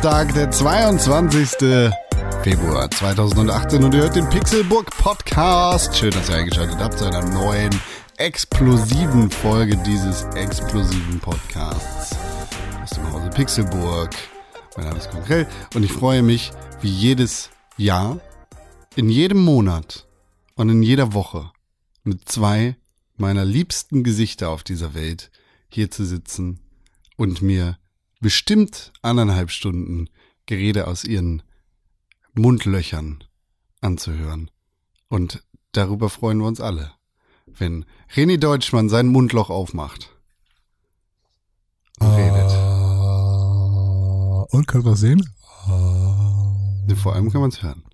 Donnerstag, der 22. Februar 2018 und ihr hört den Pixelburg Podcast. Schön, dass ihr eingeschaltet habt zu einer neuen explosiven Folge dieses explosiven Podcasts aus dem Hause Pixelburg. Mein Name ist Konkrell und ich freue mich wie jedes Jahr, in jedem Monat und in jeder Woche mit zwei meiner liebsten Gesichter auf dieser Welt hier zu sitzen und mir bestimmt anderthalb Stunden Gerede aus ihren Mundlöchern anzuhören. Und darüber freuen wir uns alle, wenn René Deutschmann sein Mundloch aufmacht. Und redet. Ah, Und kannst du was sehen? Vor allem kann man es hören.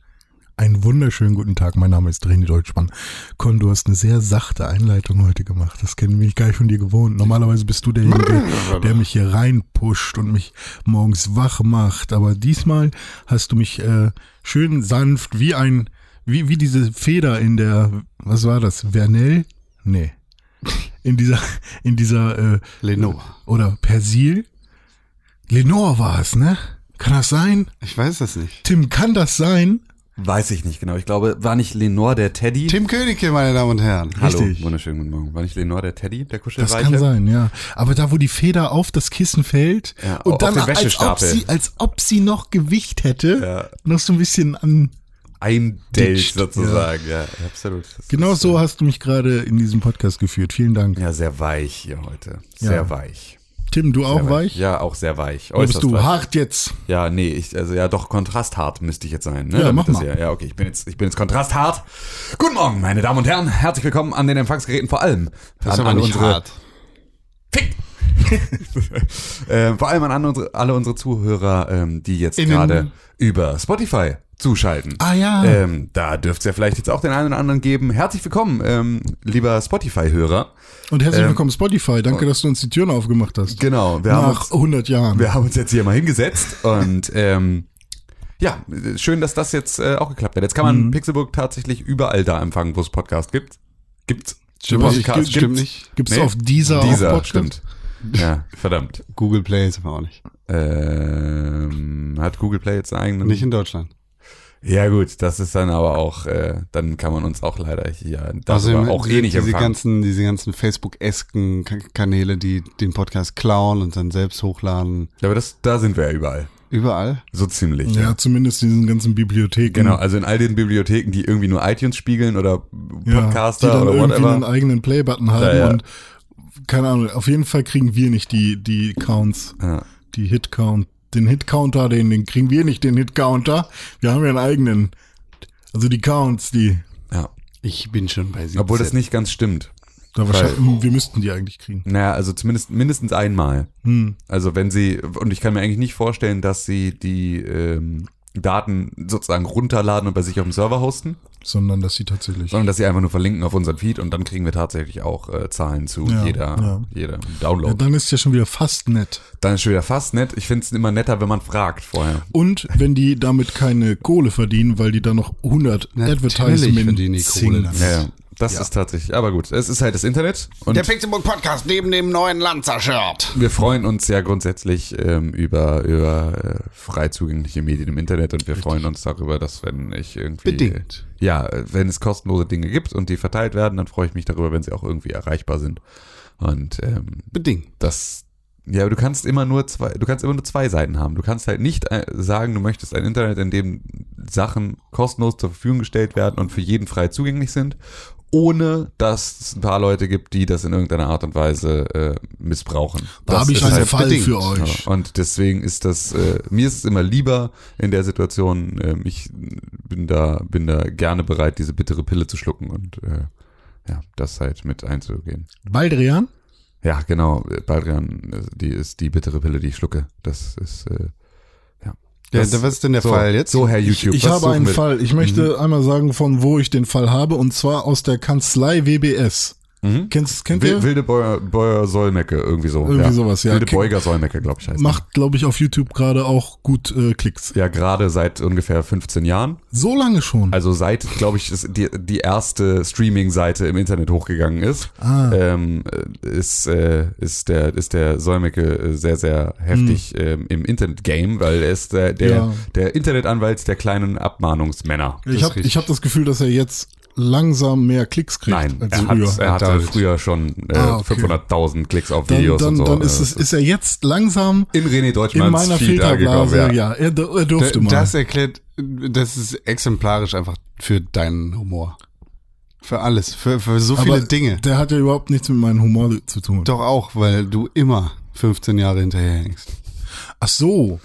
Einen wunderschönen guten Tag. Mein Name ist René Deutschmann. Con, du hast eine sehr sachte Einleitung heute gemacht. Das kenne ich gar nicht von dir gewohnt. Normalerweise bist du derjenige, der mich hier reinpusht und mich morgens wach macht. Aber diesmal hast du mich äh, schön sanft wie ein, wie, wie diese Feder in der, was war das? Vernell? Nee. In dieser, in dieser, äh, Lenore. oder Persil? Lenore war es, ne? Kann das sein? Ich weiß das nicht. Tim, kann das sein? Weiß ich nicht genau. Ich glaube, war nicht Lenore der Teddy? Tim Königke, meine Damen und Herren. Hallo, Richtig. wunderschönen guten Morgen. War nicht Lenore der Teddy, der Das Kuschelweiche? kann sein, ja. Aber da, wo die Feder auf das Kissen fällt Ja, und dann als ob, sie, als ob sie noch Gewicht hätte, Ja. noch so ein bisschen an. Eindellt Ditcht, sozusagen, ja, absolut. Das Genau so hast du mich gerade in diesem Podcast geführt. Vielen Dank. äh, Ja, sehr weich hier heute. Sehr Ja. weich. Tim, du auch weich? Ja, auch sehr weich. Oder bist du weich. hart jetzt? Ja, nee, ich, also ja, doch kontrasthart müsste ich jetzt sein. Ne? Ja, Damit mach das mal. Ja, ja, okay, ich bin jetzt, ich bin jetzt kontrasthart. Guten Morgen, meine Damen und Herren. Herzlich willkommen an den Empfangsgeräten vor allem. Das ist an, aber an unsere, hart. Fick! äh, vor allem an unsere, alle unsere Zuhörer, ähm, die jetzt gerade über Spotify zuschalten. Ah ja. Ähm, da dürfte es ja vielleicht jetzt auch den einen oder anderen geben. Herzlich willkommen, ähm, lieber Spotify-Hörer. Und herzlich ähm, willkommen Spotify. Danke, dass du uns die Türen aufgemacht hast. Genau, wir haben, Nach uns, 100 Jahren. wir haben uns jetzt hier mal hingesetzt und ähm, ja, schön, dass das jetzt äh, auch geklappt hat. Jetzt kann man Mhm. Pixelburg tatsächlich überall da empfangen, wo es Podcast gibt. Gibt's? Stimmt Was, nicht. gibt's- Stimmt nicht. Gibt's Nee. auf dieser, Dieser, auch Podcast? stimmt. Ja, verdammt. Google Play ist aber auch nicht. Ähm, hat Google Play jetzt einen eigenen? Nicht in Deutschland. Ja gut, das ist dann aber auch, äh, dann kann man uns auch leider hier darüber Außerdem auch diese, eh nicht diese empfangen. ganzen, diese ganzen Facebook-esken Ka- Kanäle, die den Podcast klauen und dann selbst hochladen. Aber das, da sind wir ja überall. Überall. So ziemlich. Ja, zumindest in diesen ganzen Bibliotheken. Genau, also in all den Bibliotheken, die irgendwie nur iTunes spiegeln oder Ja, Podcaster die dann oder irgendwie einen whatever. eigenen Play-Button haben Ja, ja. und keine Ahnung, auf jeden Fall kriegen wir nicht die, die Counts, Ja. die Hit-Count, den Hit-Counter, den, den kriegen wir nicht, den Hit-Counter. Wir haben ja einen eigenen. Also die Counts, die, ja. Ich bin schon bei 17. Obwohl das nicht ganz stimmt. da wahrscheinlich, wir müssten die eigentlich kriegen. Naja, also zumindest mindestens einmal. Hm. Also wenn sie, und ich kann mir eigentlich nicht vorstellen, dass sie die ähm, Daten sozusagen runterladen und bei sich auf dem Server hosten, Sondern dass sie tatsächlich. sondern dass sie einfach nur verlinken auf unseren Feed und dann kriegen wir tatsächlich auch äh, Zahlen zu Ja, jeder, ja. jeder Ja, Download. dann ist ja schon wieder fast nett. Dann ist schon wieder fast nett. Ich finde es immer netter, wenn man fragt vorher. Und wenn die damit keine Kohle verdienen, weil die da noch 100 Natürlich Advertisement verdienen die Kohle. Ja, ja. Das ist tatsächlich, aber gut, es ist halt das Internet und Der Pixelbook Podcast neben dem neuen Lanzer-Shirt. wir freuen uns ja grundsätzlich ähm, über, über äh, frei zugängliche Medien im Internet und wir freuen uns darüber, dass wenn ich irgendwie Bedingt. ja, äh, wenn es kostenlose Dinge gibt und die verteilt werden, dann freue ich mich darüber, wenn sie auch irgendwie erreichbar sind. Und ähm, Bedingt. das ja, aber du kannst immer nur zwei, du kannst immer nur zwei Seiten haben. Du kannst halt nicht äh, sagen, du möchtest ein Internet, in dem Sachen kostenlos zur Verfügung gestellt werden und für jeden frei zugänglich sind, ohne dass es ein paar Leute gibt, die das in irgendeiner Art und Weise äh, missbrauchen. Da habe ich einen halt Fall bedingt. für euch. ja, und deswegen ist das, äh, mir ist es immer lieber in der Situation, ähm, ich bin da, bin da gerne bereit, diese bittere Pille zu schlucken und äh, ja, das halt mit einzugehen. Baldrian? Ja, genau, Baldrian, äh, die ist die bittere Pille, die ich schlucke. Das ist, äh, ja. Das- was ist denn der so, Fall jetzt? So, Herr YouTube. Ich was habe einen wir? Fall. Ich möchte einmal sagen, von wo ich den Fall habe, und zwar aus der Kanzlei WBS. Kennst, kennt ihr? Wilde Beuer, Beuer Sollmecke, irgendwie so. Irgendwie sowas, ja. Wilde Beuger Sollmecke, glaube ich, heißt. Macht, glaube ich, auf YouTube gerade auch gut äh, Klicks. Ja, gerade seit ungefähr 15 Jahren. So lange schon. Also seit, glaube ich, die, die erste Streaming-Seite im Internet hochgegangen ist, Ah. ähm, äh, ist, äh, ist der, ist der Solmecke äh, sehr, sehr heftig ähm, im Internet-Game, weil er ist der, der, Hm. Ja. der Internetanwalt der kleinen Abmahnungsmänner. ich habe hab das Gefühl, dass er jetzt langsam mehr Klicks kriegt Nein, als er, früher. er hatte David. früher schon äh, Ah, okay. 500.000 Klicks auf dann Videos dann, und so. dann ist, Äh, es, ist er jetzt langsam in René in Deutschmanns meiner Feed. Filterblase. Ja. Ja, er, er durfte mal. Das erklärt, das ist exemplarisch einfach für deinen Humor. Für alles, für, für so viele Dinge. Der hat ja überhaupt nichts mit meinem Humor zu tun. Doch auch, weil du immer 15 Jahre hinterherhängst. Ach so.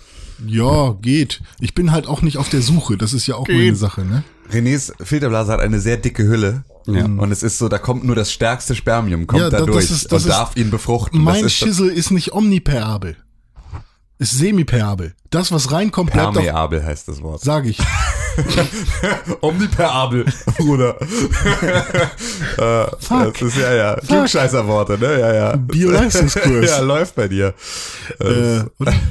Ja, geht. Ich bin halt auch nicht auf der Suche. Das ist ja auch meine Sache, ne? Renés Filterblase hat eine sehr dicke Hülle. Ja. Und es ist so, da kommt nur das stärkste Spermium, kommt Ja, da da- das durch ist- das und ist- darf ihn befruchten. Mein das ist Schissel ist nicht omniperabel. Ist semiperabel. Das, was reinkommt, bleibt doch, permeabel heißt das Wort. sag ich. Omniperabel, Bruder. äh, Fuck. Das ist ja, ja. Klugscheißer-Worte, ne? Ja, ja. Bioleistungskurs. ja, läuft bei dir. Äh,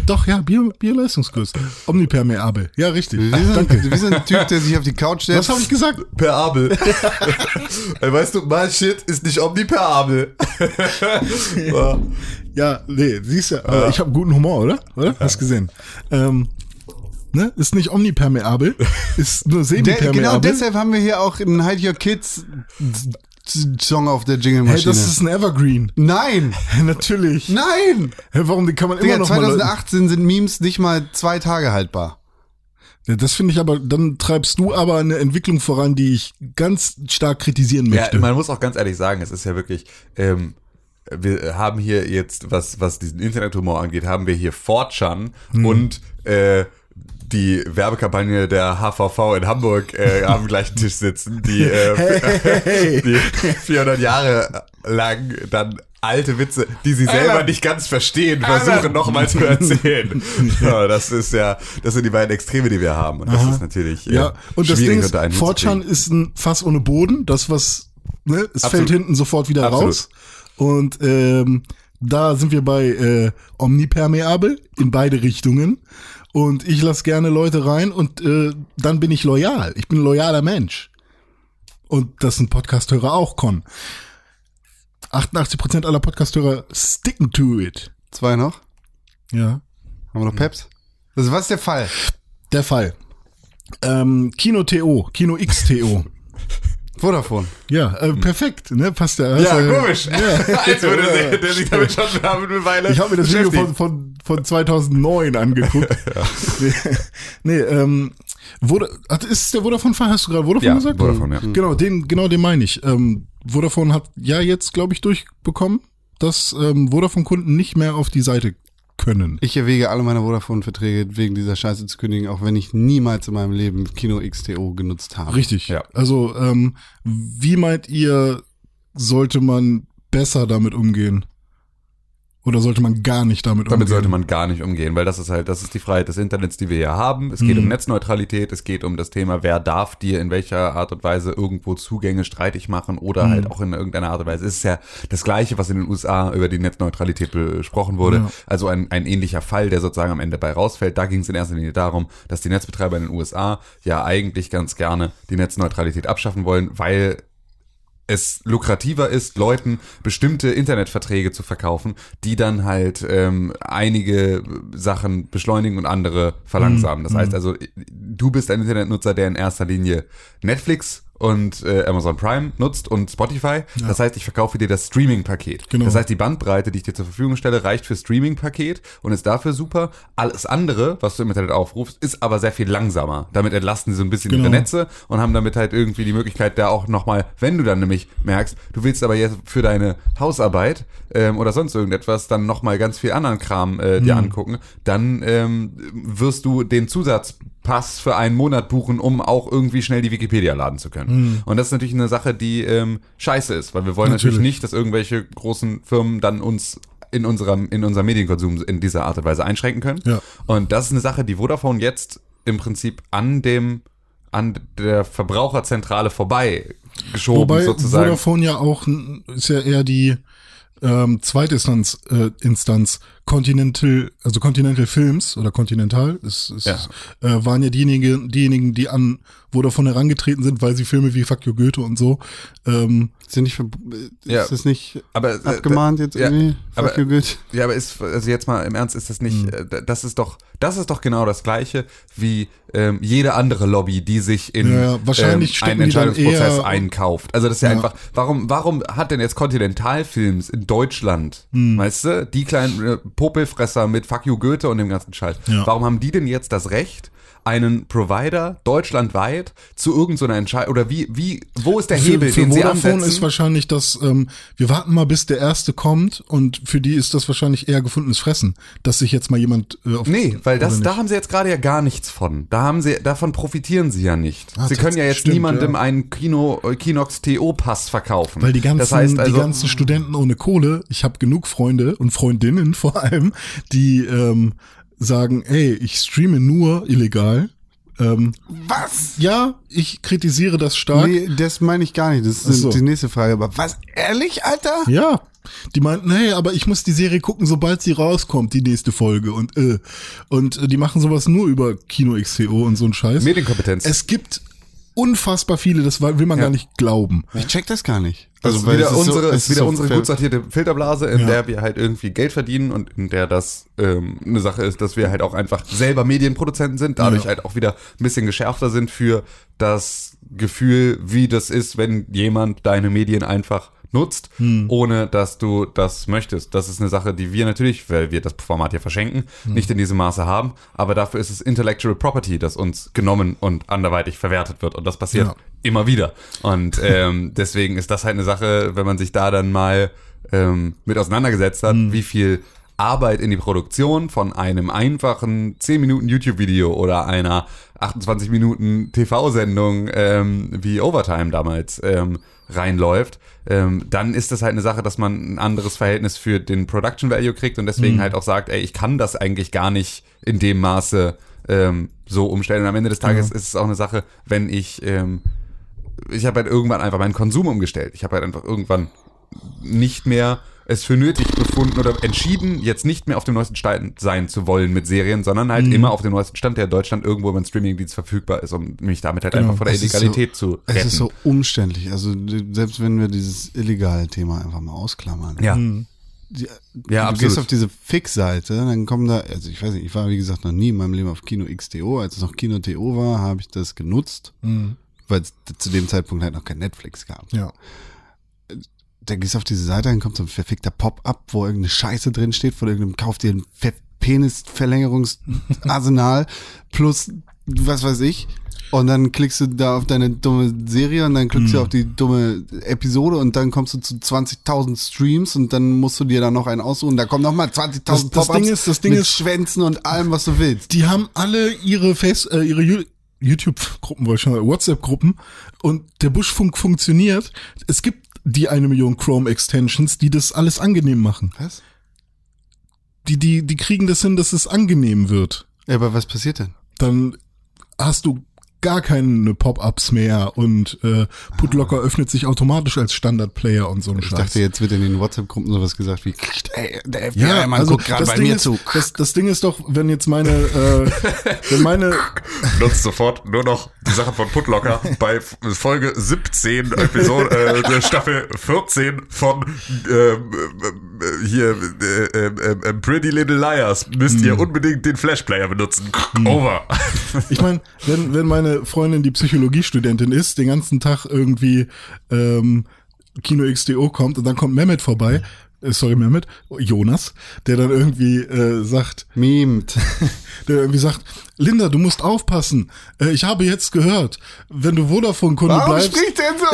doch, ja, Bio, Bioleistungskurs. Omnipermeabel. Ja, richtig. Wir sind, wir sind ein Typ, der sich auf die Couch setzt. Was habe ich gesagt? Perabel. Ey, weißt du, mein Shit ist nicht omniperabel. Ja. Ja, nee, siehst ja, äh, ich habe guten Humor, oder? Oder? Hast gesehen. Ähm, ne? Ist nicht omnipermeabel, ist nur semipermeabel. genau deshalb haben wir hier auch einen Hide Your Kids Song auf der Jingle-Maschine. Hey, das ist ein Evergreen. Nein! Natürlich. Nein! Hey, warum den kann man immer Digga, noch mal Leuten- 2018 sind Memes nicht mal zwei Tage haltbar. Ja, das finde ich aber, dann treibst du aber eine Entwicklung voran, die ich ganz stark kritisieren Ja, möchte. man muss auch ganz ehrlich sagen, es ist ja wirklich, ähm, wir haben hier jetzt, was, was diesen Internethumor angeht, haben wir hier 4chan Hm. und äh, die Werbekampagne der HVV in Hamburg äh, am gleichen Tisch sitzen, die, äh, Hey. die 400 Jahre lang dann alte Witze, die sie selber Alan. nicht ganz verstehen, versuchen nochmal zu erzählen. Ja, das ist ja, das sind die beiden Extreme, die wir haben. Und das ist natürlich äh, ja, und das Ding ist, unter einen Hut zu 4chan kriegen. ist ein Fass ohne Boden, das was, ne, es Absolut. fällt hinten sofort wieder Absolut. raus. Und ähm, da sind wir bei äh, omnipermeabel in beide Richtungen. Und ich lasse gerne Leute rein und äh, dann bin ich loyal. Ich bin ein loyaler Mensch. Und das sind Podcasthörer auch, Con. 88% aller Podcasthörer sticken to it. Zwei noch? Ja. Haben wir noch Peps? Also was ist der Fall? Der Fall. Ähm, Kino TO, Kino XTO. Vodafone. Ja, äh, perfekt, ne? Passt ja. Ja, äh, komisch. Als würde der, der sich damit schon eine Weile Ich habe mir das Video von, von, von 2009 angeguckt. nee, nee ähm, hat- ist es der Vodafone-Fall? Hast du gerade Vodafone Ja, gesagt? Vodafone, ja. Genau, den, genau den meine ich. Ähm, Vodafone hat ja jetzt, glaube ich, durchbekommen, dass ähm, Vodafone-Kunden nicht mehr auf die Seite können. Ich erwäge alle meine Vodafone-Verträge wegen dieser Scheiße zu kündigen, auch wenn ich niemals in meinem Leben Kino XTO genutzt habe. Richtig. Ja. Also, ähm, wie meint ihr, sollte man besser damit umgehen? Oder sollte man gar nicht damit, Damit umgehen? sollte man gar nicht umgehen, weil das ist halt, das ist die Freiheit des Internets, die wir hier haben. Es geht Mhm. um Netzneutralität, es geht um das Thema, wer darf dir in welcher Art und Weise irgendwo Zugänge streitig machen oder Mhm. halt auch in irgendeiner Art und Weise. Es ist ja das Gleiche, was in den USA über die Netzneutralität besprochen wurde. Ja. Also ein, ein ähnlicher Fall, der sozusagen am Ende bei rausfällt. Da ging es in erster Linie darum, dass die Netzbetreiber in den USA ja eigentlich ganz gerne die Netzneutralität abschaffen wollen, weil es lukrativer ist, Leuten bestimmte Internetverträge zu verkaufen, die dann halt ähm, einige Sachen beschleunigen und andere verlangsamen. Das heißt also, du bist ein Internetnutzer, der in erster Linie Netflix und äh, Amazon Prime nutzt und Spotify. Das heißt, ich verkaufe dir das Streaming-Paket. Genau. Das heißt, die Bandbreite, die ich dir zur Verfügung stelle, reicht für Streaming-Paket und ist dafür super. Alles andere, was du im Internet aufrufst, ist aber sehr viel langsamer. Damit entlasten sie so ein bisschen Genau. ihre Netze und haben damit halt irgendwie die Möglichkeit, da auch nochmal, wenn du dann nämlich merkst, du willst aber jetzt für deine Hausarbeit ähm, oder sonst irgendetwas dann nochmal ganz viel anderen Kram äh, dir angucken, dann ähm, wirst du den Zusatzpass für einen Monat buchen, um auch irgendwie schnell die Wikipedia laden zu können. Und das ist natürlich eine Sache, die ähm, scheiße ist, weil wir wollen natürlich, Natürlich. nicht, dass irgendwelche großen Firmen dann uns in unserem, in unserem Medienkonsum in dieser Art und Weise einschränken können. Ja. Und das ist eine Sache, die Vodafone jetzt im Prinzip an dem an der Verbraucherzentrale vorbei geschoben Wobei sozusagen. Vodafone ja auch ist ja eher die ähm, Zweitinstanz äh, Instanz Continental, also Continental Films oder Continental, ist, ist, Ja. äh, waren ja diejenigen, diejenigen, die an Vodafone herangetreten sind, weil sie Filme wie Fuck You Goethe und so ähm, Sind nicht, verb- ist Ja. das nicht aber äh, abgemahnt jetzt ja, irgendwie? aber- Fuck you good. Ja, aber ist, also jetzt mal im Ernst, ist das nicht, Hm. äh, das ist doch, das ist doch genau das Gleiche wie ähm, jede andere Lobby, die sich in Ja, ja, wahrscheinlich ähm, einen Entscheidungsprozess eher- einkauft. Also das ist ja, Ja. einfach, warum, warum hat denn jetzt Kontinentalfilms in Deutschland, Hm. weißt du, die kleinen äh, Popelfresser mit Fuck you Goethe und dem ganzen Scheiß, Ja. warum haben die denn jetzt das Recht, einen Provider deutschlandweit zu irgendeiner Entscheidung, oder wie, wie, wo ist der für, Hebel, für den sie Vodafone ansetzen? ist wahrscheinlich das, ähm, wir warten mal, bis der erste kommt und für die ist das wahrscheinlich eher gefundenes Fressen, dass sich jetzt mal jemand äh, auf Nee, weil das, da haben sie jetzt gerade ja gar nichts von. Da haben sie, davon profitieren sie ja nicht. Ah, sie können ja jetzt stimmt, niemandem ja. einen Kino, äh, Kinox TO-Pass verkaufen. Weil die ganzen, das heißt also, die ganzen Studenten ohne Kohle, ich habe genug Freunde und Freundinnen vor allem, die ähm, sagen, ey, ich streame nur illegal. Ähm, Was? ja, ich kritisiere das stark. Nee, das meine ich gar nicht. Das ist so. die nächste Frage. Aber was? Ehrlich, Alter? Ja, die meinten, hey, aber ich muss die Serie gucken, sobald sie rauskommt, die nächste Folge. Und äh, und äh, die machen sowas nur über Kino XCO und so ein Scheiß. Medienkompetenz. Es gibt unfassbar viele, das will man Ja. gar nicht glauben. Ich check das gar nicht. das ist weil wieder so- unsere, es ist wieder so unsere gut sortierte Filterblase, in Ja. der wir halt irgendwie Geld verdienen und in der das ähm, eine Sache ist, dass wir halt auch einfach selber Medienproduzenten sind, dadurch Ja. halt auch wieder ein bisschen geschärfter sind für das Gefühl, wie das ist, wenn jemand deine Medien einfach nutzt, Hm. ohne dass du das möchtest. Das ist eine Sache, die wir natürlich, weil wir das Format hier verschenken, Hm. nicht in diesem Maße haben, aber dafür ist es Intellectual Property, das uns genommen und anderweitig verwertet wird und das passiert Ja. immer wieder. Und ähm, deswegen ist das halt eine Sache, wenn man sich da dann mal ähm, mit auseinandergesetzt hat, wie viel Arbeit in die Produktion von einem einfachen 10 Minuten YouTube-Video oder einer 28 Minuten TV-Sendung ähm, wie Overtime damals ähm, reinläuft, ähm, dann ist das halt eine Sache, dass man ein anderes Verhältnis für den Production Value kriegt und deswegen halt auch sagt, ey, ich kann das eigentlich gar nicht in dem Maße ähm, so umstellen. Und am Ende des Tages ist es auch eine Sache, wenn ich ähm, ich habe halt irgendwann einfach meinen Konsum umgestellt. Ich habe halt einfach irgendwann nicht mehr es für nötig befunden oder entschieden, jetzt nicht mehr auf dem neuesten Stand sein zu wollen mit Serien, sondern halt immer auf dem neuesten Stand, der in Deutschland irgendwo über den Streamingdienst verfügbar ist, um mich damit halt Genau. einfach vor der Es Illegalität zu Es retten. ist so umständlich. Also selbst wenn wir dieses illegale Thema einfach mal ausklammern. ja. Die, Ja, du absolut. gehst auf diese Fix-Seite, dann kommen da, also ich weiß nicht, ich war wie gesagt noch nie in meinem Leben auf Kino XTO. Als es noch Kino TO war, habe ich das genutzt, weil es zu dem Zeitpunkt halt noch kein Netflix gab. Ja. Da gehst du auf diese Seite, dann kommt so ein verfickter Pop-up, wo irgendeine Scheiße drin steht, von irgendeinem Kauf dir ein Ver- Penis-Verlängerungsarsenal plus was weiß ich. Und dann klickst du da auf deine dumme Serie und dann klickst Mhm. du auf die dumme Episode und dann kommst du zu 20.000 Streams und dann musst du dir da noch einen aussuchen. Da kommen nochmal 20.000 Das- das Pop-ups Ding ist- das Ding mit ist- Schwänzen und allem, was du willst. Die haben alle ihre Face, äh, ihre YouTube-Gruppen, wollte ich schon WhatsApp-Gruppen und der Buschfunk funktioniert. Es gibt die eine Million Chrome-Extensions, die das alles angenehm machen. Was? Die, die, die kriegen das hin, dass es angenehm wird. Ja, aber was passiert denn? Dann hast du gar keine Pop-ups mehr und äh, Putlocker öffnet sich automatisch als Standard-Player und so ein Ich Scheiß. dachte, jetzt wird in den WhatsApp-Gruppen sowas gesagt wie, ey, der FBI, Ja, Mann, also guckt gerade das bei Ding mir ist, zu. Das, das Ding ist doch, wenn jetzt meine, äh, wenn meine, Nutzt sofort nur noch die Sachen von Putlocker bei Folge 17, Episode, äh, Staffel 14 von ähm, äh, hier äh, äh, Pretty Little Liars. Müsst ihr unbedingt den Flashplayer benutzen. Over. ich meine, wenn, wenn meine Freundin die Psychologiestudentin ist, den ganzen Tag irgendwie ähm, Kino XDO kommt und dann kommt Mehmet vorbei, äh, sorry Mehmet, Jonas, der dann irgendwie äh, sagt, Memed. der irgendwie sagt, Linda, du musst aufpassen. Äh, ich habe jetzt gehört, wenn du Vodafone-Kunde Warum bleibst, spricht der so?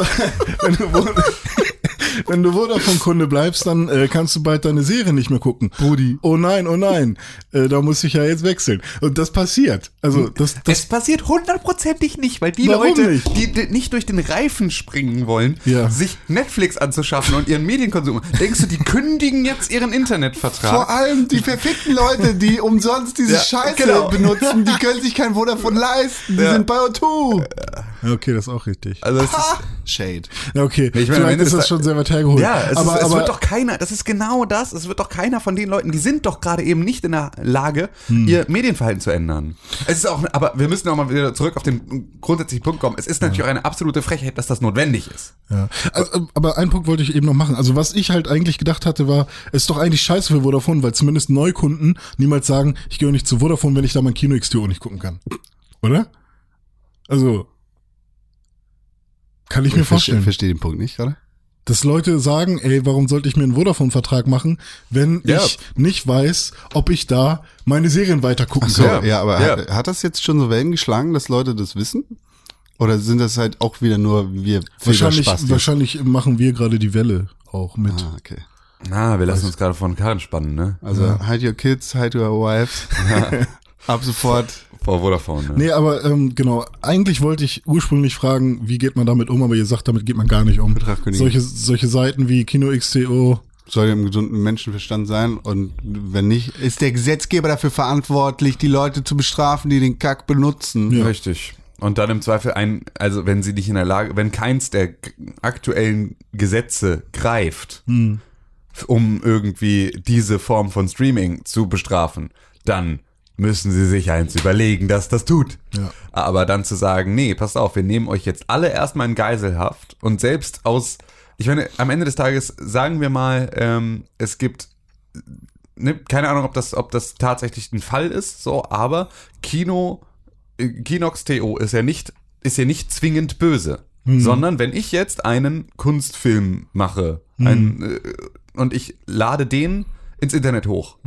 wenn du, Vo- wenn du Vodafone-Kunde bleibst, dann äh, kannst du bald deine Serie nicht mehr gucken. Brudi. Oh nein, oh nein. Äh, da muss ich ja jetzt wechseln. Und das passiert. Also das, das Es passiert hundertprozentig nicht, weil die Warum Leute, nicht? die die nicht durch den Reifen springen wollen, Ja. sich Netflix anzuschaffen und ihren Medienkonsum. Denkst du, die kündigen jetzt ihren Internetvertrag? Vor allem die verfickten Leute, die umsonst diese Ja, Scheiße genau. benutzen, die können sich kein Vodafone leisten. Die Ja. sind bei O2. Ja, okay, das ist auch richtig. also es ist, Shade. Okay. Ich meine, Vielleicht ist das da- schon sehr weit hergeholt. ja, es, aber, ist, es aber wird doch keiner, das ist genau das, es wird doch keiner von den Leuten, die sind doch gerade eben nicht in der Lage, Hm. ihr Medienverhalten zu ändern. Es ist auch, aber wir müssen auch mal wieder zurück auf den grundsätzlichen Punkt kommen. Es ist natürlich auch eine absolute Frechheit, dass das notwendig ist. Ja. Also, aber einen Punkt wollte ich eben noch machen. Also was ich halt eigentlich gedacht hatte, war, es ist doch eigentlich scheiße für Vodafone, weil zumindest Neukunden niemals sagen, ich gehe nicht zu Vodafone, wenn ich da mein Kino XTO nicht gucken kann. Oder? Also kann ich mir Ich verstehe vorstellen, verstehe den Punkt nicht gerade. Dass Leute sagen, ey, warum sollte ich mir einen Vodafone-Vertrag machen, wenn Ja. ich nicht weiß, ob ich da meine Serien weiter gucken So, kann. ja, aber Ja. Hat, hat das jetzt schon so Wellen geschlagen, dass Leute das wissen? Oder sind das halt auch wieder nur wir Wahrscheinlich, Filterspastis? wahrscheinlich machen wir gerade die Welle auch mit. Ah, okay. Na, wir lassen uns gerade von Karren spannen, ne? Also hide your kids, hide your wives. Ab sofort. Vor Vodafone. Ne? Nee, aber ähm, genau, eigentlich wollte ich ursprünglich fragen, wie geht man damit um, aber ihr sagt, damit geht man gar nicht um. Solche, solche Seiten wie Kino XTO, Soll im gesunden Menschenverstand sein und wenn nicht, ist der Gesetzgeber dafür verantwortlich, die Leute zu bestrafen, die den Kack benutzen. Ja. Richtig. Und dann im Zweifel ein, also wenn sie nicht in der Lage, wenn keins der aktuellen Gesetze greift, f- um irgendwie diese Form von Streaming zu bestrafen, dann müssen sie sich eins überlegen, dass das tut. Ja. Aber dann zu sagen, nee, passt auf, wir nehmen euch jetzt alle erstmal in Geiselhaft und selbst aus, ich meine, am Ende des Tages sagen wir mal, ähm, es gibt ne, keine Ahnung, ob das, ob das tatsächlich ein Fall ist, so, aber Kino, äh, Kinox TO ist ja nicht, ist ja nicht zwingend böse. Sondern wenn ich jetzt einen Kunstfilm mache ein, äh, und ich lade den ins Internet hoch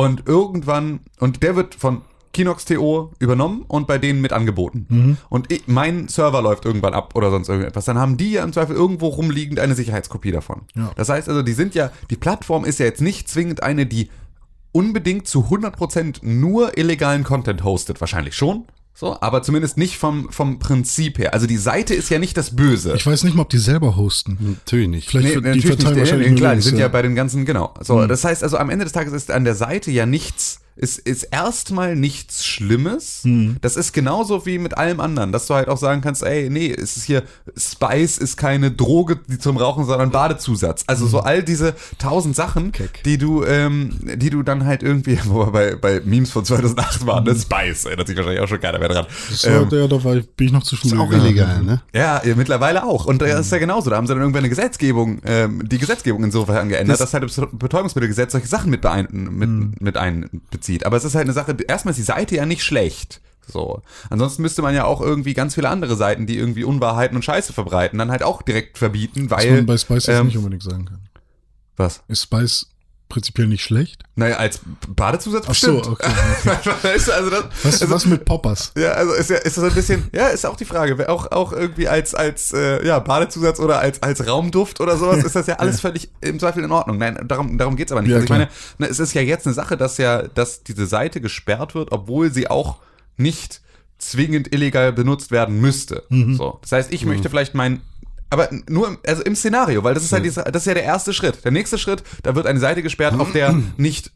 und irgendwann, und der wird von Kinox TO übernommen und bei denen mit angeboten. Und ich, mein Server läuft irgendwann ab oder sonst irgendetwas. Dann haben die ja im Zweifel irgendwo rumliegend eine Sicherheitskopie davon. Ja. Das heißt also, die sind ja, die Plattform ist ja jetzt nicht zwingend eine, die unbedingt zu 100% nur illegalen Content hostet. Wahrscheinlich schon. So, aber zumindest nicht vom, vom Prinzip her. Also die Seite ist ja nicht das Böse. ich weiß nicht mal, ob die selber hosten. Natürlich nicht. Vielleicht Nee, für- die natürlich verteilen nicht. wahrscheinlich klar, die sind ja. ja. bei den ganzen, genau. So, das heißt also, am Ende des Tages ist an der Seite ja nichts, ist, ist erstmal nichts Schlimmes. Das ist genauso wie mit allem anderen, dass du halt auch sagen kannst, ey, nee, es ist hier, Spice ist keine Droge die zum Rauchen, sondern Badezusatz. Also so all diese tausend Sachen, Keck. die du, ähm, die du dann halt irgendwie, wo wir bei, bei Memes von 2008 waren, ne? Spice, erinnert sich wahrscheinlich auch schon keiner mehr dran. So, Ähm, ja, da war, ich- bin ich noch zur Schule Ist auch gegangen. illegal, ne? ja, ja, mittlerweile auch. Und das ist ja genauso. Da haben sie dann irgendwann eine Gesetzgebung, ähm, die Gesetzgebung insofern geändert, Das- dass halt das Betäubungsmittelgesetz solche Sachen mit, beein, mit, mit einbezieht. Aber es ist halt eine Sache, erstmal ist die Seite ja nicht schlecht. So. Ansonsten müsste man ja auch irgendwie ganz viele andere Seiten, die irgendwie Unwahrheiten und Scheiße verbreiten, dann halt auch direkt verbieten, Was weil. man bei Spice ähm, nicht unbedingt sagen kann. Was? Ist Spice prinzipiell nicht schlecht? Naja, als Badezusatz Ach so, bestimmt. okay. Weißt du, also das, Was, also, was mit Poppers? Ja, also ist ja ist das ein bisschen, ja, ist auch die Frage, auch auch irgendwie als als äh, ja Badezusatz oder als als Raumduft oder sowas ist das ja alles völlig im Zweifel in Ordnung. Nein, darum darum geht's aber nicht. Ja, also ich klar. meine, ne, es ist ja jetzt eine Sache, dass ja dass diese Seite gesperrt wird, obwohl sie auch nicht zwingend illegal benutzt werden müsste. Mhm. So, das heißt, ich möchte vielleicht mein aber nur im, also im Szenario, weil das ist halt diese, das ist ja der erste Schritt. Der nächste Schritt, da wird eine Seite gesperrt, auf der nicht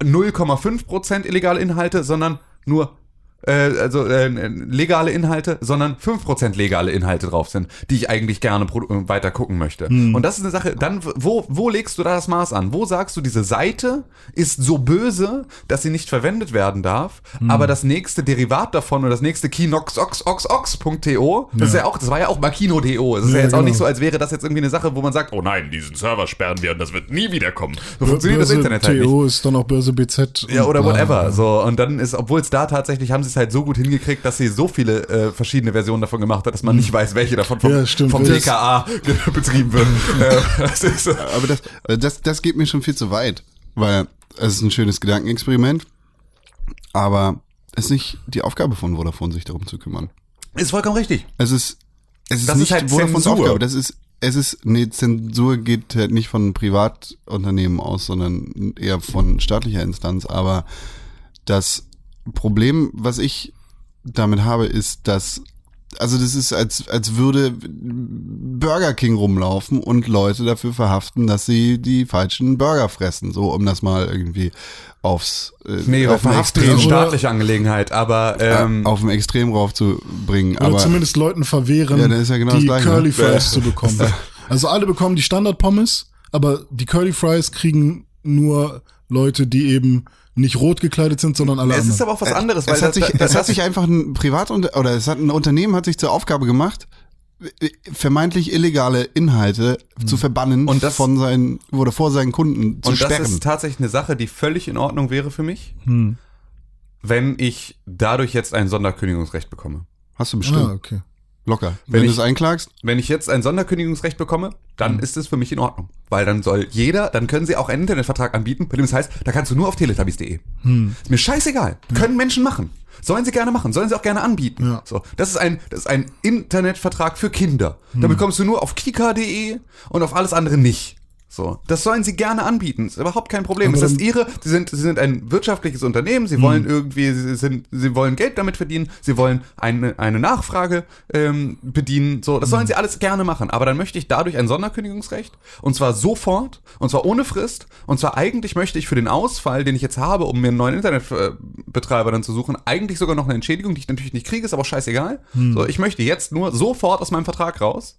0,5% illegale Inhalte, sondern nur äh, also äh, legale Inhalte, sondern 5% legale Inhalte drauf sind, die ich eigentlich gerne äh, weiter gucken möchte. Und das ist eine Sache, dann wo, wo legst du da das Maß an? Wo sagst du, diese Seite ist so böse, dass sie nicht verwendet werden darf, aber das nächste Derivat davon oder das nächste kinoxoxoxox.to, das ist ja auch, das war ja auch mal Kino.do. Es ist ja, Ja, jetzt auch genau. nicht so, als wäre das jetzt irgendwie eine Sache, wo man sagt, oh nein, diesen Server sperren wir und das wird nie wiederkommen. So funktioniert das Internet halt nicht. TO ist dann auch Börse BZ. Ja, oder bla. whatever. So, und dann ist, obwohl es da tatsächlich, haben sie es halt so gut hingekriegt, dass sie so viele äh, verschiedene Versionen davon gemacht hat, dass man nicht weiß, welche davon vom, Ja, stimmt. vom TKA betrieben wird. Äh, das ist, Aber das, äh, das, das geht mir schon viel zu weit, weil es ist ein schönes Gedankenexperiment, aber es ist nicht die Aufgabe von Vodafone, sich darum zu kümmern. ist vollkommen richtig. Es ist, es ist Das ist nicht halt Vodafones Zensur. Aufgabe, das ist es ist, nee, Zensur geht halt nicht von Privatunternehmen aus, sondern eher von staatlicher Instanz. Aber das Problem, was ich damit habe, ist, dass also das ist, als, als würde Burger King rumlaufen und Leute dafür verhaften, dass sie die falschen Burger fressen, so um das mal irgendwie aufs äh, Nee, auf ein verhaften ist Extrem, eine staatliche Angelegenheit, aber ähm, auf ein Extrem raufzubringen. Oder Aber zumindest Leuten verwehren, Ja, ja genau die Gleiche, Curly ne? Fries zu bekommen. Also alle bekommen die Standard-Pommes, aber die Curly Fries kriegen nur Leute, die eben nicht rot gekleidet sind, sondern alle es anderen. ist aber auch was anderes, weil es hat sich, das, es hat sich einfach ein Privat oder es hat ein Unternehmen hat sich zur Aufgabe gemacht, vermeintlich illegale Inhalte zu verbannen Und das- von seinen oder vor seinen Kunden zu und das sperren. ist tatsächlich eine Sache, die völlig in Ordnung wäre für mich, hm. wenn ich dadurch jetzt ein Sonderkündigungsrecht bekomme. Hast du bestimmt Ah, okay. Locker. Wenn Wenn, du es einklagst, Wenn ich jetzt ein Sonderkündigungsrecht bekomme, dann ist es für mich in Ordnung. Weil dann soll jeder, dann können sie auch einen Internetvertrag anbieten, bei dem es heißt, da kannst du nur auf teletubbies.de. Ist mir scheißegal. Können Menschen machen. Sollen sie gerne machen, sollen sie auch gerne anbieten. Ja. So, das ist ein, das ist ein Internetvertrag für Kinder. Da bekommst du nur auf kika.de und auf alles andere nicht. So, das sollen sie gerne anbieten. Ist überhaupt kein Problem. Aber es ist ihre, sie sind, sie sind ein wirtschaftliches Unternehmen. Sie wollen irgendwie, sie sind, sie wollen Geld damit verdienen. Sie wollen eine, eine Nachfrage ähm, bedienen. So, das sollen sie alles gerne machen. Aber dann möchte ich dadurch ein Sonderkündigungsrecht und zwar sofort und zwar ohne Frist. Und zwar eigentlich möchte ich für den Ausfall, den ich jetzt habe, um mir einen neuen Internetbetreiber dann zu suchen, eigentlich sogar noch eine Entschädigung, die ich natürlich nicht kriege, ist aber auch scheißegal. So, ich möchte jetzt nur sofort aus meinem Vertrag raus,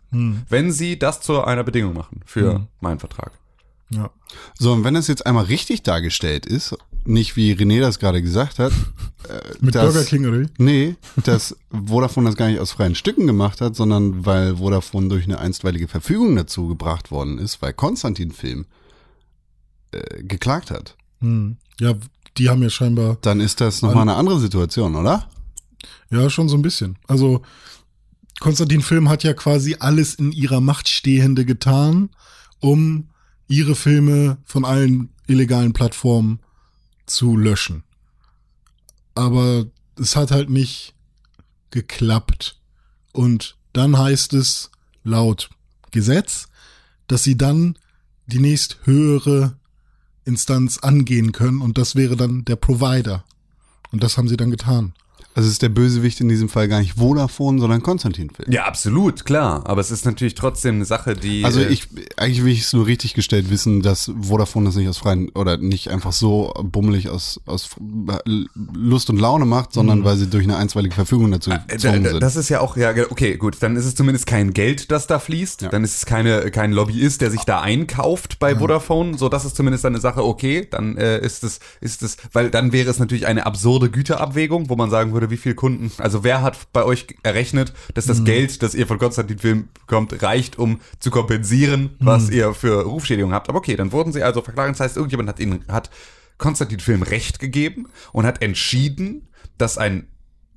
wenn sie das zu einer Bedingung machen für meinen Vertrag. Ja. so und wenn das jetzt einmal richtig dargestellt ist, nicht wie René das gerade gesagt hat, Mit das- Burger King oder nee, dass Vodafone das gar nicht aus freien Stücken gemacht hat, sondern weil Vodafone durch eine einstweilige Verfügung dazu gebracht worden ist, weil Konstantin Film äh, geklagt hat. Hm. Ja, die haben ja scheinbar, Dann ist das nochmal eine andere Situation, oder? ja, schon so ein bisschen. Also, Konstantin Film hat ja quasi alles in ihrer Macht Stehende getan, um ihre Filme von allen illegalen Plattformen zu löschen. Aber es hat halt nicht geklappt. Und dann heißt es laut Gesetz, dass sie dann die nächst höhere Instanz angehen können und das wäre dann der Provider. Und das haben sie dann getan. Also ist der Bösewicht in diesem Fall gar nicht Vodafone, sondern Konstantin Film. Ja, absolut, klar. Aber es ist natürlich trotzdem eine Sache, die. Also äh, ich, eigentlich will ich es nur richtig gestellt wissen, dass Vodafone das nicht aus freien oder nicht einfach so bummelig aus, aus Lust und Laune macht, sondern weil sie durch eine einstweilige Verfügung dazu Äh, gezwungen sind. Das ist ja auch, ja, okay, gut, dann ist es zumindest kein Geld, das da fließt. Ja. Dann ist es keine, kein Lobbyist, der sich da einkauft bei Vodafone. So, das ist zumindest eine Sache, okay, dann äh, ist es, ist es, weil dann wäre es natürlich eine absurde Güterabwägung, wo man sagen würde, wie viele Kunden, also wer hat bei euch errechnet, dass das Geld, das ihr von Konstantin Film bekommt, reicht, um zu kompensieren, was ihr für Rufschädigung habt. Aber okay, dann wurden sie also verklagt. Das heißt, irgendjemand hat ihnen, hat Konstantin Film Recht gegeben und hat entschieden, dass ein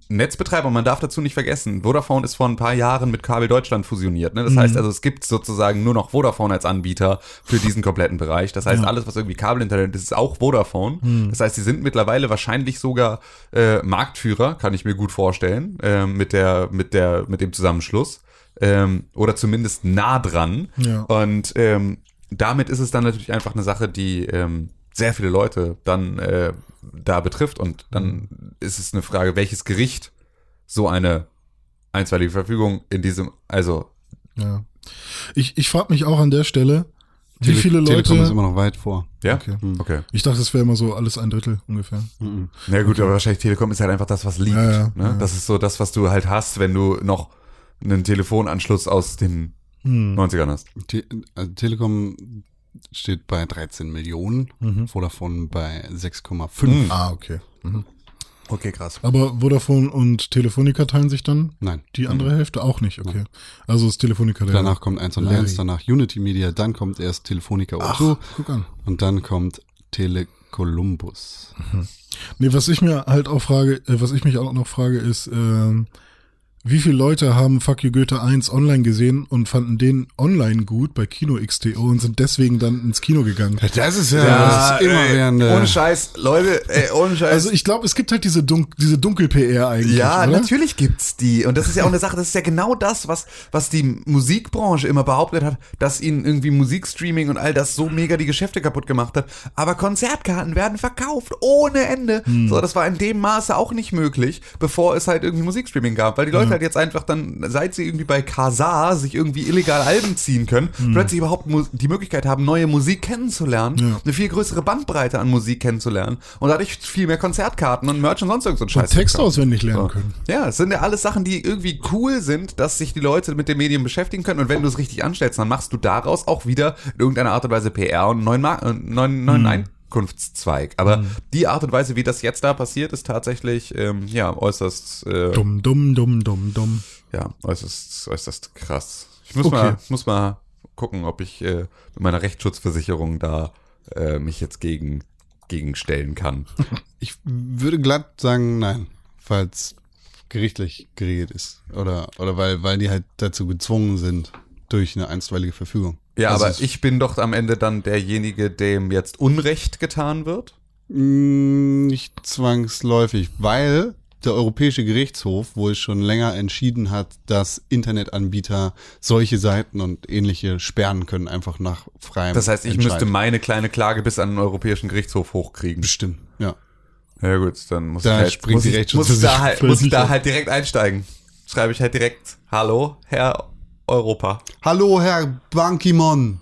Netzbetreiber, man darf dazu nicht vergessen, Vodafone ist vor ein paar Jahren mit Kabel Deutschland fusioniert. Ne? Das heißt also, es gibt sozusagen nur noch Vodafone als Anbieter für diesen kompletten Bereich. Das heißt, alles, was irgendwie Kabelinternet ist, ist auch Vodafone. Das heißt, sie sind mittlerweile wahrscheinlich sogar äh, Marktführer, kann ich mir gut vorstellen, äh, mit, der, mit, der, mit dem Zusammenschluss. Ähm, oder zumindest nah dran. Ja. Und ähm, damit ist es dann natürlich einfach eine Sache, die ähm, sehr viele Leute dann äh, da betrifft. Und dann ist es eine Frage, welches Gericht so eine einstweilige Verfügung in diesem, also Ja. Ich, ich frage mich auch an der Stelle, wie Tele- viele Telekom ist Leute. immer noch weit vor. ja, Okay. okay. Ich dachte, es wäre immer so alles ein Drittel ungefähr. Na gut, aber wahrscheinlich Telekom ist halt einfach das, was liegt. Ja, ja, ne? ja. Das ist so das, was du halt hast, wenn du noch einen Telefonanschluss aus den Hm. 90ern hast. Te also Telekom steht bei 13 Millionen, Mhm. Vodafone bei 6,5. Hm. Ah, okay. Mhm. Okay, krass. Aber Vodafone und Telefonica teilen sich dann Nein. die andere Hälfte auch nicht, okay. Also ist Telefonica der. Danach kommt 1 und Larry. 1, danach Unity Media, dann kommt erst Telefonica Ach, O2 guck an. und dann kommt Telecolumbus. Nee, was ich mir halt auch frage, äh, was ich mich auch noch frage, ist, ähm, wie viele Leute haben Fuck You Goethe 1 online gesehen und fanden den online gut bei Kino XTO und sind deswegen dann ins Kino gegangen? Das ist ja, das immerwährende. Ohne Scheiß, Leute, ey, ohne Scheiß. Also ich glaube, es gibt halt diese, Dun diese Dunkel-PR eigentlich, Ja, oder? natürlich gibt's die. Und das ist ja auch eine Sache, das ist ja genau das, was, was die Musikbranche immer behauptet hat, dass ihnen irgendwie Musikstreaming und all das so mega die Geschäfte kaputt gemacht hat. Aber Konzertkarten werden verkauft ohne Ende. So, das war in dem Maße auch nicht möglich, bevor es halt irgendwie Musikstreaming gab, weil die Leute halt jetzt einfach dann, seit sie irgendwie bei Kazaa sich irgendwie illegal Alben ziehen können, plötzlich überhaupt die Möglichkeit haben, neue Musik kennenzulernen, Ja. eine viel größere Bandbreite an Musik kennenzulernen und dadurch viel mehr Konzertkarten und Merch und sonst irgend so ein Scheiß. Und Text auswendig lernen So. können. Ja, es sind ja alles Sachen, die irgendwie cool sind, dass sich die Leute mit dem Medium beschäftigen können. Und wenn du es richtig anstellst, dann machst du daraus auch wieder in irgendeiner Art und Weise PR und neuen, Mar äh, neuen, neuen Mhm. Einkunftszweig. Aber die Art und Weise, wie das jetzt da passiert, ist tatsächlich ähm, ja äußerst, äh, Dumm, dumm, dumm, dumm, dumm. ja äußerst, äußerst krass. Ich muss Okay. mal, muss mal gucken, ob ich äh, mit meiner Rechtsschutzversicherung da äh, mich jetzt gegen gegenstellen kann. Ich würde glatt sagen, nein, falls gerichtlich geregelt ist. Oder, oder weil, weil die halt dazu gezwungen sind durch eine einstweilige Verfügung. Ja, Also aber ich bin doch am Ende dann derjenige, dem jetzt Unrecht getan wird. Mm, Nicht zwangsläufig, weil der Europäische Gerichtshof wohl schon länger entschieden hat, dass Internetanbieter solche Seiten und ähnliche sperren können, einfach nach freiem Das heißt, ich müsste meine kleine Klage bis an den Europäischen Gerichtshof hochkriegen. Bestimmt, ja. Ja gut, dann muss Da ich halt, springt muss muss da, halt, muss da halt direkt einsteigen. Schreibe ich halt direkt, hallo, Herr Europa. Hallo, Herr Ban Ki-moon.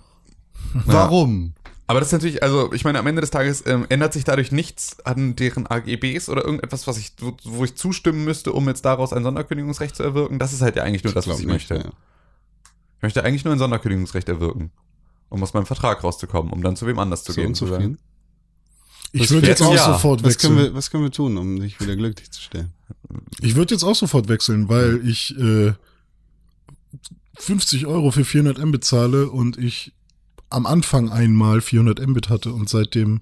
Warum? Aber das ist natürlich, also ich meine, am Ende des Tages ähm, ändert sich dadurch nichts an deren AGBs oder irgendetwas, was ich, wo, wo ich zustimmen müsste, um jetzt daraus ein Sonderkündigungsrecht zu erwirken. Das ist halt ja eigentlich nur das, was ich nicht, möchte. ja. Ich möchte eigentlich nur ein Sonderkündigungsrecht erwirken, um aus meinem Vertrag rauszukommen, um dann zu wem anders zu So gehen. zu unzufrieden? Ich Das würde jetzt auch ja. sofort Was können, wechseln. wir, was können wir tun, um dich wieder glücklich zu stellen? Ich würde jetzt auch sofort wechseln, weil ich äh, 50 Euro für 400 Mbit zahle und ich am Anfang einmal 400 Mbit hatte und seitdem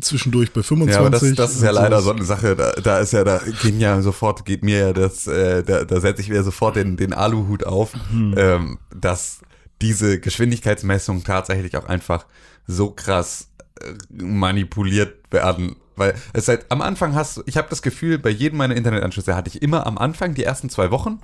zwischendurch bei 25. Ja, aber das, das ist ja leider so eine Sache, da, da ist ja, da gehen ja sofort, geht mir ja das, äh, da, da setze ich wieder sofort den, den Aluhut auf, Hm. ähm, dass diese Geschwindigkeitsmessungen tatsächlich auch einfach so krass äh, manipuliert werden. Weil es halt am Anfang hast du, ich habe das Gefühl, bei jedem meiner Internetanschlüsse hatte ich immer am Anfang, die ersten zwei Wochen,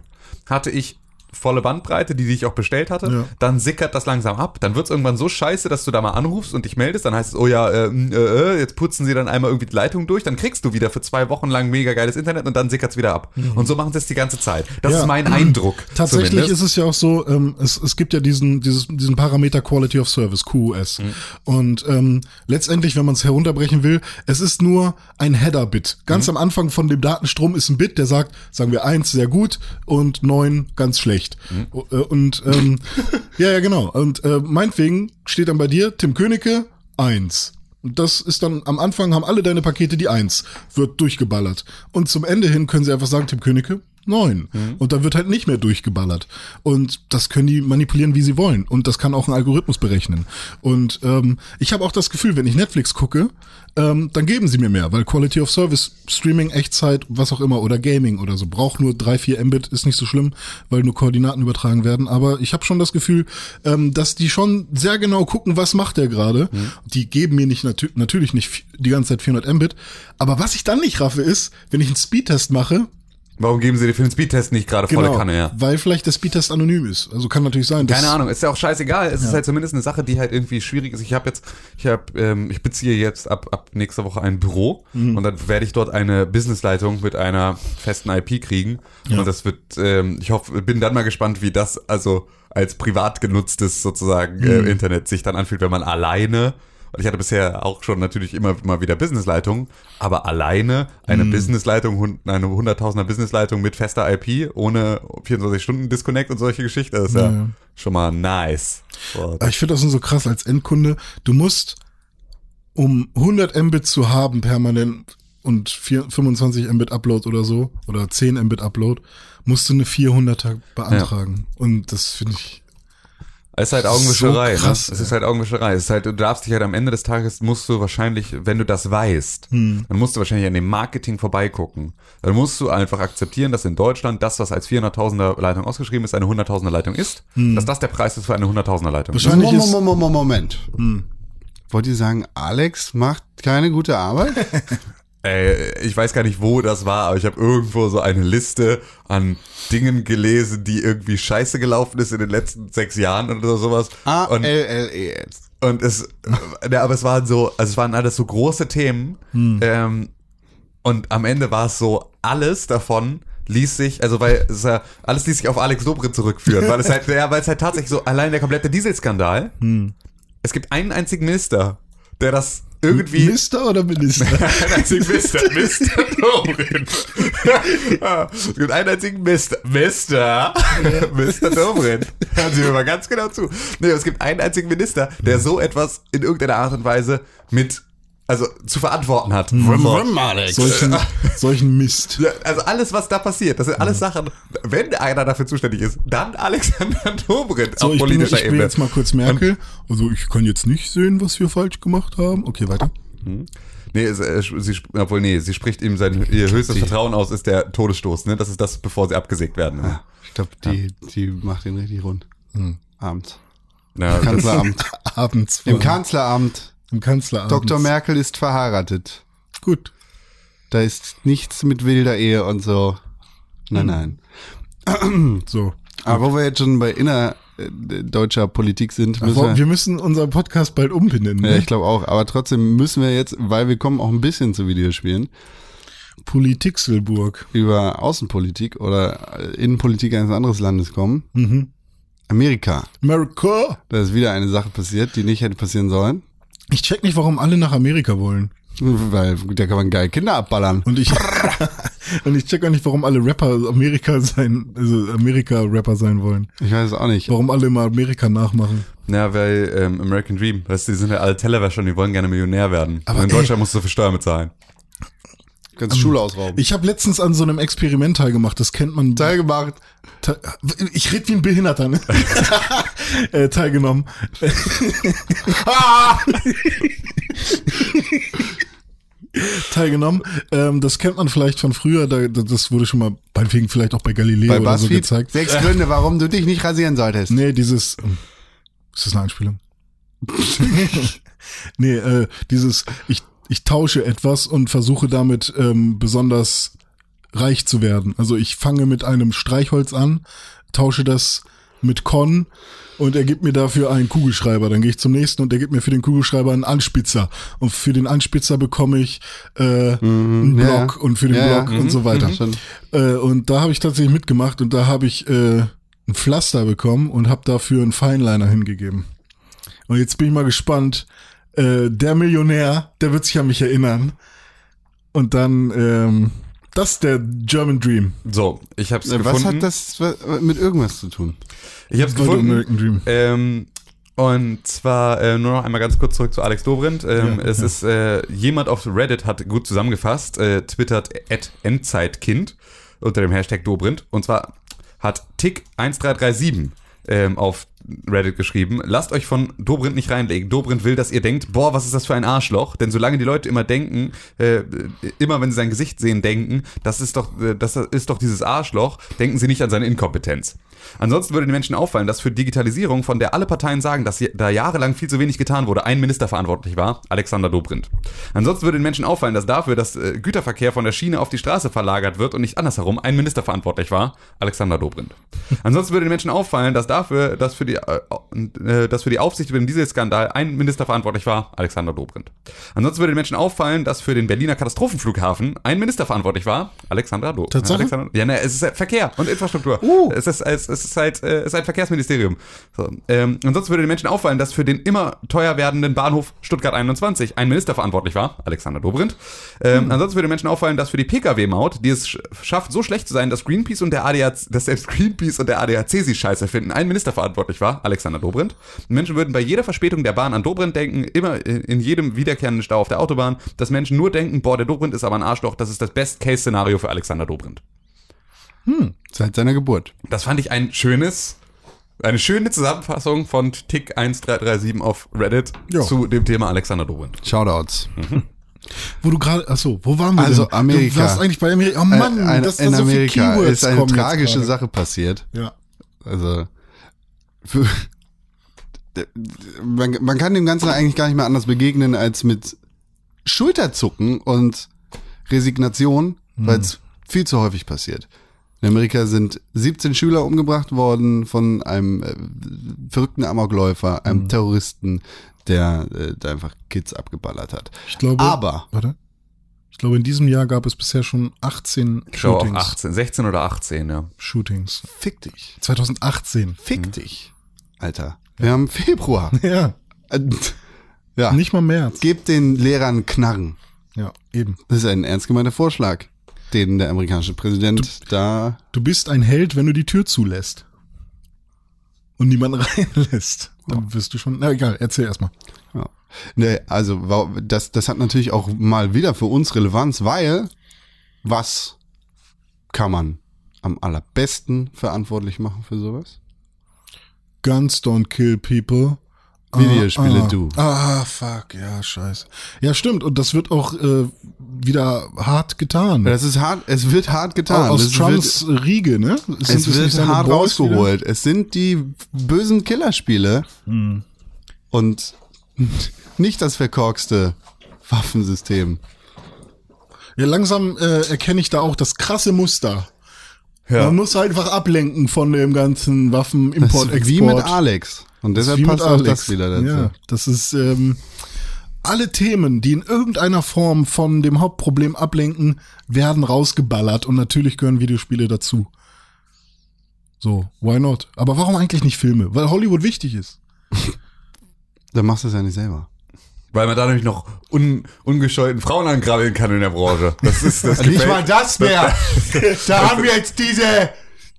hatte ich volle Bandbreite, die, die ich auch bestellt hatte. Ja. Dann sickert das langsam ab. Dann wird es irgendwann so scheiße, dass du da mal anrufst und dich meldest. Dann heißt es, oh ja, äh, äh, äh, jetzt putzen sie dann einmal irgendwie die Leitung durch. Dann kriegst du wieder für zwei Wochen lang mega geiles Internet und dann sickert es wieder ab. Und so machen sie es die ganze Zeit. Das Mhm. Ja. ist mein Eindruck. Tatsächlich zumindest. ist es ja auch so, ähm, es, es gibt ja diesen, dieses, diesen Parameter Quality of Service, QoS. Mhm. Und ähm, letztendlich, wenn man es herunterbrechen will, es ist nur ein Header-Bit. Ganz Mhm. am Anfang von dem Datenstrom ist ein Bit, der sagt, sagen wir eins sehr gut und neun ganz schlecht. Mhm. O- äh, Und ähm, ja, ja, genau. Und äh, meinetwegen steht dann bei dir Tim Königke eins. Und das ist dann, am Anfang haben alle deine Pakete die eins, wird durchgeballert. Und zum Ende hin können sie einfach sagen, Tim Königke, neun. Und dann wird halt nicht mehr durchgeballert. Und das können die manipulieren, wie sie wollen. Und das kann auch ein Algorithmus berechnen. Und ähm, ich habe auch das Gefühl, wenn ich Netflix gucke, ähm, dann geben sie mir mehr, weil Quality of Service, Streaming, Echtzeit, was auch immer, oder Gaming oder so, braucht nur drei, vier Mbit, ist nicht so schlimm, weil nur Koordinaten übertragen werden. Aber ich habe schon das Gefühl, ähm, dass die schon sehr genau gucken, was macht der gerade. Die geben mir nicht natü natürlich nicht die ganze Zeit 400 Mbit. Aber was ich dann nicht raffe, ist, wenn ich einen Speedtest mache, Warum geben sie dir für den Speedtest nicht gerade volle Kanne her? weil vielleicht der Speedtest anonym ist. Also kann natürlich sein. dass- Keine Ahnung, ist ja auch scheißegal. Es ist halt zumindest eine Sache, die halt irgendwie schwierig ist. Ich habe jetzt, ich habe, ähm, ich beziehe jetzt ab, ab nächster Woche ein Büro Mhm. und dann werde ich dort eine Businessleitung mit einer festen IP kriegen. Und das wird, ähm, ich hoffe, bin dann mal gespannt, wie das also als privat genutztes sozusagen Mhm. äh, Internet sich dann anfühlt, wenn man alleine und ich hatte bisher auch schon natürlich immer mal wieder Businessleitungen, aber alleine eine Mhm. Businessleitung, eine 100.000er Businessleitung mit fester IP, ohne 24-Stunden-Disconnect und solche Geschichten, das ist ja, Ja. schon mal nice. Aber ich finde das so krass als Endkunde. Du musst, um 100 Mbit zu haben permanent und 4, 25 Mbit Upload oder so, oder 10 Mbit Upload, musst du eine 400er beantragen. Und das finde ich, Es ist halt Augenwischerei. So krass, ne? Es ist halt Augenwischerei. Es ist halt, du darfst dich halt am Ende des Tages, musst du wahrscheinlich, wenn du das weißt, Hm. dann musst du wahrscheinlich an dem Marketing vorbeigucken. Dann musst du einfach akzeptieren, dass in Deutschland das, was als 400.000er Leitung ausgeschrieben ist, eine 100.000er Leitung ist. Dass das der Preis ist für eine 100.000er Leitung. Hm. Wahrscheinlich Moment, ist- Moment, Moment, Moment. Wollt ihr sagen, Alex macht keine gute Arbeit? Äh, ich weiß gar nicht, wo das war, aber ich habe irgendwo so eine Liste an Dingen gelesen, die irgendwie scheiße gelaufen ist in den letzten sechs Jahren oder sowas. A Und L L E S. Und es, ja, aber es waren so, also es waren alles so große Themen. Ähm, und am Ende war es so, alles davon ließ sich, also weil es ja, alles ließ sich auf Alex Dobrindt zurückführen, weil es halt, ja, weil es halt tatsächlich so, allein der komplette Dieselskandal, es gibt einen einzigen Minister, der das irgendwie. Mister oder Minister? einen einzigen Mister, Mister Dobrindt. Ja, es gibt einen einzigen Mister, Mister, Mister Dobrindt. Hören Sie mir mal ganz genau zu. Nee, es gibt einen einzigen Minister, der so etwas in irgendeiner Art und Weise mit, also zu verantworten hat. Rum, Alex. solchen, solchen Mist. Ja, Also alles, was da passiert, das sind alles Sachen, wenn einer dafür zuständig ist, dann Alexander Dobrindt So, auf ich bin, politischer ich Ebene. jetzt mal kurz Merkel. Also ich kann jetzt nicht sehen, was wir falsch gemacht haben. Okay, weiter. Nee, es, äh, sie, obwohl, nee, sie spricht ihm sein ihr höchstes Vertrauen aus, ist der Todesstoß, ne? Das ist das, bevor sie abgesägt werden. Ne? Ich glaube, die, die macht den richtig rund. Abends. Ja, Kanzleramt. Abends. Im Kanzleramt. Im Kanzleramt. Dr. Merkel ist verheiratet. Gut. Da ist nichts mit wilder Ehe und so. Nein, nein. So. Aber wo wir jetzt schon bei innerdeutscher Politik sind, müssen Aber wir, wir müssen unseren Podcast bald umbenennen. ja, Ne? ich glaube auch. Aber trotzdem müssen wir jetzt, weil wir kommen auch ein bisschen zu Videospielen, Politikselburg. über Außenpolitik oder äh, Innenpolitik eines anderes Landes kommen. Mhm. Amerika. America. Da ist wieder eine Sache passiert, die nicht hätte passieren sollen. Ich check nicht, warum alle nach Amerika wollen. Weil da kann man geil Kinder abballern. Und ich, und ich check auch nicht, warum alle Rapper Amerika sein, also Amerika-Rapper sein wollen. Ich weiß es auch nicht. Warum alle immer Amerika nachmachen. ja, weil ähm, American Dream, weißt du, die sind ja alle Tellerwäscher und die wollen gerne Millionär werden. Aber und in ey- Deutschland musst du für Steuern bezahlen. Kannst Schule ausrauben. Ich habe letztens an so einem Experiment teilgemacht, das kennt man. Teil gemacht. Te- Ich rede wie ein Behinderter, ne? äh, teilgenommen. teilgenommen. Ähm, das kennt man vielleicht von früher, da, das wurde schon mal meinetwegen vielleicht auch bei Galileo Bei oder so gezeigt. sechs Gründe, warum du dich nicht rasieren solltest. Nee, dieses. ähm, Ist das eine Einspielung? nee, äh, dieses, ich, ich tausche etwas und versuche damit ähm, besonders reich zu werden. Also ich fange mit einem Streichholz an, tausche das mit Con und er gibt mir dafür einen Kugelschreiber. Dann gehe ich zum nächsten und er gibt mir für den Kugelschreiber einen Anspitzer. Und für den Anspitzer bekomme ich äh, einen ja, Block und für den ja, Block und so weiter. Schon. Äh, und da habe ich tatsächlich mitgemacht und da habe ich äh, ein Pflaster bekommen und habe dafür einen Feinliner hingegeben. Und jetzt bin ich mal gespannt. Äh, der Millionär, der wird sich an mich erinnern. Und dann, ähm, das ist der German Dream. So, ich hab's Was gefunden. hat das mit irgendwas zu tun? Ich hab's War der gefunden. American Dream. Ähm, und zwar äh, nur noch einmal ganz kurz zurück zu Alex Dobrindt. Ähm, Ja, es ja. ist äh, jemand auf Reddit hat gut zusammengefasst, äh, twittert at Endzeitkind unter dem Hashtag Dobrindt. Und zwar hat Tick1337 ähm, auf Reddit geschrieben, lasst euch von Dobrindt nicht reinlegen. Dobrindt will, dass ihr denkt, boah, was ist das für ein Arschloch? Denn solange die Leute immer denken, äh, immer wenn sie sein Gesicht sehen, denken, das ist doch, äh, das ist doch dieses Arschloch, denken sie nicht an seine Inkompetenz. Ansonsten würde den Menschen auffallen, dass für Digitalisierung, von der alle Parteien sagen, dass da jahrelang viel zu wenig getan wurde, ein Minister verantwortlich war, Alexander Dobrindt. Ansonsten würde den Menschen auffallen, dass dafür, dass äh, Güterverkehr von der Schiene auf die Straße verlagert wird und nicht andersherum, ein Minister verantwortlich war, Alexander Dobrindt. Ansonsten würde den Menschen auffallen, dass dafür, dass für die, äh, äh, dass für die Aufsicht über den Dieselskandal ein Minister verantwortlich war, Alexander Dobrindt. Ansonsten würde den Menschen auffallen, dass für den Berliner Katastrophenflughafen ein Minister verantwortlich war, Alexander Dobrindt. Tatsache? Alexander, ja, ne, es ist halt Verkehr und Infrastruktur. Es ist, es, ist halt, äh, es ist ein Verkehrsministerium. So, ähm, ansonsten würde den Menschen auffallen, dass für den immer teuer werdenden Bahnhof Stuttgart 21 ein Minister verantwortlich war, Alexander Dobrindt. Ähm, Ansonsten würde den Menschen auffallen, dass für die Pkw-Maut, die es sch- schafft, so schlecht zu sein, dass Greenpeace und der ADAC, dass selbst Greenpeace und der ADAC sie scheiße finden, ein Minister verantwortlich war, Alexander Dobrindt. Menschen würden bei jeder Verspätung der Bahn an Dobrindt denken, immer in in jedem wiederkehrenden Stau auf der Autobahn, dass Menschen nur denken, boah, der Dobrindt ist aber ein Arschloch, das ist das Best-Case-Szenario für Alexander Dobrindt. Seit seiner Geburt. Das fand ich ein schönes Eine schöne Zusammenfassung von Tick 1337 auf Reddit Ja. zu dem Thema Alexander Dobrindt. Shoutouts. Wo du gerade, achso, wo waren wir Also, denn? Amerika. Du warst eigentlich bei Amerika. Oh Mann, Ein- dass da in so Amerika ist eine tragische. Sache passiert. Ja. Also für, man, man kann dem Ganzen eigentlich gar nicht mehr anders begegnen als mit Schulterzucken und Resignation, weil es viel zu häufig passiert. In Amerika sind 17 Schüler umgebracht worden von einem äh, verrückten Amokläufer, einem Terroristen, der äh, da einfach Kids abgeballert hat. Ich glaube, Aber warte. Ich glaube, in diesem Jahr gab es bisher schon 18 Ich Shootings. 18, 16 oder 18, ja. Shootings. fick dich. 2018. Fick dich. Alter. Wir haben Februar. Ja, Äh, ja. nicht mal März. Gebt den Lehrern Knarren. Ja, eben. Das ist ein ernst gemeinter Vorschlag, den der amerikanische Präsident da. Du bist ein Held, wenn du die Tür zulässt. Und niemanden reinlässt. Dann wirst du schon. Na egal, erzähl erstmal. Ja. Nee, also das, das hat natürlich auch mal wieder für uns Relevanz, weil was kann man am allerbesten verantwortlich machen für sowas? Guns don't kill people. Videospiele, ah, du. Ah, fuck, ja, scheiße. Ja, stimmt. Und das wird auch äh, wieder hart getan. Das ist hart, es wird hart getan. Aus es Trumps Riege, ne? Es das wird hart Boys wieder? rausgeholt. Es sind die bösen Killerspiele Hm. und nicht das verkorkste Waffensystem. Ja, langsam äh, erkenne ich da auch das krasse Muster. Ja. Man muss einfach ablenken von dem ganzen Das Waffenimport, ist wie mit Alex. Und deshalb passt auch Alex. das wieder dazu. Ja, das ist ähm, alle Themen, die in irgendeiner Form von dem Hauptproblem ablenken, werden rausgeballert und natürlich gehören Videospiele dazu. So, why not? Aber warum eigentlich nicht Filme? Weil Hollywood wichtig ist. Dann machst du es ja nicht selber. Weil man dadurch noch un, ungescheuten Frauen angrabbeln kann in der Branche. Das ist das Nicht mal das mehr. da haben wir jetzt diese,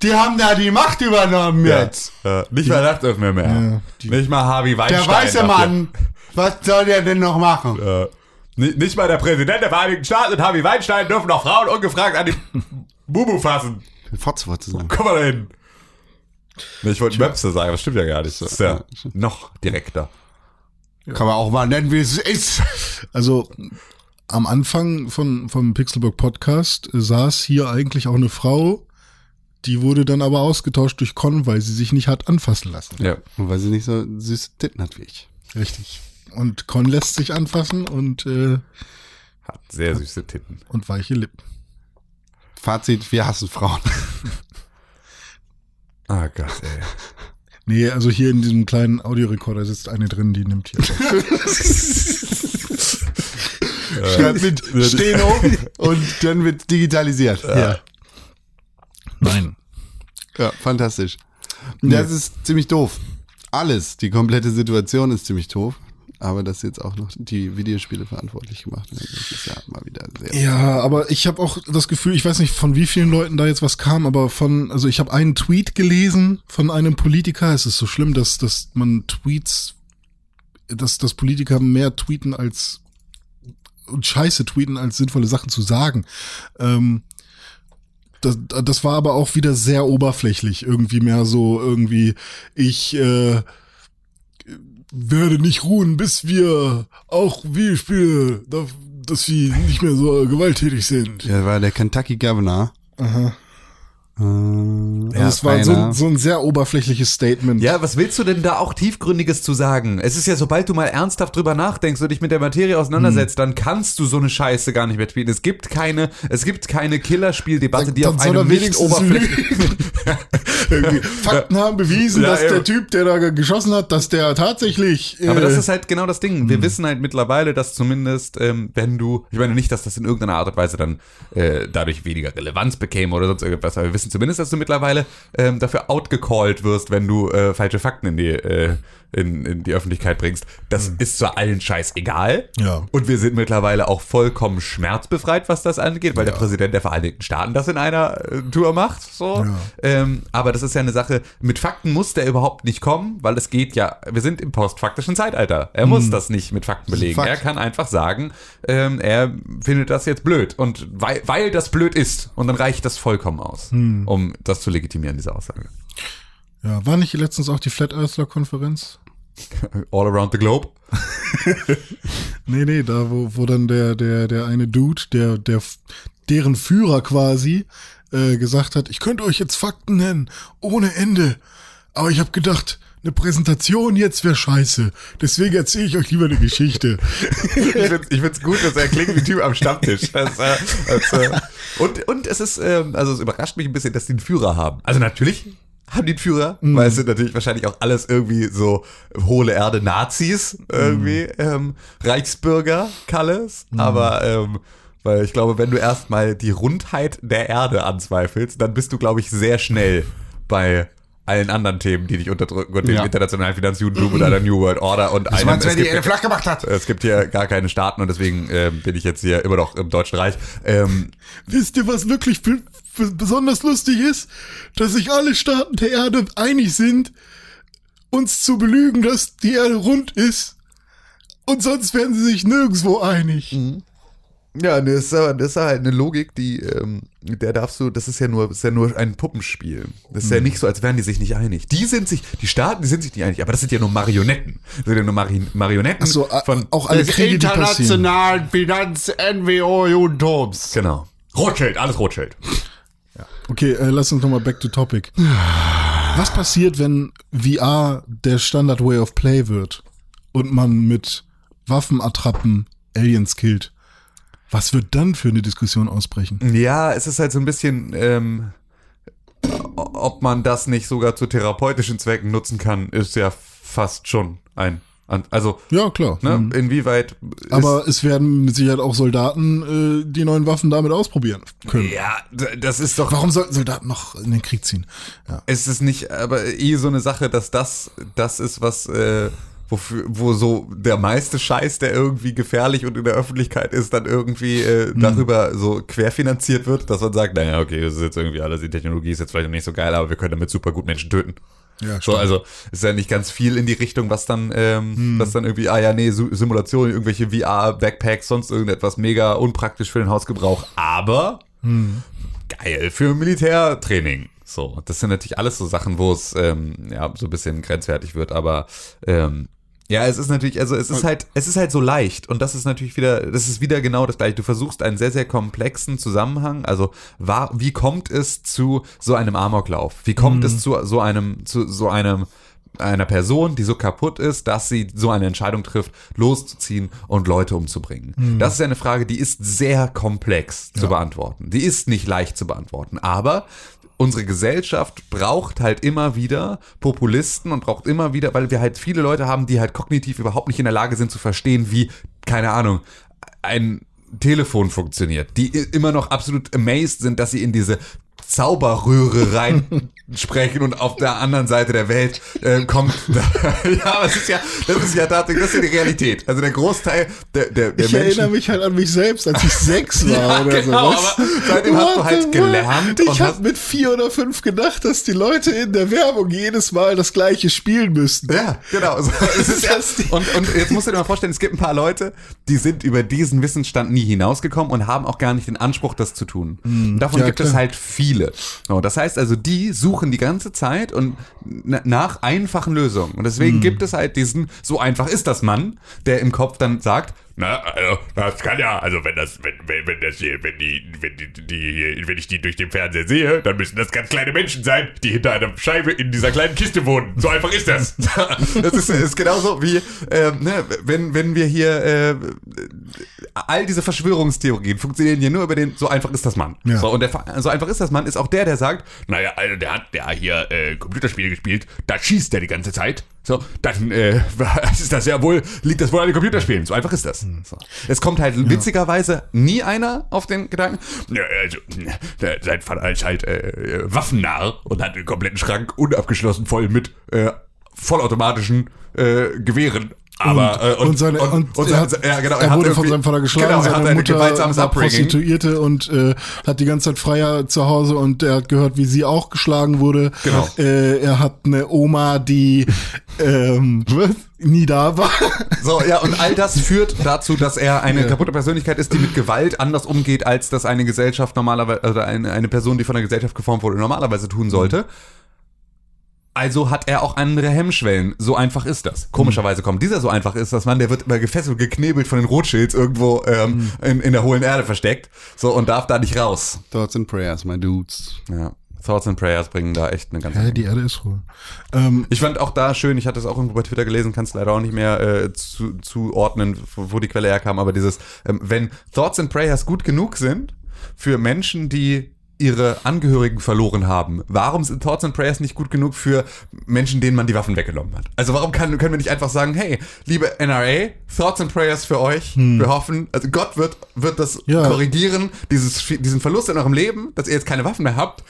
die haben da die Macht übernommen Ja, jetzt. ja. Nicht mal Nachtöffner mehr. nicht mal Harvey Weinstein. Der weiße. Mann, was soll der denn noch machen? Ja. Nicht, nicht mal der Präsident der Vereinigten Staaten und Harvey Weinstein dürfen noch Frauen ungefragt an die Bubu fassen. Fotzwort zu sagen. Komm mal dahin. Ich wollte Webster sagen, das stimmt ja gar nicht. Das ist ja noch direkter. Kann man auch mal nennen, wie es ist. Also am Anfang von, vom Pixelburg Podcast saß hier eigentlich auch eine Frau, die wurde dann aber ausgetauscht durch Con, weil sie sich nicht hat anfassen lassen. Ja. Und weil sie nicht so süße Titten hat wie ich. Richtig. Und Con lässt sich anfassen und, äh, Hat sehr süße Titten. und weiche Lippen. Fazit, wir hassen Frauen. Ah Gott, ey. Nee, also hier in diesem kleinen Audiorekorder sitzt eine drin, die nimmt hier. Schreibt mit Steno und dann wird digitalisiert. Ja. Nein. ja, fantastisch. Das ist ziemlich doof. Alles, die komplette Situation ist ziemlich doof. Aber dass jetzt auch noch die Videospiele verantwortlich gemacht werden, das ist ja mal wieder sehr. Ja, aber ich habe auch das Gefühl, ich weiß nicht, von wie vielen Leuten da jetzt was kam, aber von, also ich habe einen Tweet gelesen von einem Politiker. Es ist so schlimm, dass, dass man Tweets, dass, dass Politiker mehr tweeten als und Scheiße tweeten, als sinnvolle Sachen zu sagen. Ähm, das, das war aber auch wieder sehr oberflächlich, irgendwie mehr so irgendwie, ich äh, werde nicht ruhen, bis wir auch Videospiele, da- dass sie nicht mehr so gewalttätig sind. Ja, war der Kentucky Governor. Aha. Äh, Also ja, es war so, so ein sehr oberflächliches Statement. Ja, was willst du denn da auch Tiefgründiges zu sagen? Es ist ja, sobald du mal ernsthaft drüber nachdenkst und dich mit der Materie auseinandersetzt, dann kannst du so eine Scheiße gar nicht mehr tweeten. Es gibt keine, es gibt keine Killerspieldebatte, die auf einem nicht oberflächlichen. Fakten haben bewiesen, Ja, dass eben. der Typ, der da geschossen hat, dass der tatsächlich. Äh, Aber das ist halt genau das Ding. Wir wissen halt mittlerweile, dass zumindest, ähm, wenn du, ich meine nicht, dass das in irgendeiner Art und Weise dann äh, dadurch weniger Relevanz bekäme oder sonst irgendwas, aber wir wissen zumindest, dass du mittlerweile ähm, dafür outgecallt wirst, wenn du äh, falsche Fakten in die, äh, in, in die Öffentlichkeit bringst. Das ist zwar allen Scheiß egal. Ja. Und wir sind mittlerweile auch vollkommen schmerzbefreit, was das angeht, weil der Präsident der Vereinigten Staaten das in einer äh, Tour macht. So. Ja. Ähm, aber das ist ja eine Sache, mit Fakten muss der überhaupt nicht kommen, weil es geht ja, wir sind im postfaktischen Zeitalter. Er muss das nicht mit Fakten belegen. Fakt. Er kann einfach sagen, ähm, er findet das jetzt blöd. Und weil, weil das blöd ist. Und dann reicht das vollkommen aus, um das zu legitimieren, diese Aussage. Ja, war nicht letztens auch die Flat Earthler Konferenz? All around the globe. Nee, nee, da wo, wo dann der, der, der eine Dude, der, der, deren Führer quasi, äh, gesagt hat, ich könnte euch jetzt Fakten nennen, ohne Ende. Aber ich habe gedacht, eine Präsentation jetzt wäre scheiße. Deswegen erzähle ich euch lieber eine Geschichte. ich ich find's gut, dass er klingt wie ein Typ am Stammtisch. Das, äh, das, äh, und, und es ist, ähm, also es überrascht mich ein bisschen, dass die einen Führer haben. Also natürlich haben die einen Führer, Mhm. weil es sind natürlich wahrscheinlich auch alles irgendwie so hohle Erde Nazis, irgendwie, Mhm. ähm, Reichsbürger, Kalles, aber ähm, weil ich glaube, wenn du erstmal die Rundheit der Erde anzweifelst, dann bist du, glaube ich, sehr schnell bei allen anderen Themen, die dich unterdrücken und dem Ja. internationalen Finanzjudentum und einer New World Order und einem, meinst wer die gibt- Erde flach gemacht hat? es gibt hier gar keine Staaten und deswegen ähm, bin ich jetzt hier immer noch im Deutschen Reich. Ähm, Wisst ihr, was wirklich be- be- besonders lustig ist? Dass sich alle Staaten der Erde einig sind, uns zu belügen, dass die Erde rund ist. Und sonst werden sie sich nirgendwo einig. Ja, das ist, aber- das ist halt eine Logik, die, ähm, der darfst du, das ist ja nur, ist ja nur ein Puppenspiel. Das ist ja nicht so, als wären die sich nicht einig. Die sind sich, die Staaten, die sind sich nicht einig, aber das sind ja nur Marionetten. Das sind ja nur Mari Marionetten Ach so, a- von, auch alle Des Kriege, internationalen Finanz-NWO-Judentums. genau. Rothschild, alles Rothschild. Okay, äh, lass uns nochmal back to topic. Was passiert, wenn VR der Standard Way of Play wird und man mit Waffenattrappen Aliens killt? Was wird dann für eine Diskussion ausbrechen? Ja, es ist halt so ein bisschen, ähm, ob man das nicht sogar zu therapeutischen Zwecken nutzen kann, ist ja fast schon ein, also, Ja, klar. ne, Mhm. inwieweit ist, Aber es werden mit Sicherheit auch Soldaten äh, die neuen Waffen damit ausprobieren können. ja, das ist doch, Warum sollten Soldaten noch in den Krieg ziehen? Ja. ist es nicht, aber eh so eine Sache, dass das, das ist was, äh, wofür, wo so der meiste Scheiß, der irgendwie gefährlich und in der Öffentlichkeit ist, dann irgendwie äh, Mhm. darüber so querfinanziert wird, dass man sagt, naja, okay, das ist jetzt irgendwie alles, die Technologie ist jetzt vielleicht noch nicht so geil, aber wir können damit super gut Menschen töten. Ja, So, also ist ja nicht ganz viel in die Richtung, was dann, ähm, was dann irgendwie, ah ja, nee, Su- Simulation, irgendwelche VR-Backpacks, sonst irgendetwas mega unpraktisch für den Hausgebrauch, aber geil für Militärtraining. So, das sind natürlich alles so Sachen, wo es ähm, ja so ein bisschen grenzwertig wird, aber ähm, ja, es ist natürlich, also es ist halt, es ist halt so leicht und das ist natürlich wieder, das ist wieder genau das gleiche. Du versuchst einen sehr, sehr komplexen Zusammenhang, also war, wie kommt es zu so einem Amoklauf? Wie kommt es zu so einem, zu so einem einer Person, die so kaputt ist, dass sie so eine Entscheidung trifft, loszuziehen und Leute umzubringen. Das ist eine Frage, die ist sehr komplex zu beantworten. Die ist nicht leicht zu beantworten, aber unsere Gesellschaft braucht halt immer wieder Populisten und braucht immer wieder, weil wir halt viele Leute haben, die halt kognitiv überhaupt nicht in der Lage sind zu verstehen, wie, keine Ahnung, ein Telefon funktioniert, die immer noch absolut amazed sind, dass sie in diese Zauberröhre rein sprechen und auf der anderen Seite der Welt äh, kommt. ja, aber es ist ja, das ist ja tatsächlich, das ist ja die Realität. Also der Großteil der, der, der Ich Menschen. erinnere mich halt an mich selbst, als ich sechs war Ja, oder genau, so. was? aber seitdem hast du halt gelernt Ich habe mit vier oder fünf gedacht, dass die Leute in der Werbung jedes Mal das gleiche spielen müssten. Ja, genau. So, es ist ja, Das und, und jetzt musst du dir mal vorstellen, es gibt ein paar Leute, die sind über diesen Wissensstand nie hinausgekommen und haben auch gar nicht den Anspruch, das zu tun. Und davon ja, gibt es klar. halt viele. So, das heißt also, die suchen die ganze Zeit und na- nach einfachen Lösungen. Und deswegen gibt es halt diesen, so einfach ist das Mann, der im Kopf dann sagt, Na, also, das kann ja, also wenn das, wenn, wenn, wenn das hier, wenn die, wenn die, die, wenn ich die durch den Fernseher sehe, dann müssen das ganz kleine Menschen sein, die hinter einer Scheibe in dieser kleinen Kiste wohnen. So einfach ist das. das ist, ist genauso wie, ähm, ne, wenn, wenn wir hier, äh, all diese Verschwörungstheorien funktionieren hier nur über den, so einfach ist das Mann. Ja. So, und der, so einfach ist das Mann, ist auch der, der sagt, Naja, also der hat der hier äh, Computerspiele gespielt, da schießt er die ganze Zeit. So, dann äh, ist das ja wohl, liegt das wohl an den Computerspielen. So einfach ist das. So. es kommt halt witzigerweise nie einer auf den Gedanken, Ja, also, sein Vater ist halt äh, Waffennarr und hat einen kompletten Schrank unabgeschlossen voll mit äh, vollautomatischen äh, Gewehren. Aber und, äh, und, seine, und, er, hat, ja, genau, er, hat wurde von seinem Vater geschlagen, genau, er hat seine ein Mutter war. Prostituierte und äh, hat die ganze Zeit Freier zu Hause und er hat gehört, wie sie auch geschlagen wurde. Genau. Äh, er hat eine Oma, die ähm, nie da war. So, ja, und all das führt dazu, dass er eine kaputte Persönlichkeit ist, die mit Gewalt anders umgeht, als das eine Gesellschaft normalerweise, oder eine, eine Person, die von der Gesellschaft geformt wurde, normalerweise tun sollte. Also hat er auch andere Hemmschwellen. So einfach ist das. Komischerweise kommt dieser so einfach ist das Mann, der wird immer gefesselt, geknebelt von den Rothschilds irgendwo ähm, in, in der hohlen Erde versteckt. So und darf da nicht raus. Thoughts and Prayers, my dudes. Ja. Thoughts and Prayers bringen da echt eine ganze Ja, die Erde ist hohl. Ähm, Ich fand auch da schön, ich hatte es auch irgendwo bei Twitter gelesen, kann es leider auch nicht mehr äh, zu, zuordnen, wo, wo die Quelle herkam, aber dieses, ähm, wenn Thoughts and Prayers gut genug sind für Menschen, die ihre Angehörigen verloren haben, warum sind Thoughts and Prayers nicht gut genug für Menschen, denen man die Waffen weggenommen hat? Also warum kann, können wir nicht einfach sagen, hey, liebe NRA, Thoughts and Prayers für euch, wir hoffen, also Gott wird, wird das Ja. korrigieren, dieses, diesen Verlust in eurem Leben, dass ihr jetzt keine Waffen mehr habt,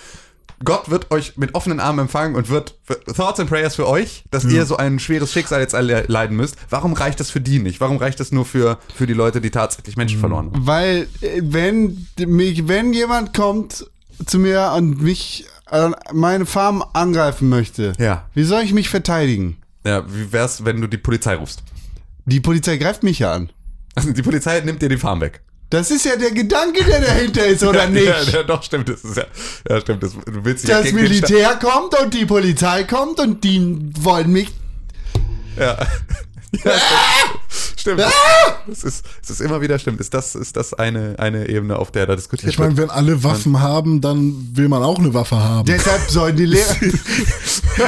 Gott wird euch mit offenen Armen empfangen und wird Thoughts and Prayers für euch, dass ihr so ein schweres Schicksal jetzt alle leiden müsst. Warum reicht das für die nicht? Warum reicht das nur für, für die Leute, die tatsächlich Menschen verloren haben? Weil, äh, wenn mich, wenn jemand kommt zu mir und mich äh, meine Farm angreifen möchte, Ja. wie soll ich mich verteidigen? Ja, wie wär's, wenn du die Polizei rufst? Die Polizei greift mich ja an. Also die Polizei nimmt dir die Farm weg. Das ist ja der Gedanke, der dahinter ist, oder ja, nicht? Ja, ja, doch, stimmt. Das ist ja, ja, stimmt. Das, du willst dich ja das gegen den Staat- Militär kommt und die Polizei kommt und die wollen mich. Ja. ja stimmt. Es ist, es ist immer wieder stimmt. Ist das, ist das eine, eine Ebene, auf der da diskutiert ich meine, wird? wenn alle Waffen haben, dann will man auch eine Waffe haben. Deshalb sollen die Lehrer.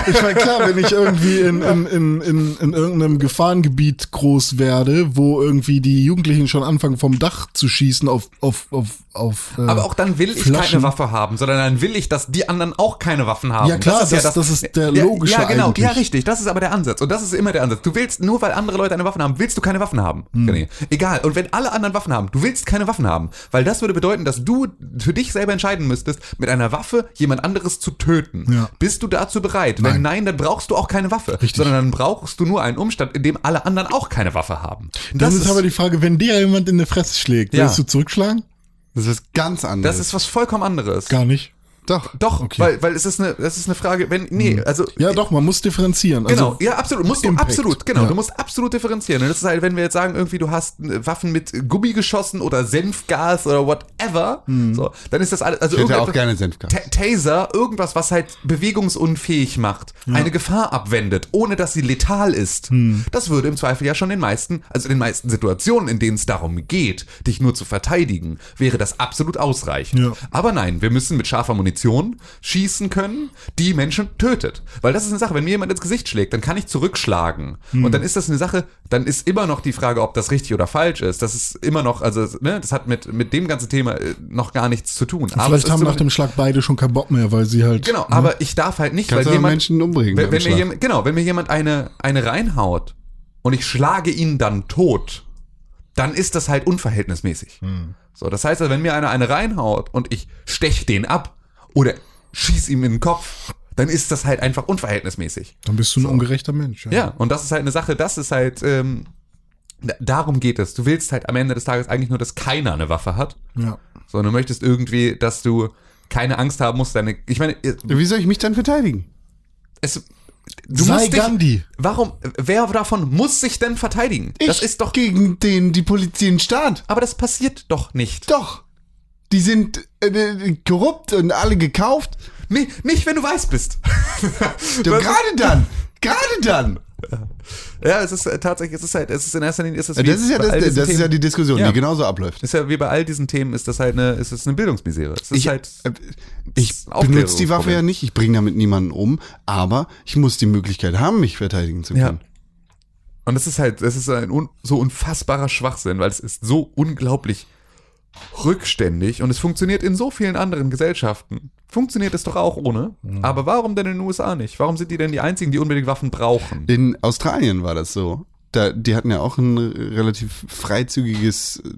Ich meine, klar, wenn ich irgendwie in, in, in, in, in irgendeinem Gefahrengebiet groß werde, wo irgendwie die Jugendlichen schon anfangen vom Dach zu schießen auf, auf, auf, auf äh, Aber auch dann will ich Flaschen. keine Waffe haben, sondern dann will ich, dass die anderen auch keine Waffen haben. Ja, klar, das- das ist der logische Ja, genau, eigentlich. ja, richtig. Das ist aber der Ansatz. Und das ist immer der Ansatz. Du willst, nur weil andere Leute eine Waffe haben, willst du keine Waffen haben. Hm. René. Egal. Und wenn alle anderen Waffen haben, du willst keine Waffen haben. Weil das würde bedeuten, dass du für dich selber entscheiden müsstest, mit einer Waffe jemand anderes zu töten. Ja. Bist du dazu bereit? Wenn nein, dann brauchst du auch keine Waffe. Richtig. Sondern dann brauchst du nur einen Umstand, in dem alle anderen auch keine Waffe haben. Dann ist, aber die Frage, wenn dir jemand in die Fresse schlägt, Ja. willst du zurückschlagen? Das ist ganz anders. das ist was vollkommen anderes. Gar nicht. Doch. Doch, Okay. weil, weil es ist eine, das ist eine Frage, wenn, nee, also. Ja, doch, man muss differenzieren. Also, Genau, ja, absolut. Musst du Impact. absolut, genau. Ja. Du musst absolut differenzieren. Und das ist halt, wenn wir jetzt sagen, irgendwie, du hast äh, Waffen mit Gummigeschossen oder Senfgas oder whatever, so, dann ist das alles. Also Ich hätte auch gerne Senfgas. Ta- Taser, irgendwas, was halt bewegungsunfähig macht, eine Gefahr abwendet, ohne dass sie letal ist. Hm. Das würde im Zweifel ja schon den meisten, also in den meisten Situationen, in denen es darum geht, dich nur zu verteidigen, wäre das absolut ausreichend. Ja. Aber nein, wir müssen mit scharfer Munition schießen können, die Menschen tötet. Weil das ist eine Sache, wenn mir jemand ins Gesicht schlägt, dann kann ich zurückschlagen. Hm. Und dann ist das eine Sache, dann ist immer noch die Frage, ob das richtig oder falsch ist. Das ist immer noch, also, ne, das hat mit, mit dem ganzen Thema äh, noch gar nichts zu tun. Aber Vielleicht haben nach dem Schlag beide schon keinen Bock mehr, weil sie halt. Genau, aber ich darf halt nicht, Kannst weil jemand, Menschen umbringen wenn, wenn mir jemand, genau, wenn mir jemand eine, eine reinhaut und ich schlage ihn dann tot, dann ist das halt unverhältnismäßig. Hm. So, das heißt, also, wenn mir einer eine reinhaut und ich stech den ab oder schieß ihm in den Kopf, dann ist das halt einfach unverhältnismäßig. Dann bist du ein ungerechter Mensch. Ja, und das ist halt eine Sache, das ist halt, ähm, da- darum geht es. Du willst halt am Ende des Tages eigentlich nur, dass keiner eine Waffe hat, ja. sondern du möchtest irgendwie, dass du keine Angst haben musst, deine, ich meine, Wie soll ich mich dann verteidigen? es, du Sei musst dich, Gandhi. Warum, wer davon muss sich denn verteidigen? das Ich ist doch, gegen den, die Polizei, den Staat. aber das passiert doch nicht. Doch. Die sind äh, korrupt und alle gekauft. Nee, nicht, wenn du weiß bist. Gerade dann. Gerade dann. Ja, es ist äh, tatsächlich, es ist halt, es ist in erster Linie, ist es Das wie ist ja, das, das diesen ist ja Themen- die Diskussion, Ja. die genauso abläuft. ist ja wie bei all diesen Themen, ist das halt eine, ist es eine Bildungsmisere. Es ist Ich, halt, äh, ich ist benutze die Waffe ja nicht, ich bringe damit niemanden um, aber ich muss die Möglichkeit haben, mich verteidigen zu Ja. können. Und das ist halt, das ist ein un, so unfassbarer Schwachsinn, weil es ist so unglaublich rückständig und es funktioniert in so vielen anderen Gesellschaften. Funktioniert es doch auch ohne. Aber warum denn in den USA nicht? Warum sind die denn die einzigen, die unbedingt Waffen brauchen? In Australien war das so. Da, die hatten ja auch ein relativ freizügiges äh,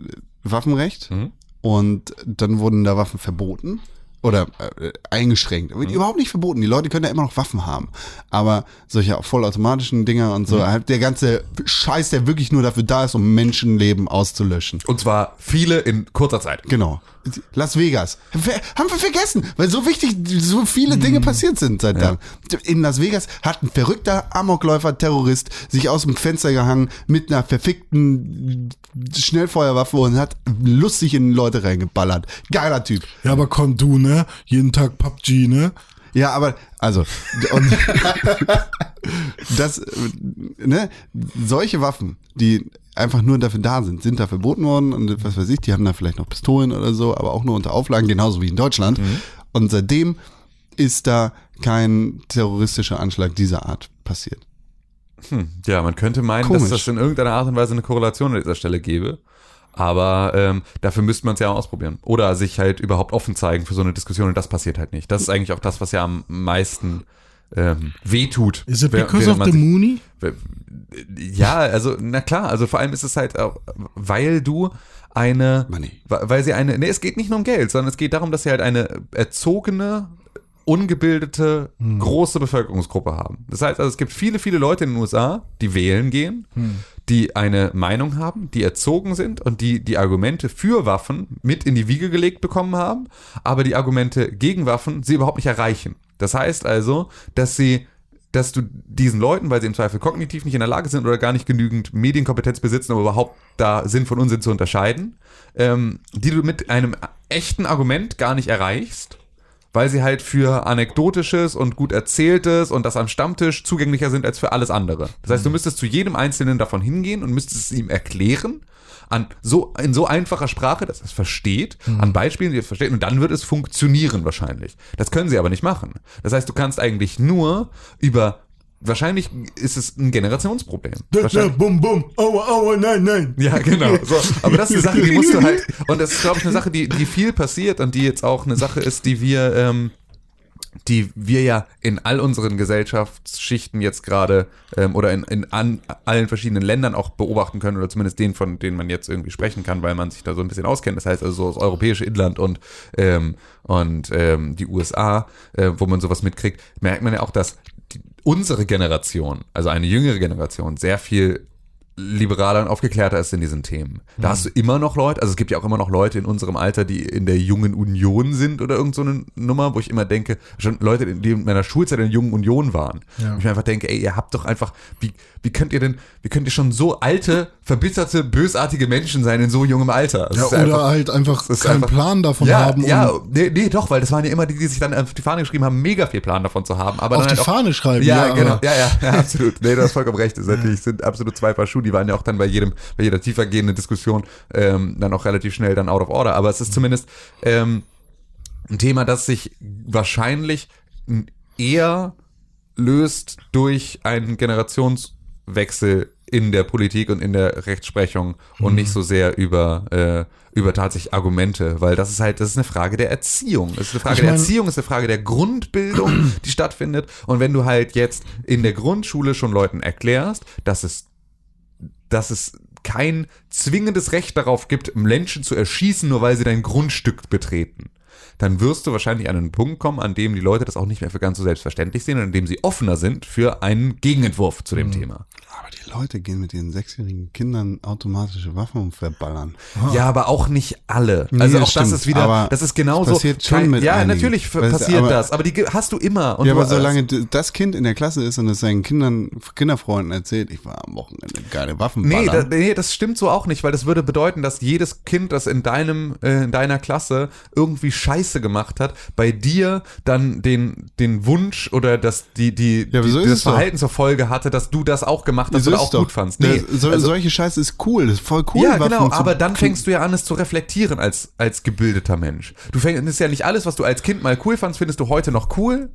Waffenrecht Mhm. und dann wurden da Waffen verboten oder äh, eingeschränkt. Mhm. Aber Überhaupt nicht verboten. Die Leute können ja immer noch Waffen haben. Aber solche vollautomatischen Dinger und so, Mhm. halt der ganze Scheiß, der wirklich nur dafür da ist, um Menschenleben auszulöschen. Und zwar viele in kurzer Zeit. Genau. Las Vegas. Haben wir vergessen, weil so wichtig, so viele Dinge passiert sind seit dann. In Las Vegas hat ein verrückter Amokläufer, Terrorist, sich aus dem Fenster gehangen mit einer verfickten Schnellfeuerwaffe und hat lustig in Leute reingeballert. Geiler Typ. Ja, aber komm du, ne? Jeden Tag PUBG, ne? Ja, aber, also, und das, ne, solche Waffen, die einfach nur dafür da sind, sind da verboten worden und was weiß ich, die haben da vielleicht noch Pistolen oder so, aber auch nur unter Auflagen, genauso wie in Deutschland. Und seitdem ist da kein terroristischer Anschlag dieser Art passiert. Ja, man könnte meinen, Komisch. dass das in irgendeiner Art und Weise eine Korrelation an dieser Stelle gäbe. Aber ähm, dafür müsste man es ja auch ausprobieren. Oder sich halt überhaupt offen zeigen für so eine Diskussion und das passiert halt nicht. Das ist eigentlich auch das, was ja am meisten ähm, wehtut. Is it because of the Mooney? Ja, also, na klar, also vor allem ist es halt auch, weil du eine, Money. weil sie eine, nee, es geht nicht nur um Geld, sondern es geht darum, dass sie halt eine erzogene, ungebildete, große Bevölkerungsgruppe haben. Das heißt also, es gibt viele, viele Leute in den USA, die wählen gehen, die eine Meinung haben, die erzogen sind und die die Argumente für Waffen mit in die Wiege gelegt bekommen haben, aber die Argumente gegen Waffen sie überhaupt nicht erreichen. Das heißt also, dass sie dass du diesen Leuten, weil sie im Zweifel kognitiv nicht in der Lage sind oder gar nicht genügend Medienkompetenz besitzen, um überhaupt da Sinn von Unsinn zu unterscheiden, ähm, die du mit einem echten Argument gar nicht erreichst, weil sie halt für anekdotisches und gut erzähltes und das am Stammtisch zugänglicher sind als für alles andere. Das heißt, du müsstest zu jedem Einzelnen davon hingehen und müsstest es ihm erklären, an so, in so einfacher Sprache, dass es versteht, an Beispielen, die er versteht, und dann wird es funktionieren wahrscheinlich. Das können sie aber nicht machen. Das heißt, du kannst eigentlich nur über, wahrscheinlich ist es ein Generationsproblem. Bum, bum, aua, aua, nein, nein. ja, genau. So, aber das ist eine Sache, die musst du halt, und das ist, glaube ich, eine Sache, die, die viel passiert und die jetzt auch eine Sache ist, die wir, ähm, die wir ja in all unseren Gesellschaftsschichten jetzt gerade ähm, oder in, in an, allen verschiedenen Ländern auch beobachten können oder zumindest den, von denen man jetzt irgendwie sprechen kann, weil man sich da so ein bisschen auskennt. Das heißt also so das europäische Inland und, ähm, und ähm, die USA, äh, wo man sowas mitkriegt, merkt man ja auch, dass die, unsere Generation, also eine jüngere Generation, sehr viel liberaler und aufgeklärter ist in diesen Themen. Da hast du immer noch Leute, also es gibt ja auch immer noch Leute in unserem Alter, die in der jungen Union sind oder irgend so eine Nummer, wo ich immer denke, schon Leute, die in meiner Schulzeit in der jungen Union waren. Ja. Und ich mir einfach denke, ey, ihr habt doch einfach, wie, wie könnt ihr denn, wie könnt ihr schon so alte, verbitterte, bösartige Menschen sein in so jungem Alter? Das Ja, oder einfach- halt einfach keinen einfach- Plan davon ja, haben. Ja, um nee, nee, doch, weil das waren ja immer die, die sich dann auf die Fahne geschrieben haben, mega viel Plan davon zu haben. Aber Auf die halt auch, Fahne schreiben, Ja, ja, genau. Ja, ja, ja, absolut. Nee, du hast vollkommen recht. Das ist natürlich, sind absolut zwei Paar Schuhe. Die waren ja auch dann bei jedem, bei jeder tiefergehenden Diskussion ähm, dann auch relativ schnell dann out of order. Aber es ist zumindest ähm, ein Thema, das sich wahrscheinlich eher löst durch einen Generationswechsel in der Politik und in der Rechtsprechung und nicht so sehr über äh, über tatsächlich Argumente, weil das ist halt das ist eine Frage der Erziehung. Das ist eine Frage Ich der mein- Erziehung, ist eine Frage der Grundbildung, die stattfindet. Und wenn du halt jetzt in der Grundschule schon Leuten erklärst, dass es dass es kein zwingendes Recht darauf gibt, Menschen zu erschießen, nur weil sie dein Grundstück betreten, dann wirst du wahrscheinlich an einen Punkt kommen, an dem die Leute das auch nicht mehr für ganz so selbstverständlich sehen und an dem sie offener sind für einen Gegenentwurf zu dem Mhm. Thema. Aber die Leute gehen mit ihren sechsjährigen Kindern automatische Waffen verballern. Ja, aber auch nicht alle. Nee, Also auch das das stimmt, ist wieder, das ist genauso. es passiert schon kein- mit ja, einigen. natürlich Weißt du, passiert aber- das, aber die hast du immer. Und ja, du, aber solange d- das Kind in der Klasse ist und es seinen Kindern, Kinderfreunden erzählt, ich war am Wochenende geile Waffen Nee, da, nee, das stimmt so auch nicht, weil das würde bedeuten, dass jedes Kind, das in deinem, äh, in deiner Klasse irgendwie Scheiße gemacht hat, bei dir dann den, den Wunsch oder das, die, die, Ja, die so das es doch. Verhalten zur Folge hatte, dass du das auch gemacht hast So oder auch doch. gut fandst. Das- Nee, so, also, solche Scheiße ist cool, das ist voll cool. ja, Waffen genau, aber dann fängst du ja an, es zu reflektieren als, als gebildeter Mensch. Du fängst ja nicht alles, was du als Kind mal cool fandst, findest du heute noch cool.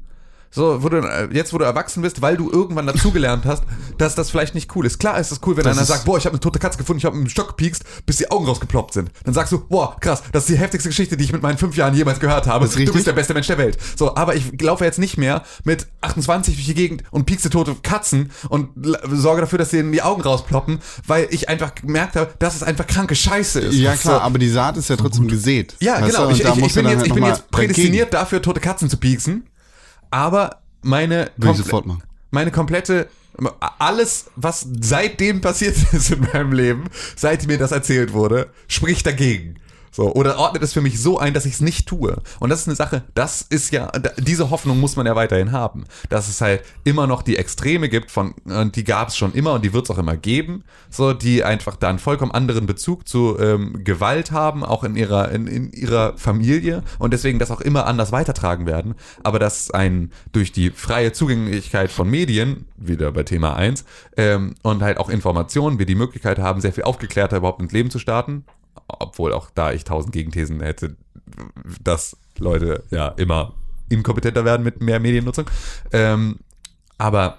So, wo du, äh, jetzt, wo du erwachsen bist, weil du irgendwann dazugelernt hast, dass das vielleicht nicht cool ist. Klar ist es cool, wenn Das einer sagt, boah, ich habe eine tote Katze gefunden, ich habe einen Stock gepiekst, bis die Augen rausgeploppt sind. Dann sagst du, boah, krass, das ist die heftigste Geschichte, die ich mit meinen fünf Jahren jemals gehört habe. Du bist der beste Mensch der Welt. So, aber ich laufe jetzt nicht mehr mit 28 durch die Gegend und piekste tote Katzen und sorge dafür, dass denen die Augen rausploppen, weil ich einfach gemerkt habe, dass es einfach kranke Scheiße ist. Ja klar, So. aber die Saat ist ja trotzdem gesät. Ja, genau. Ich, ich, ich bin jetzt, halt ich bin jetzt mal dagegen. prädestiniert dafür, tote Katzen zu pieksen. Aber meine, Würde ich sofort machen. meine komplette, alles, was seitdem passiert ist in meinem Leben, seit mir das erzählt wurde, spricht dagegen. So, oder ordnet es für mich so ein, dass ich es nicht tue. Und das ist eine Sache, das ist ja, diese Hoffnung muss man ja weiterhin haben. Dass es halt immer noch die Extreme gibt von, und die gab es schon immer und die wird es auch immer geben, so, die einfach da einen vollkommen anderen Bezug zu ähm, Gewalt haben, auch in ihrer, in, in ihrer Familie und deswegen das auch immer anders weitertragen werden. Aber dass ein durch die freie Zugänglichkeit von Medien, wieder bei Thema 1, ähm, und halt auch Informationen, wir die Möglichkeit haben, sehr viel aufgeklärter überhaupt ins Leben zu starten, obwohl auch da ich tausend Gegenthesen hätte, dass Leute ja immer inkompetenter werden mit mehr Mediennutzung. Ähm, aber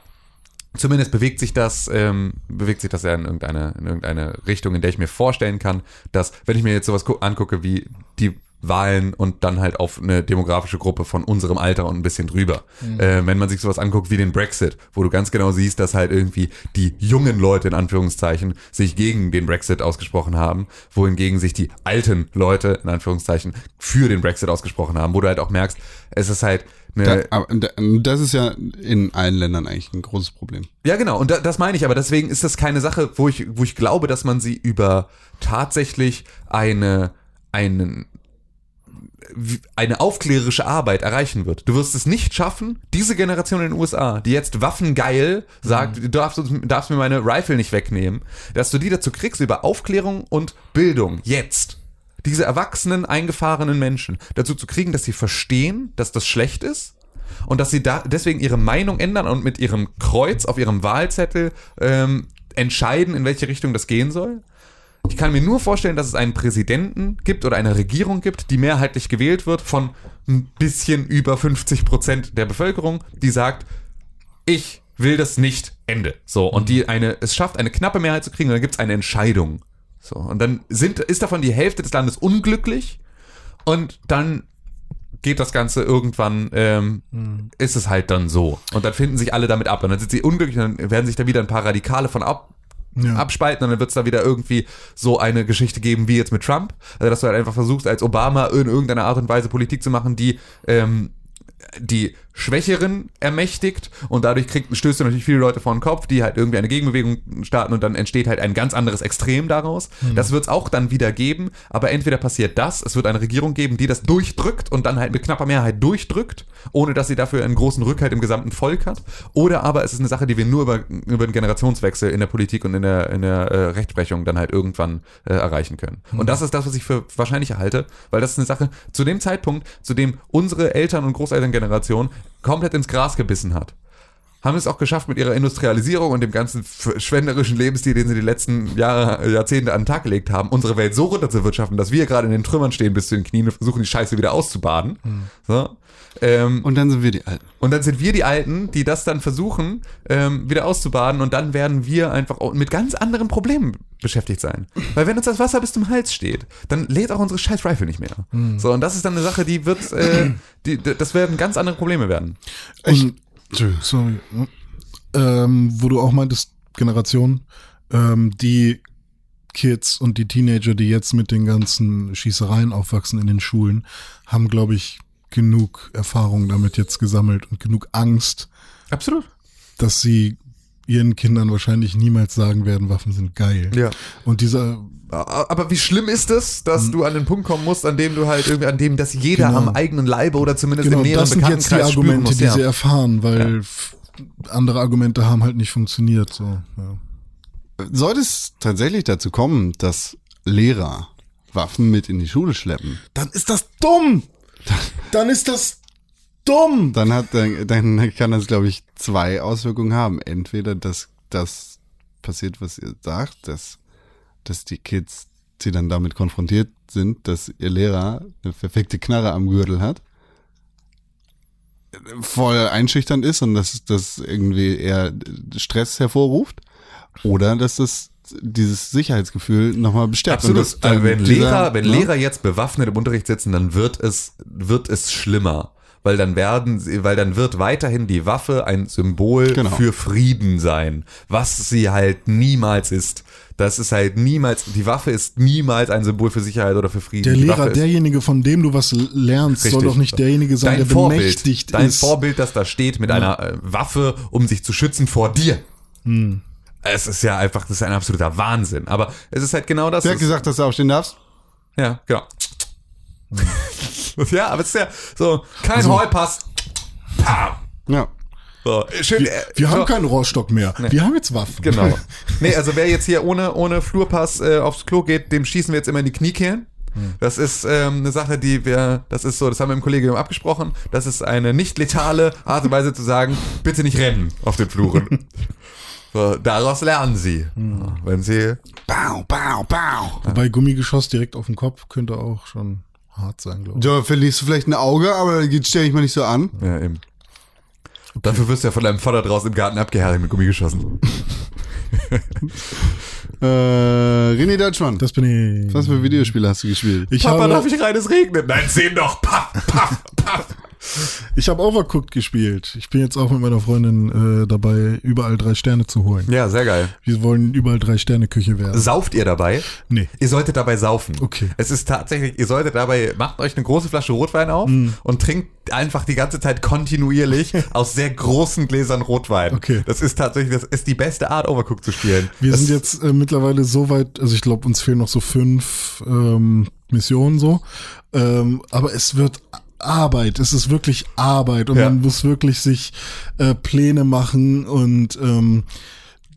zumindest bewegt sich das, ähm, bewegt sich das ja in irgendeine, in irgendeine Richtung, in der ich mir vorstellen kann, dass, wenn ich mir jetzt sowas gu- angucke wie die Wahlen und dann halt auf eine demografische Gruppe von unserem Alter und ein bisschen drüber. Äh, wenn man sich sowas anguckt wie den Brexit, wo du ganz genau siehst, dass halt irgendwie die jungen Leute in Anführungszeichen sich gegen den Brexit ausgesprochen haben, wohingegen sich die alten Leute in Anführungszeichen für den Brexit ausgesprochen haben, wo du halt auch merkst, es ist halt eine, da- das ist ja in allen Ländern eigentlich ein großes Problem. Ja, genau, und da, das meine ich, aber deswegen ist das keine Sache, wo ich, wo ich glaube, dass man sie über tatsächlich eine, einen, eine aufklärerische Arbeit erreichen wird. Du wirst es nicht schaffen, diese Generation in den USA, die jetzt waffengeil sagt, du darfst, darfst mir meine Rifle nicht wegnehmen, dass du die dazu kriegst über Aufklärung und Bildung jetzt. Diese erwachsenen, eingefahrenen Menschen dazu zu kriegen, dass sie verstehen, dass das schlecht ist und dass sie da deswegen ihre Meinung ändern und mit ihrem Kreuz auf ihrem Wahlzettel ähm, entscheiden, in welche Richtung das gehen soll. Ich kann mir nur vorstellen, dass es einen Präsidenten gibt oder eine Regierung gibt, die mehrheitlich gewählt wird von ein bisschen über 50 Prozent der Bevölkerung, die sagt, ich will das nicht, Ende. So, und die eine, es schafft, eine knappe Mehrheit zu kriegen und dann gibt es eine Entscheidung. So, und dann sind, ist davon die Hälfte des Landes unglücklich und dann geht das Ganze irgendwann, ähm, ist es halt dann so. Und dann finden sich alle damit ab. Und dann sind sie unglücklich, und dann werden sich da wieder ein paar Radikale von ab, Ja. abspalten und dann wird es da wieder irgendwie so eine Geschichte geben wie jetzt mit Trump. Also, dass du halt einfach versuchst, als Obama in irgendeiner Art und Weise Politik zu machen, die ähm, die Schwächeren ermächtigt und dadurch kriegt, stößt du natürlich viele Leute vor den Kopf, die halt irgendwie eine Gegenbewegung starten und dann entsteht halt ein ganz anderes Extrem daraus. Das wird es auch dann wieder geben, aber entweder passiert das, es wird eine Regierung geben, die das durchdrückt und dann halt mit knapper Mehrheit durchdrückt, ohne dass sie dafür einen großen Rückhalt im gesamten Volk hat, oder aber es ist eine Sache, die wir nur über, über den Generationswechsel in der Politik und in der, in der äh, Rechtsprechung dann halt irgendwann äh, erreichen können. Und das ist das, was ich für wahrscheinlich halte, weil das ist eine Sache, zu dem Zeitpunkt, zu dem unsere Eltern- und Großelterngeneration komplett ins Gras gebissen hat, haben es auch geschafft mit ihrer Industrialisierung und dem ganzen verschwenderischen Lebensstil, den sie die letzten Jahre, Jahrzehnte an den Tag gelegt haben, unsere Welt so runter zu wirtschaften, dass wir gerade in den Trümmern stehen bis zu den Knien und versuchen, die Scheiße wieder auszubaden. So. Ähm, Und dann sind wir die Alten. und dann sind wir die Alten, die das dann versuchen, ähm, wieder auszubaden und dann werden wir einfach auch mit ganz anderen Problemen beschäftigt sein. Weil wenn uns das Wasser bis zum Hals steht, dann lädt auch unsere scheiß Rifle nicht mehr. So, und das ist dann eine Sache, die wird, äh, die, das werden ganz andere Probleme werden. Und, sorry. Ähm, wo du auch meintest, Generation, ähm, die Kids und die Teenager, die jetzt mit den ganzen Schießereien aufwachsen in den Schulen, haben, glaube ich, genug Erfahrung damit jetzt gesammelt und genug Angst, Absolut. dass sie ihren Kindern wahrscheinlich niemals sagen werden, Waffen sind geil. Ja. Und dieser, Aber wie schlimm ist es, dass du an den Punkt kommen musst, an dem du halt irgendwie, an dem das jeder Genau. am eigenen Leibe oder zumindest genau, im näheren das sind jetzt die Bekanntenkreis spüren Argumente, muss. die Ja. sie erfahren, weil f- andere Argumente haben halt nicht funktioniert. So, ja. Sollte es tatsächlich dazu kommen, dass Lehrer Waffen mit in die Schule schleppen, Dann ist das dumm! Dann ist das dumm! dann hat dann, dann kann das, glaube ich, zwei Auswirkungen haben. Entweder, dass das passiert, was ihr sagt, dass, dass die Kids, die dann damit konfrontiert sind, dass ihr Lehrer eine perfekte Knarre am Gürtel hat, voll einschüchternd ist und dass das irgendwie eher Stress hervorruft. Oder dass das dieses Sicherheitsgefühl nochmal bestärkt. Und Absolut. Also wenn dieser- Lehrer, wenn ne? Lehrer jetzt bewaffnet im Unterricht sitzen, dann wird es, wird es schlimmer. Weil dann werden sie, weil dann wird weiterhin die Waffe ein Symbol Genau. für Frieden sein, was sie halt niemals ist. Das ist halt niemals, die Waffe ist niemals ein Symbol für Sicherheit oder für Frieden. Der Lehrer, derjenige, von dem du was lernst, soll Richtig. doch nicht derjenige sein, dein der Vorbild, bemächtigt dein ist. Vorbild, das da steht mit einer äh, Waffe, um sich zu schützen vor dir. Hm. Es ist ja einfach, das ist ein absoluter Wahnsinn. Aber es ist halt genau das. Wer hat es- gesagt, dass du aufstehen darfst? Ja, genau. Ja, aber es ist ja so, kein Also-. Pam. Ja. So, schön, äh, Wir haben so, keinen Rohrstock mehr. Wir haben jetzt Waffen. Genau. Nee, also wer jetzt hier ohne, ohne Flurpass äh, aufs Klo geht, dem schießen wir jetzt immer in die Kniekehlen. Das ist ähm, eine Sache, die wir, das ist so, das haben wir im Kollegium abgesprochen. Das ist eine nicht letale Art und Weise zu sagen, bitte nicht rennen auf den Fluren. so, daraus lernen sie. Wenn sie, Bau, bau, bau. Wobei Gummigeschoss direkt auf den Kopf könnte auch schon hart sein, glaube ich. Da verlierst du vielleicht ein Auge, aber geht stell dich mal nicht so an. ja eben. Dafür wirst du ja von deinem Vater draußen im Garten abgehärtet mit Gummi geschossen. Äh, René Deutschmann, Das bin ich. was für Videospiele hast du gespielt? Ich Papa, habe, darf ich rein, es regnet. Nein, sehen doch. Paff, paff, paff. Ich habe Overcooked gespielt. Ich bin jetzt auch mit meiner Freundin äh, dabei, überall drei Sterne zu holen. Ja, sehr geil. Wir wollen überall drei Sterne Küche werden. Sauft ihr dabei? Nee. Ihr solltet dabei saufen. Okay. Es ist tatsächlich, ihr solltet dabei, macht euch eine große Flasche Rotwein auf Mm. und trinkt einfach die ganze Zeit kontinuierlich aus sehr großen Gläsern Rotwein. Okay. Das ist tatsächlich, das ist die beste Art, Overcooked zu spielen. Wir das, sind jetzt äh, mittlerweile so weit, also ich glaube, uns fehlen noch so fünf ähm, Missionen so. Ähm, aber es wird Arbeit, es ist wirklich Arbeit und Ja. man muss wirklich sich äh, Pläne machen und ähm,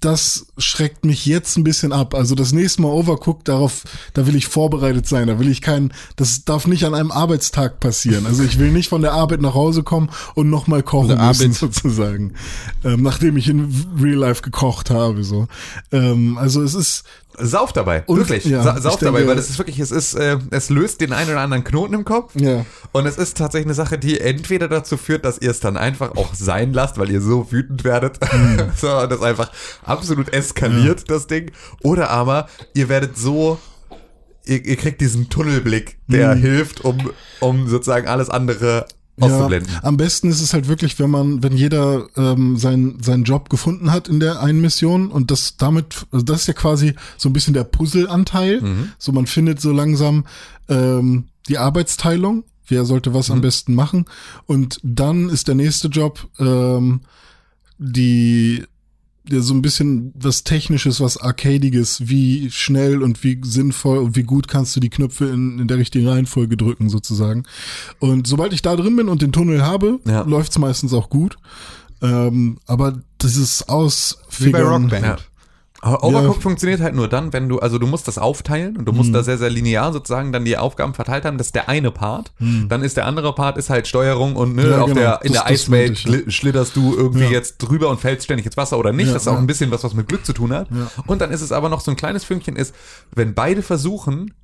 das schreckt mich jetzt ein bisschen ab. Also das nächste Mal Overcooked, darauf, da will ich vorbereitet sein. Da will ich kein, das darf nicht an einem Arbeitstag passieren. Also ich will nicht von der Arbeit nach Hause kommen und nochmal kochen der müssen, Arbeit- sozusagen. Ähm, nachdem ich in Real Life gekocht habe, so. Ähm, also es ist, Sauft dabei, Und- wirklich. ja, Sa ich sauft denke- dabei, weil es ist wirklich, es ist, äh, es löst den einen oder anderen Knoten im Kopf. Ja. Und es ist tatsächlich eine Sache, die entweder dazu führt, dass ihr es dann einfach auch sein lasst, weil ihr so wütend werdet, Mhm. so, das einfach absolut eskaliert, das Ding. Oder aber ihr werdet so, ihr, ihr kriegt diesen Tunnelblick, der Mhm. hilft, um, um sozusagen alles andere auszublenden. am besten ist es halt wirklich, wenn man, wenn jeder ähm, seinen seinen Job gefunden hat in der einen Mission und das damit, also das ist ja quasi so ein bisschen der Puzzleanteil. So man findet so langsam ähm, die Arbeitsteilung. Wer sollte was am besten machen? Und dann ist der nächste Job ähm, die ja, so ein bisschen was Technisches, was Arcadiges, wie schnell und wie sinnvoll und wie gut kannst du die Knöpfe in, in der richtigen Reihenfolge drücken, sozusagen. Und sobald ich da drin bin und den Tunnel habe, Ja. läuft's meistens auch gut. Ähm, aber dieses Wie bei Ausfigern. Rockband. Ja. Aber Overcooked Ja. funktioniert halt nur dann, wenn du, also du musst das aufteilen und du Mhm. musst da sehr, sehr linear sozusagen dann die Aufgaben verteilt haben. Das ist der eine Part. Dann ist der andere Part ist halt Steuerung und ne, Mhm. Ja, auf genau. der, in Das- der Eiswelt ich, ja. schlitterst du irgendwie jetzt drüber und fällst ständig ins Wasser oder nicht. Das ist auch ein bisschen was, was mit Glück zu tun hat. Und dann ist es aber noch so ein kleines Fünkchen ist, wenn beide versuchen,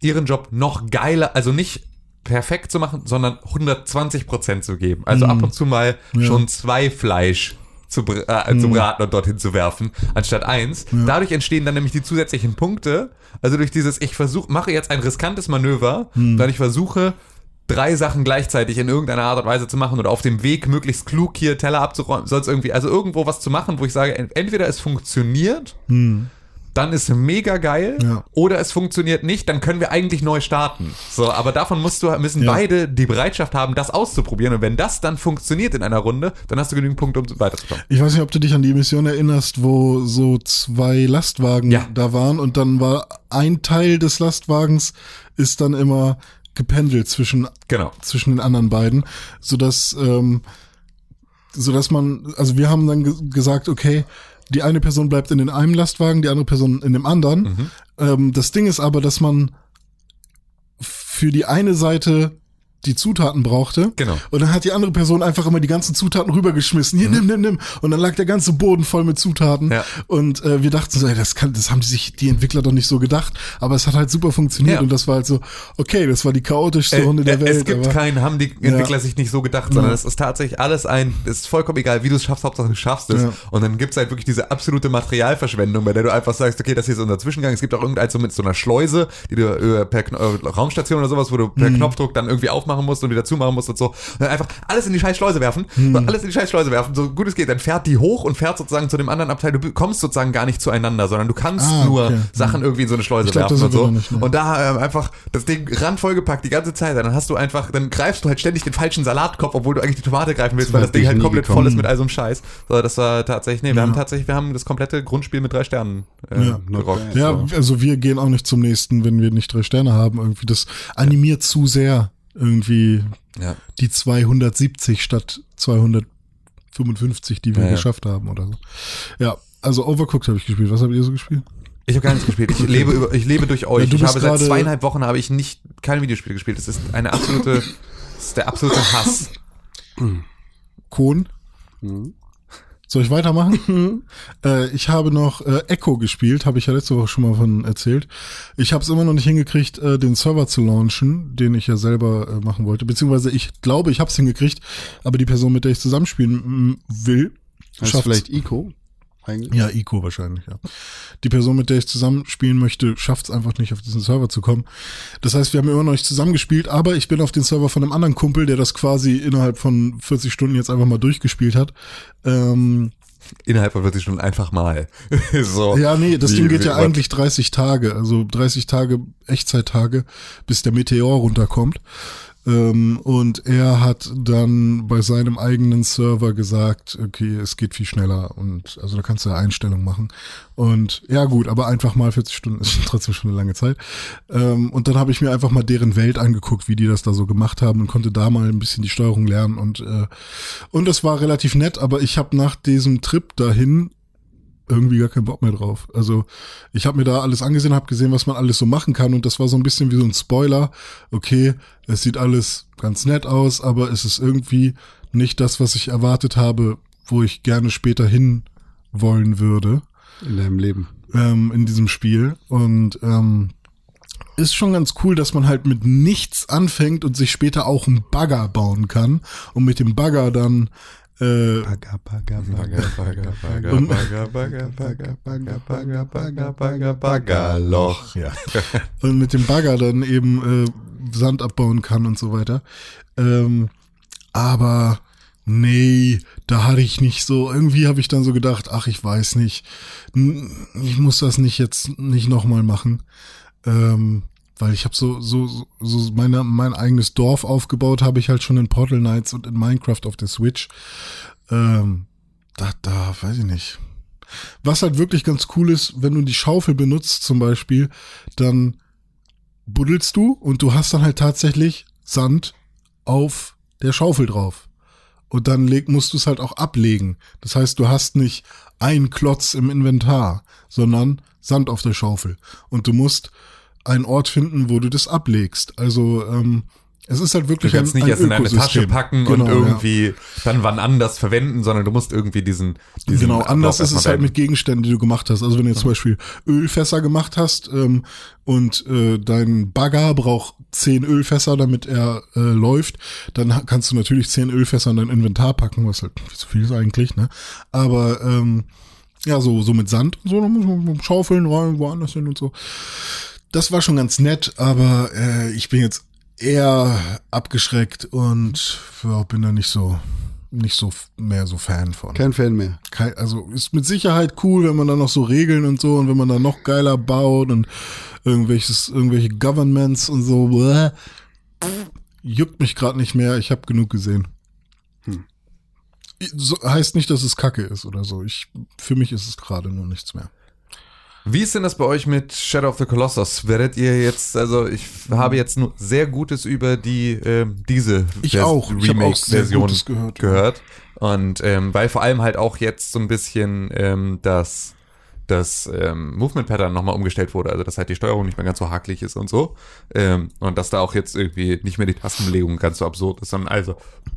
ihren Job noch geiler, also nicht perfekt zu machen, sondern 120 Prozent zu geben. Also ab und zu mal Mhm. Mhm. schon zwei Fleisch zu, br- äh, zu braten und dorthin zu werfen, anstatt eins. Dadurch entstehen dann nämlich die zusätzlichen Punkte. Also durch dieses, ich versuche, mache jetzt ein riskantes Manöver, Mhm. dann ich versuche, drei Sachen gleichzeitig in irgendeiner Art und Weise zu machen oder auf dem Weg möglichst klug hier Teller abzuräumen, es irgendwie, also irgendwo was zu machen, wo ich sage, ent- entweder es funktioniert, dann ist mega geil, Ja. oder es funktioniert nicht, dann können wir eigentlich neu starten. So, aber davon musst du, müssen Ja. beide die Bereitschaft haben, das auszuprobieren. Und wenn das dann funktioniert in einer Runde, dann hast du genügend Punkte, um weiterzukommen. Ich weiß nicht, ob du dich an die Mission erinnerst, wo so zwei Lastwagen Ja. da waren und dann war ein Teil des Lastwagens ist dann immer gependelt zwischen Genau. zwischen den anderen beiden, so dass ähm, so dass man, also wir haben dann ge gesagt, okay, die eine Person bleibt in den einen Lastwagen, die andere Person in dem anderen. Mhm. Ähm, das Ding ist aber, dass man für die eine Seite die Zutaten brauchte. Genau. Und dann hat die andere Person einfach immer die ganzen Zutaten rübergeschmissen. Hier, nimm, nimm, nimm. Und dann lag der ganze Boden voll mit Zutaten. Mhm. Ja. Und äh, wir dachten so, ey, das kann, das haben die sich, die Entwickler doch nicht so gedacht. Aber es hat halt super funktioniert. Ja. Und das war halt so, okay, das war die chaotischste Runde der Äh, Welt. Es gibt aber, keinen, haben die Entwickler sich nicht so gedacht, sondern Ja. es ist tatsächlich alles ein, es ist vollkommen egal, wie du es schaffst, Hauptsache du schaffst es. Ja. Und dann gibt es halt wirklich diese absolute Materialverschwendung, bei der du einfach sagst, okay, das hier ist unser Zwischengang. Es gibt auch irgendein so mit so einer Schleuse, die du äh, per Kno äh, Raumstation oder sowas, wo du per Mhm. Knopfdruck dann irgendwie aufmachen aufmachen musst und wieder zumachen musst und so. Und dann einfach alles in die scheiß Schleuse werfen, Hm. so alles in die scheiß Schleuse werfen, so gut es geht. Dann fährt die hoch und fährt sozusagen zu dem anderen Abteil. Du kommst sozusagen gar nicht zueinander, sondern du kannst Ah, nur okay. Sachen irgendwie in so eine Schleuse glaub, werfen und so. nicht, ne? Und da ähm, einfach das Ding randvoll gepackt die ganze Zeit. Dann hast du einfach, dann greifst du halt ständig den falschen Salatkopf, obwohl du eigentlich die Tomate greifen willst, So weil das Ding halt komplett gekommen. voll ist mit all so einem Scheiß. So, das war tatsächlich, nee, wir Ja. haben tatsächlich, wir haben das komplette Grundspiel mit drei Sternen äh, Ja, gerockt. Ja, also wir gehen auch nicht zum nächsten, wenn wir nicht drei Sterne haben. Irgendwie das animiert zu sehr irgendwie Ja. die 270 statt 255, die wir Ja, ja. geschafft haben oder so. Ja, also Overcooked habe ich gespielt. Was habt ihr so gespielt? Ich habe gar nichts gespielt. Ich lebe über, ich lebe durch euch. Ja, du ich habe seit zweieinhalb Wochen habe ich nicht kein Videospiel gespielt. Das ist eine absolute, das ist der absolute Hass. Kohn? Soll ich weitermachen? äh, ich habe noch äh, Echo gespielt, habe ich ja letzte Woche schon mal von erzählt. Ich habe es immer noch nicht hingekriegt, äh, den Server zu launchen, den ich ja selber äh, machen wollte. Beziehungsweise ich glaube, ich habe es hingekriegt, aber die Person, mit der ich zusammenspielen mm, will, Heißt schafft's. vielleicht Ico? Eigentlich? Ja, Ico wahrscheinlich, ja. Die Person, mit der ich zusammenspielen möchte, schafft es einfach nicht, auf diesen Server zu kommen. Das heißt, wir haben immer noch nicht zusammengespielt, aber ich bin auf den Server von einem anderen Kumpel, der das quasi innerhalb von 40 Stunden jetzt einfach mal durchgespielt hat. Ähm, Innerhalb von 40 Stunden einfach mal. so. ja, nee, das Wie- Ding geht wie- ja what? eigentlich 30 Tage, also 30 Tage Echtzeittage, bis der Meteor runterkommt. Ähm, und er hat dann bei seinem eigenen Server gesagt, okay, es geht viel schneller und also da kannst du ja Einstellungen machen. Und ja gut, aber einfach mal 40 Stunden ist trotzdem schon eine lange Zeit. Ähm, und dann habe ich mir einfach mal deren Welt angeguckt, wie die das da so gemacht haben und konnte da mal ein bisschen die Steuerung lernen und äh, und das war relativ nett, aber ich habe nach diesem Trip dahin irgendwie gar keinen Bock mehr drauf. Also ich habe mir da alles angesehen, habe gesehen, was man alles so machen kann und das war so ein bisschen wie so ein Spoiler. Okay, es sieht alles ganz nett aus, aber es ist irgendwie nicht das, was ich erwartet habe, wo ich gerne später hin wollen würde In deinem Leben. ähm, in diesem Spiel und ähm, ist schon ganz cool, dass man halt mit nichts anfängt und sich später auch einen Bagger bauen kann und mit dem Bagger dann äh, Bagger, Bagger, Bagger, Bagger, Bagger, Und- Bagger, Bagger, Bagger, Bagger, Bagger, Bagger, Bagger, Baggerloch. Ja. und mit dem Bagger dann eben äh, Sand abbauen kann und so weiter. Ähm, aber nee, da hatte ich nicht so, irgendwie habe ich dann so gedacht, ach, ich weiß nicht, ich muss das nicht jetzt nicht nochmal machen. Ähm, weil ich habe so, so, so- meine, mein eigenes Dorf aufgebaut, habe ich halt schon in Portal Knights und in Minecraft auf der Switch. Ähm, da, da, weiß ich nicht. Was halt wirklich ganz cool ist, wenn du die Schaufel benutzt zum Beispiel, dann buddelst du und du hast dann halt tatsächlich Sand auf der Schaufel drauf. Und dann leg, musst du es halt auch ablegen. Das heißt, du hast nicht einen Klotz im Inventar, sondern Sand auf der Schaufel. Und du musst einen Ort finden, wo du das ablegst. Also ähm, es ist halt Du wirklich kannst ein, nicht ein erst in deine Tasche Ökosystem. packen Genau, und ja. irgendwie dann wann anders verwenden, sondern du musst irgendwie diesen, diesen Genau, anders ist es halt mit Gegenständen, die du gemacht hast. Also wenn du jetzt zum Beispiel Ölfässer gemacht hast ähm, und äh, dein Bagger braucht zehn Ölfässer, damit er äh, läuft, dann kannst du natürlich zehn Ölfässer in dein Inventar packen, was halt viel zu viel ist eigentlich, ne? Aber ähm, ja, so, so mit Sand und so, dann muss man schaufeln, rein, woanders hin und so. Das war schon ganz nett, aber äh, ich bin jetzt eher abgeschreckt und ja, bin da nicht so nicht so mehr so Fan von. Kein Fan mehr. Kein, also ist mit Sicherheit cool, wenn man dann noch so Regeln und so und wenn man dann noch geiler baut und irgendwelches, irgendwelche Governments und so. Bäh. Juckt mich gerade nicht mehr. Ich habe genug gesehen. Hm. So, heißt nicht, dass es Kacke ist oder so. Ich, für mich ist es gerade nur nichts mehr. Wie ist denn das bei euch mit Shadow of the Colossus? Werdet ihr jetzt, also ich habe jetzt nur sehr Gutes über die ähm, diese Ich auch. Remake-Version gehört. gehört. Und ähm, weil vor allem halt auch jetzt so ein bisschen ähm, das das ähm, Movement Pattern nochmal umgestellt wurde, also dass halt die Steuerung nicht mehr ganz so hakelig ist und so. Ähm, und dass da auch jetzt irgendwie nicht mehr die Tastenbelegung ganz so absurd ist, sondern also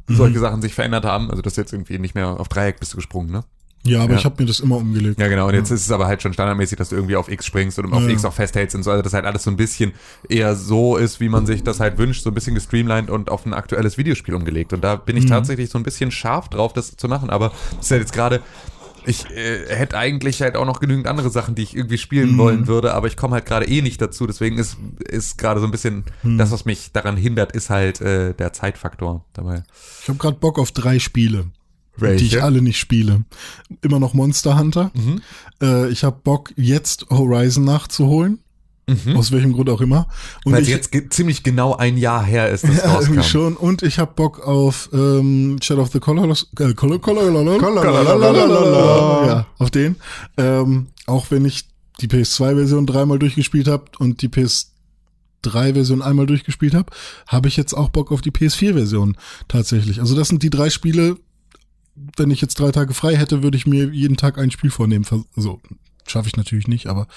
Mhm. solche Sachen sich verändert haben. Also dass jetzt irgendwie nicht mehr auf Dreieck bist du gesprungen, ne? Ja, aber Ja. ich habe mir das immer umgelegt. Ja, genau. Und jetzt ist es aber halt schon standardmäßig, dass du irgendwie auf X springst und auf Ja. X auch festhältst und so. Also, dass halt alles so ein bisschen eher so ist, wie man sich das halt wünscht, so ein bisschen gestreamlined und auf ein aktuelles Videospiel umgelegt. Und da bin ich tatsächlich so ein bisschen scharf drauf, das zu machen. Aber das ist ja jetzt gerade, Ich äh, hätte eigentlich halt auch noch genügend andere Sachen, die ich irgendwie spielen wollen würde, aber ich komme halt gerade eh nicht dazu. Deswegen ist, ist gerade so ein bisschen das, was mich daran hindert, ist halt äh, der Zeitfaktor dabei. Ich habe gerade Bock auf drei Spiele, Welche? die ich alle nicht spiele. Immer noch Monster Hunter. Mhm. Äh, ich habe Bock, jetzt Horizon nachzuholen. Aus welchem Grund auch immer. Und Mhm. Weil ich, jetzt ge ziemlich genau ein Jahr her ist, dass ja, irgendwie rauskam. schon. Und ich habe Bock auf ähm, Shadow of the Colossus. Äh, Col ja, auf den. Ähm, auch wenn ich die PS2-Version dreimal durchgespielt habe und die PS3-Version einmal durchgespielt habe, habe ich jetzt auch Bock auf die PS4-Version tatsächlich. Also das sind die drei Spiele. Wenn ich jetzt drei Tage frei hätte, würde ich mir jeden Tag ein Spiel vornehmen. Also schaffe ich natürlich nicht, aber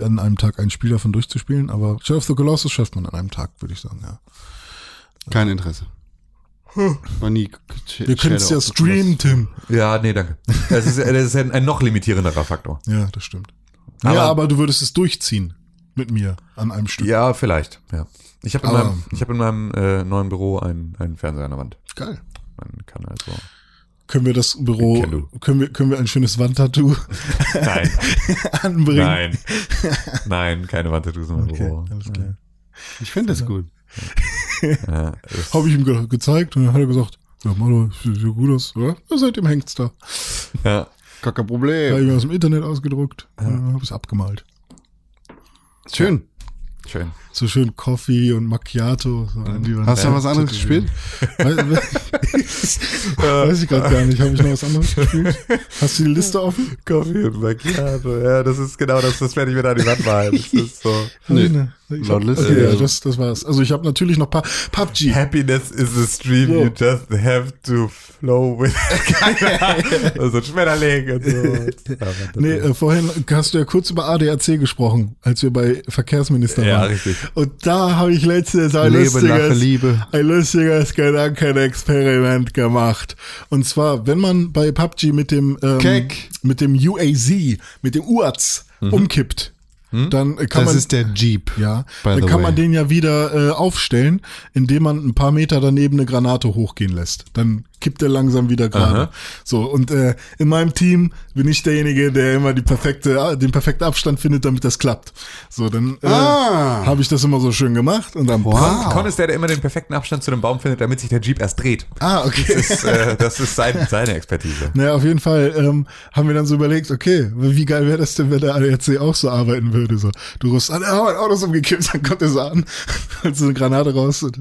an einem Tag ein Spiel davon durchzuspielen. Aber Shadow of the Colossus schafft man an einem Tag, würde ich sagen, ja. Kein Interesse. War nie. Wir können es ja streamen, Tim. Ja, nee, danke. Das ist, das ist ein, ein noch limitierenderer Faktor. Ja, das stimmt. Aber- ja, aber du würdest es durchziehen mit mir an einem Stück. Ja, vielleicht. Ja. Ich habe in, meinem, ich hab in meinem äh, neuen Büro einen, einen Fernseher an der Wand. Geil. Man kann also. Können wir das Büro, können wir, können wir ein schönes Wandtattoo Nein, anbringen? nein, nein, keine Wandtattoos meinem Okay, Büro. alles klar. Ich finde das gut. Ja, Habe ich ihm ge gezeigt und dann hat er gesagt, ja, Mano, sieht sieht gut aus, oder? Ja, seitdem hängt's da. ja. Gar kein Habe Problem. ich mir aus dem Internet ausgedruckt, ja. habe es abgemalt. Schön. Schön. So schön Coffee und Macchiato. So Wand. Hast du noch was anderes gespielt? Weiß, weiß ich gerade gar nicht. Habe ich noch was anderes gespielt? Hast du die Liste offen? Coffee und Macchiato. Ja, das ist genau das, das werde ich mir da an die Wand malen. Das ist so. Nee. Ich hab, okay, ja. ja, das, das war's. Also ich habe natürlich noch paar PUBG. Happiness is a stream, So. you just have to flow with. Keine Ahnung. so ein Schmetterling und so. Nee, äh, vorhin hast du ja kurz über ADAC gesprochen, als wir bei Verkehrsminister Ja, waren. richtig. Und da habe ich letztens ein Lebe, lache, lustiges, Liebe. ein lustiges Gedankenexperiment gemacht. Und zwar, wenn man bei PUBG mit dem, ähm, mit dem UAZ, mit dem UAZ umkippt, dann äh, kann Das man ist der Jeep. ja, dann kann way. man den ja wieder äh, aufstellen, indem man ein paar Meter daneben eine Granate hochgehen lässt. Dann kippt er langsam wieder gerade. So, und äh, in meinem Team bin ich derjenige, der immer die perfekte, den perfekten Abstand findet, damit das klappt. So, dann äh, Ah. habe ich das immer so schön gemacht und dann Wow. Con ist der, der immer den perfekten Abstand zu dem Baum findet, damit sich der Jeep erst dreht. Ah, okay. Das ist, äh, das ist sein, seine Expertise. Naja, auf jeden Fall ähm, haben wir dann so überlegt, okay, wie geil wäre das denn, wenn der ADAC auch so arbeiten würde? So, du rufst an, ah, mein Auto ist umgekippt, dann kommt er so an, holt so eine Granate raus und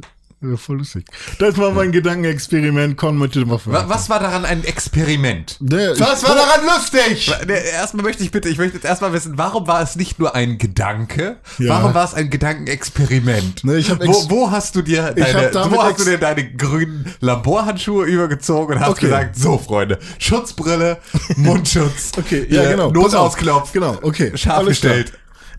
voll lustig. Das war mein Gedankenexperiment, Con möchte mal Wa- Was war daran ein Experiment? Der, Was war daran lustig? Erstmal möchte ich bitte, ich möchte jetzt erstmal wissen, warum war es nicht nur ein Gedanke? Ja. Warum war es ein Gedankenexperiment? Ne, ich hab wo, wo hast du dir deine, wo hast du dir deine grünen Laborhandschuhe übergezogen und hast Okay. gesagt, so Freunde, Schutzbrille, Mundschutz, Okay, ja, äh, genau. Notausklopf, Genau, okay. scharf alles klar.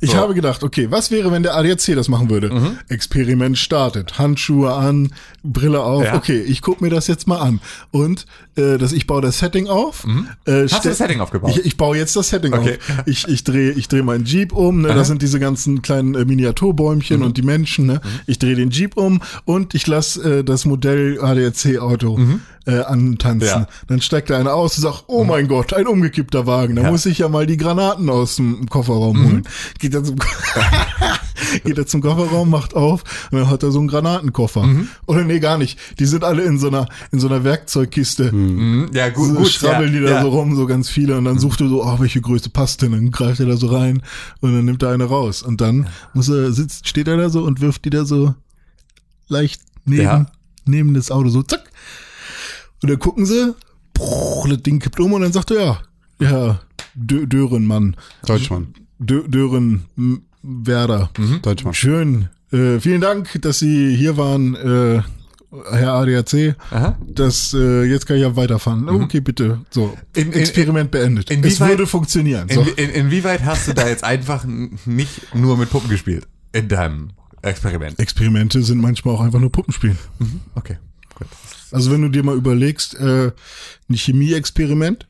Ich So. Mhm. habe gedacht, okay, was wäre, wenn der ADAC das machen würde? Experiment startet, Handschuhe an, Brille auf. Ja. Okay, ich guck mir das jetzt mal an. Und äh, das, ich baue das Setting auf. Äh, Mhm. Hast du das Setting aufgebaut? Ich, ich baue jetzt das Setting Okay. auf. Ich, ich drehe ich dreh meinen Jeep um. Ne? Da sind diese ganzen kleinen äh, Mhm. Miniaturbäumchen und die Menschen. Ne? Ich drehe den Jeep um und ich lasse äh, das Modell ADAC-Auto äh, antanzen. Mhm. Ja. Mhm. Dann steigt da einer aus und sagt, oh mein Gott, ein umgekippter Wagen. Da Ja. Mhm. muss ich ja mal die Granaten aus dem Kofferraum holen. Geht er, zum, geht er zum Kofferraum, macht auf und dann hat er so einen Granatenkoffer. Mhm. Oder nee, gar nicht. Die sind alle in so einer, in so einer Werkzeugkiste. Mhm, Ja, gut, So gut. schrabbeln ja, die da ja. so rum, so ganz viele. Und dann sucht er so, oh, welche Größe passt denn? Dann greift er da so rein und dann nimmt er eine raus. Und dann muss er, sitzt, steht er da so und wirft die da so leicht neben, Ja. neben das Auto so, zack. Und dann gucken sie, bruch, das Ding kippt um und dann sagt er, ja, ja, Dö Dörenmann, Deutschmann. Dö Dören M- Werder. Deutschmann. Schön. Äh, vielen Dank, dass Sie hier waren, äh, Herr ADAC. Aha. Das, äh, jetzt kann ich ja weiterfahren. Okay, bitte. So, In- in- Experiment beendet. in- es würde funktionieren. So. In, in, inwieweit hast du da jetzt einfach nicht nur mit Puppen gespielt? In deinem Experiment? Experimente sind manchmal auch einfach nur Puppenspielen. Okay, gut. Also wenn du dir mal überlegst, äh, ein Chemieexperiment,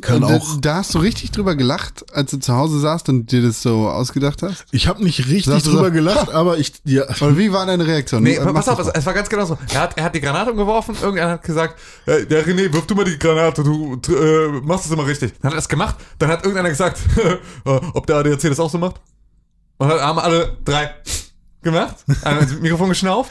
Kann Und auch. Da, hast du richtig drüber gelacht, als du zu Hause saßt und dir das so ausgedacht hast? Ich habe nicht richtig drüber so, gelacht, aber ich ja, Oder wie war deine Reaktion? Nee, Mach pass auf, es, es war ganz genau so. Er hat, er hat die Granate umgeworfen, irgendeiner hat gesagt, äh, der René, wirf du mal die Granate, du äh, machst es immer richtig. Dann hat er das gemacht, dann hat irgendeiner gesagt, äh, ob der ADAC das auch so macht. Und dann haben alle drei gemacht, einer ins Mikrofon geschnauft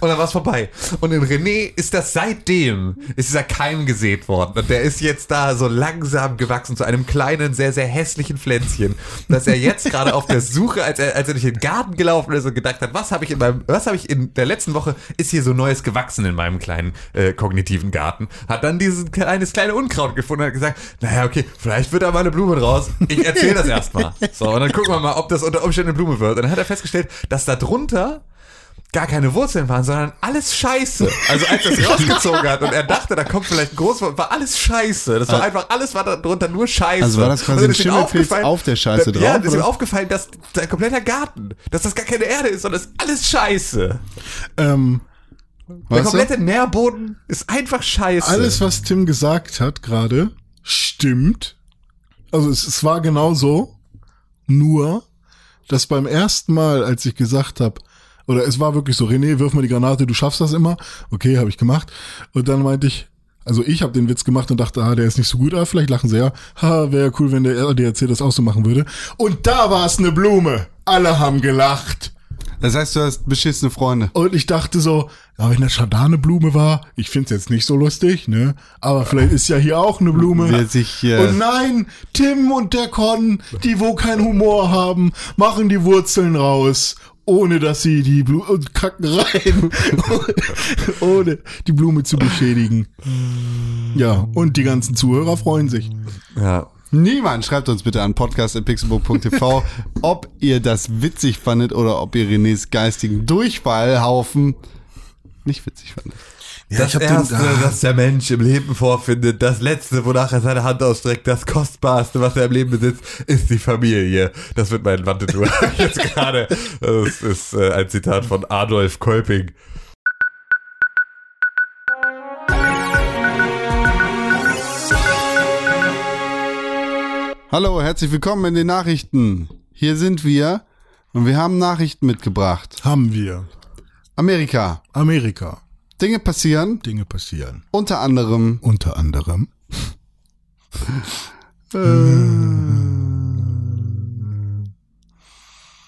und dann war es vorbei. Und in René ist das seitdem, ist dieser Keim gesät worden. Und der ist jetzt da so langsam gewachsen zu einem kleinen, sehr, sehr hässlichen Pflänzchen, dass er jetzt gerade auf der Suche, als er, als er durch den Garten gelaufen ist und gedacht hat, was habe ich in meinem, was habe ich in der letzten Woche, ist hier so Neues gewachsen in meinem kleinen äh, kognitiven Garten. Hat dann dieses kleines kleine Unkraut gefunden und hat gesagt, naja, okay, vielleicht wird da mal eine Blume draus. Ich erzähle das erstmal. So, und dann gucken wir mal, ob das unter Umständen eine Blume wird. Und dann hat er festgestellt, dass da drunter gar keine Wurzeln waren, sondern alles Scheiße. Also als er es rausgezogen hat und er dachte, da kommt vielleicht ein Großwort, war alles Scheiße. Das war einfach, alles war da drunter nur Scheiße. Also war das quasi dann ein Schimmelpilz auf der Scheiße Ja, drauf, das ist ihm aufgefallen, dass sein kompletter Garten, dass das gar keine Erde ist, sondern ist alles Scheiße. ähm, Der Weißt du? komplette Nährboden ist einfach Scheiße. alles, was Tim gesagt hat gerade, stimmt. Also es, es war genau so, nur, dass beim ersten Mal, als ich gesagt habe, oder es war wirklich so, René, wirf mal die Granate, du schaffst das immer. Okay, habe ich gemacht. Und dann meinte ich, also ich habe den Witz gemacht und dachte, ah, der ist nicht so gut, aber vielleicht lachen sie ja. Ha, wäre cool, wenn der ADAC das auch so machen würde. Und da war es eine Blume. Alle haben gelacht. Das heißt, du hast beschissene Freunde. Und ich dachte so, ja, wenn das Schadane Blume war, ich find's jetzt nicht so lustig, ne? Aber vielleicht ist ja hier auch eine Blume. Wer sich, äh, und nein, Tim und der Con, die wo keinen Humor haben, machen die Wurzeln raus, ohne dass sie die Blume und kacken rein, ohne die Blume zu beschädigen. Ja, und die ganzen Zuhörer freuen sich. Ja. Niemand schreibt uns bitte an podcast.pixelbook.tv, ob ihr das witzig fandet oder ob ihr Renés geistigen Durchfallhaufen nicht witzig fandet. Ja, Das ich hab den- Erste, ah. das der Mensch im Leben vorfindet, das Letzte, wonach er seine Hand ausstreckt, das Kostbarste, was er im Leben besitzt, ist die Familie. Das wird mein Wandtattoo jetzt gerade. Das ist äh, ein Zitat von Adolf Kolping. Hallo, herzlich willkommen in den Nachrichten. Hier sind wir und wir haben Nachrichten mitgebracht. Haben wir. Amerika. Amerika. Dinge passieren, Dinge passieren. unter anderem Unter anderem.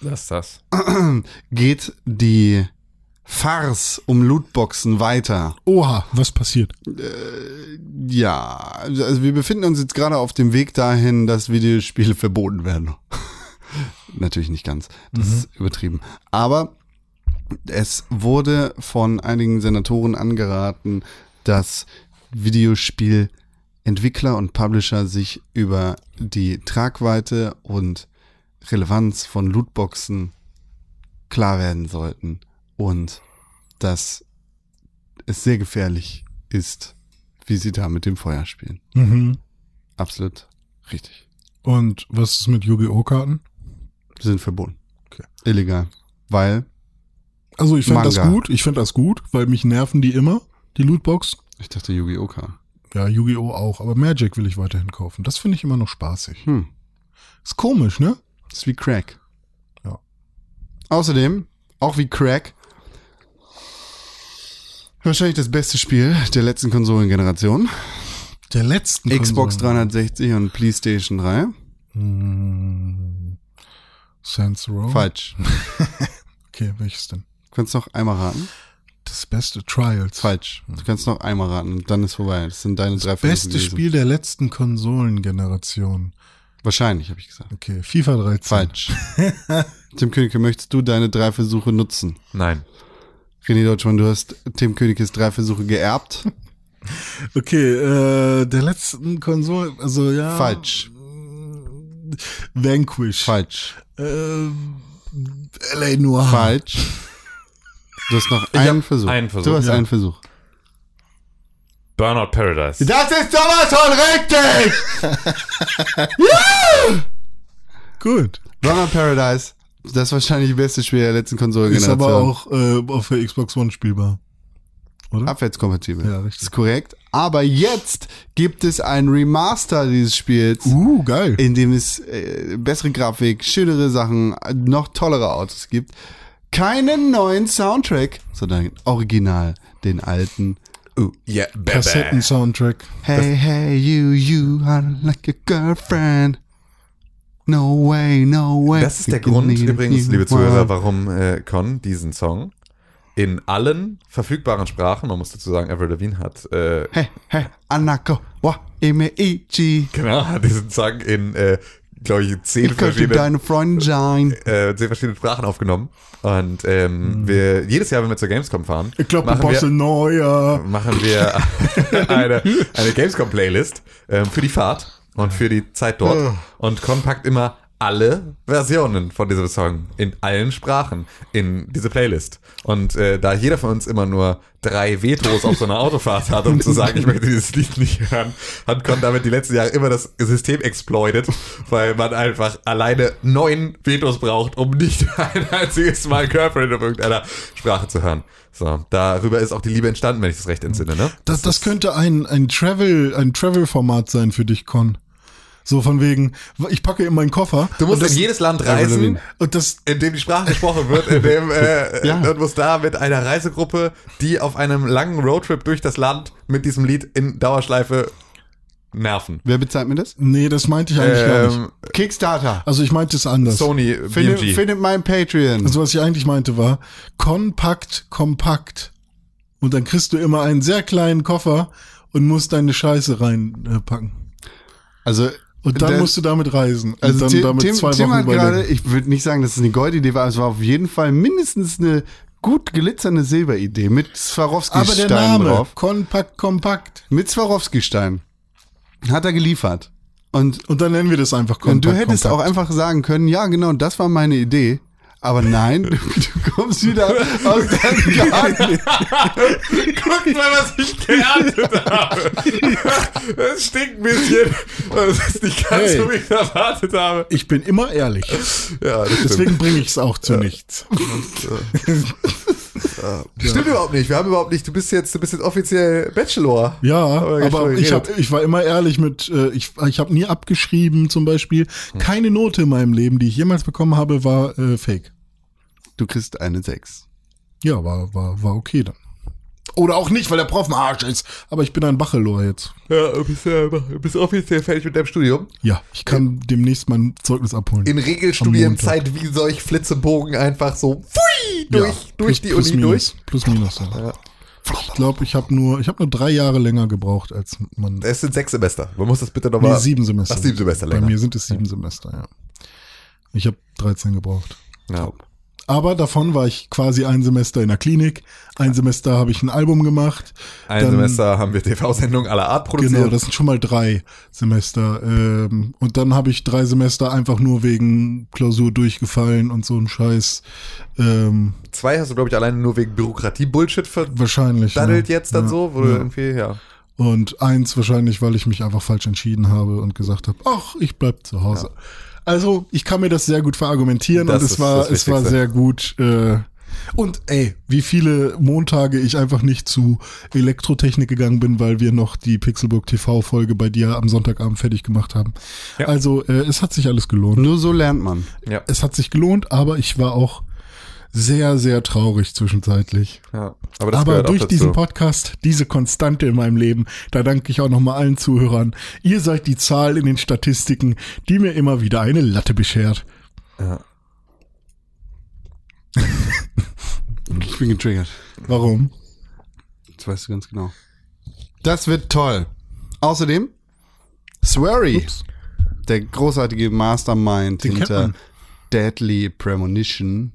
Was ist das? geht die Farce um Lootboxen weiter. Oha, was passiert? Ja, also wir befinden uns jetzt gerade auf dem Weg dahin, dass Videospiele verboten werden. Natürlich nicht ganz, das ist übertrieben. Aber es wurde von einigen Senatoren angeraten, dass Videospielentwickler und Publisher sich über die Tragweite und Relevanz von Lootboxen klar werden sollten und dass es sehr gefährlich ist, wie sie da mit dem Feuer spielen. Mhm. Absolut richtig. Und was ist mit Yu-Gi-Oh! Karten? Die sind verboten. Okay. Illegal. Weil, Also ich finde das gut, ich finde das gut, weil mich nerven die immer, die Lootbox. ich dachte Yu-Gi-Oh! Karten. Ja, Yu-Gi-Oh! auch, aber Magic will ich weiterhin kaufen. Das finde ich immer noch spaßig. Hm. Ist komisch, ne? Ist wie Crack. Ja. Außerdem, auch wie Crack, wahrscheinlich das beste Spiel der letzten Konsolengeneration. Der letzten Xbox Konsolen. 360 und PlayStation 3. Hm, Saints Row. Falsch. Okay, welches denn? Du kannst noch einmal raten. Das beste Trials. Falsch. Du kannst noch einmal raten und dann ist vorbei. Das sind deine drei Versuche Beste gewesen. Spiel der letzten Konsolengeneration. Wahrscheinlich, habe ich gesagt. Okay, FIFA 13. Falsch. Tim Königke, möchtest du deine drei Versuche nutzen? Nein. René Deutschmann, du hast Tim Königkes drei Versuche geerbt. Okay, äh, der letzten Konsole, also ja. Falsch. Vanquish. Falsch. Äh, LA Noir. Falsch. Du hast noch Ich einen Versuch. einen Versuch, Du hast ja. einen Versuch. Burnout Paradise. Das ist sowas von richtig! Gut. Burnout Paradise. Das ist wahrscheinlich das beste Spiel der letzten Ist Konsolengeneration. aber auch äh, auf der Xbox One spielbar. oder? Abwärtskompatibel. Ja, richtig. Ist korrekt. Aber jetzt gibt es ein Remaster dieses Spiels, Uh, geil. in dem es äh, bessere Grafik, schönere Sachen, noch tollere Autos gibt. Keinen neuen Soundtrack, sondern original den alten. Uh, yeah, baby. Kassetten-Soundtrack. Hey, hey, you, you are like a girlfriend. No way, no way. Das ist der Grund übrigens, liebe Zuhörer, warum äh, Con diesen Song in allen verfügbaren Sprachen, man muss dazu sagen, Avril Lavigne hat, äh, Hey, hey, Anako, wa, ime ichi. genau, hat diesen Song in, äh, glaube ich, zehn Ich könnte verschiedenen deine Freundin sein. äh, zehn verschiedenen Sprachen aufgenommen. Und ähm, wir jedes Jahr, wenn wir zur Gamescom fahren, Ich glaube, du machen, wir, neuer. machen wir eine, eine Gamescom-Playlist ähm, für die Fahrt und für die Zeit dort. Und Con packt immer alle Versionen von diesem Song in allen Sprachen in diese Playlist. Und äh, da jeder von uns immer nur drei Vetos auf so einer Autofahrt hat, um zu sagen, ich möchte dieses Lied nicht hören, hat Con damit die letzten Jahre immer das System exploitet, weil man einfach alleine neun Vetos braucht, um nicht ein einziges Mal Girlfriend auf irgendeiner Sprache zu hören. So, darüber ist auch die Liebe entstanden, wenn ich das recht entsinne, ne? Das, das könnte ein, ein Travel, ein Travel-Format sein für dich, Con. So von wegen, ich packe in meinen Koffer. Du musst das, in jedes Land reisen, und das, in dem die Sprache gesprochen wird, in dem äh, Ja. und musst da mit einer Reisegruppe, die auf einem langen Roadtrip durch das Land mit diesem Lied in Dauerschleife nerven. Wer bezahlt mir das? nee, das meinte ich eigentlich gar nicht. Ähm, Kickstarter. Also ich meinte es anders. Sony Findet, BMG. findet mein Patreon. Also was ich eigentlich meinte war, kompakt, kompakt. Und dann kriegst du immer einen sehr kleinen Koffer und musst deine Scheiße reinpacken. Also, Und dann der- musst du damit reisen. Und also dann Tim, damit Tim, zwei Tim Wochen hat gerade, ich würde nicht sagen, dass es eine Goldidee war, aber es war auf jeden Fall mindestens eine gut glitzernde Silberidee mit Aber der Swarovski-Stein Name, drauf. kompakt, kompakt. Mit Swarovski-Stein. Hat er geliefert. Und, Und dann nennen wir das einfach kompakt. und du hättest kompakt. auch einfach sagen können, ja, genau, das war meine Idee. Aber nein, du, du kommst wieder aus deinem Garten. Guck mal, was ich geerntet habe. Es stinkt ein bisschen. Das ist nicht ganz Hey. so, wie ich erwartet habe. Ich bin immer ehrlich. Ja. Deswegen bringe ich es auch zu nichts. Stimmt überhaupt nicht. Wir haben überhaupt nicht. Du bist jetzt, du bist jetzt offiziell Bachelor. Ja, Aber ich, hab, ich war immer ehrlich mit, äh, ich, ich habe nie abgeschrieben zum Beispiel. Keine Note in meinem Leben, die ich jemals bekommen habe, war äh, fake. Du kriegst eine 6. Ja, war, war, war okay dann. Oder auch nicht, weil der Prof ein Arsch ist. Aber ich bin ein Bachelor jetzt. Ja, du bist, äh, du bist offiziell fertig mit deinem Studium. Ja, ich kann demnächst mein Zeugnis abholen. In Regelstudienzeit wie solch Flitzebogen einfach so pfui, durch, Ja, durch plus, die plus Uni minus, durch. Plus minus, ja. Ich glaube, ich habe nur, ich habe nur drei Jahre länger gebraucht als man. Es sind sechs Semester. Man muss das bitte nochmal. Nee, sieben Semester. Ach, sieben Semester Bei länger. mir sind es sieben Semester, ja. Ich habe 13 gebraucht. Ja. Aber davon war ich quasi ein Semester in der Klinik. Ein Semester habe ich ein Album gemacht. Ein Dann- Semester haben wir TV-Sendungen aller Art produziert. Genau, das sind schon mal drei Semester. Ähm, und dann habe ich drei Semester einfach nur wegen Klausur durchgefallen und so ein Scheiß. Ähm, Zwei hast du, glaube ich, alleine nur wegen Bürokratie-Bullshit wahrscheinlich. verdaddelt ja. jetzt dann ja, so, wo du ja. irgendwie, ja. Und eins wahrscheinlich, weil ich mich einfach falsch entschieden habe und gesagt habe, ach, ich bleib zu Hause. Also, ich kann mir das sehr gut verargumentieren Das und es war, es war sehr gut. Äh, und ey, wie viele Montage ich einfach nicht zu Elektrotechnik gegangen bin, weil wir noch die Pixelburg TV-Folge bei dir am Sonntagabend fertig gemacht haben. Ja. Also, äh, es hat sich alles gelohnt. Nur so lernt man. Ja. Es hat sich gelohnt, aber ich war auch sehr, sehr traurig zwischenzeitlich. ja. Aber das Aber durch dazu. diesen Podcast, diese Konstante in meinem Leben, da danke ich auch nochmal allen Zuhörern. Ihr seid die Zahl in den Statistiken, die mir immer wieder eine Latte beschert. Ja. Ich bin getriggert. Warum? Das weißt du ganz genau. Das wird toll. Außerdem, Swery, Ups. der großartige Mastermind Den hinter. Deadly Premonition,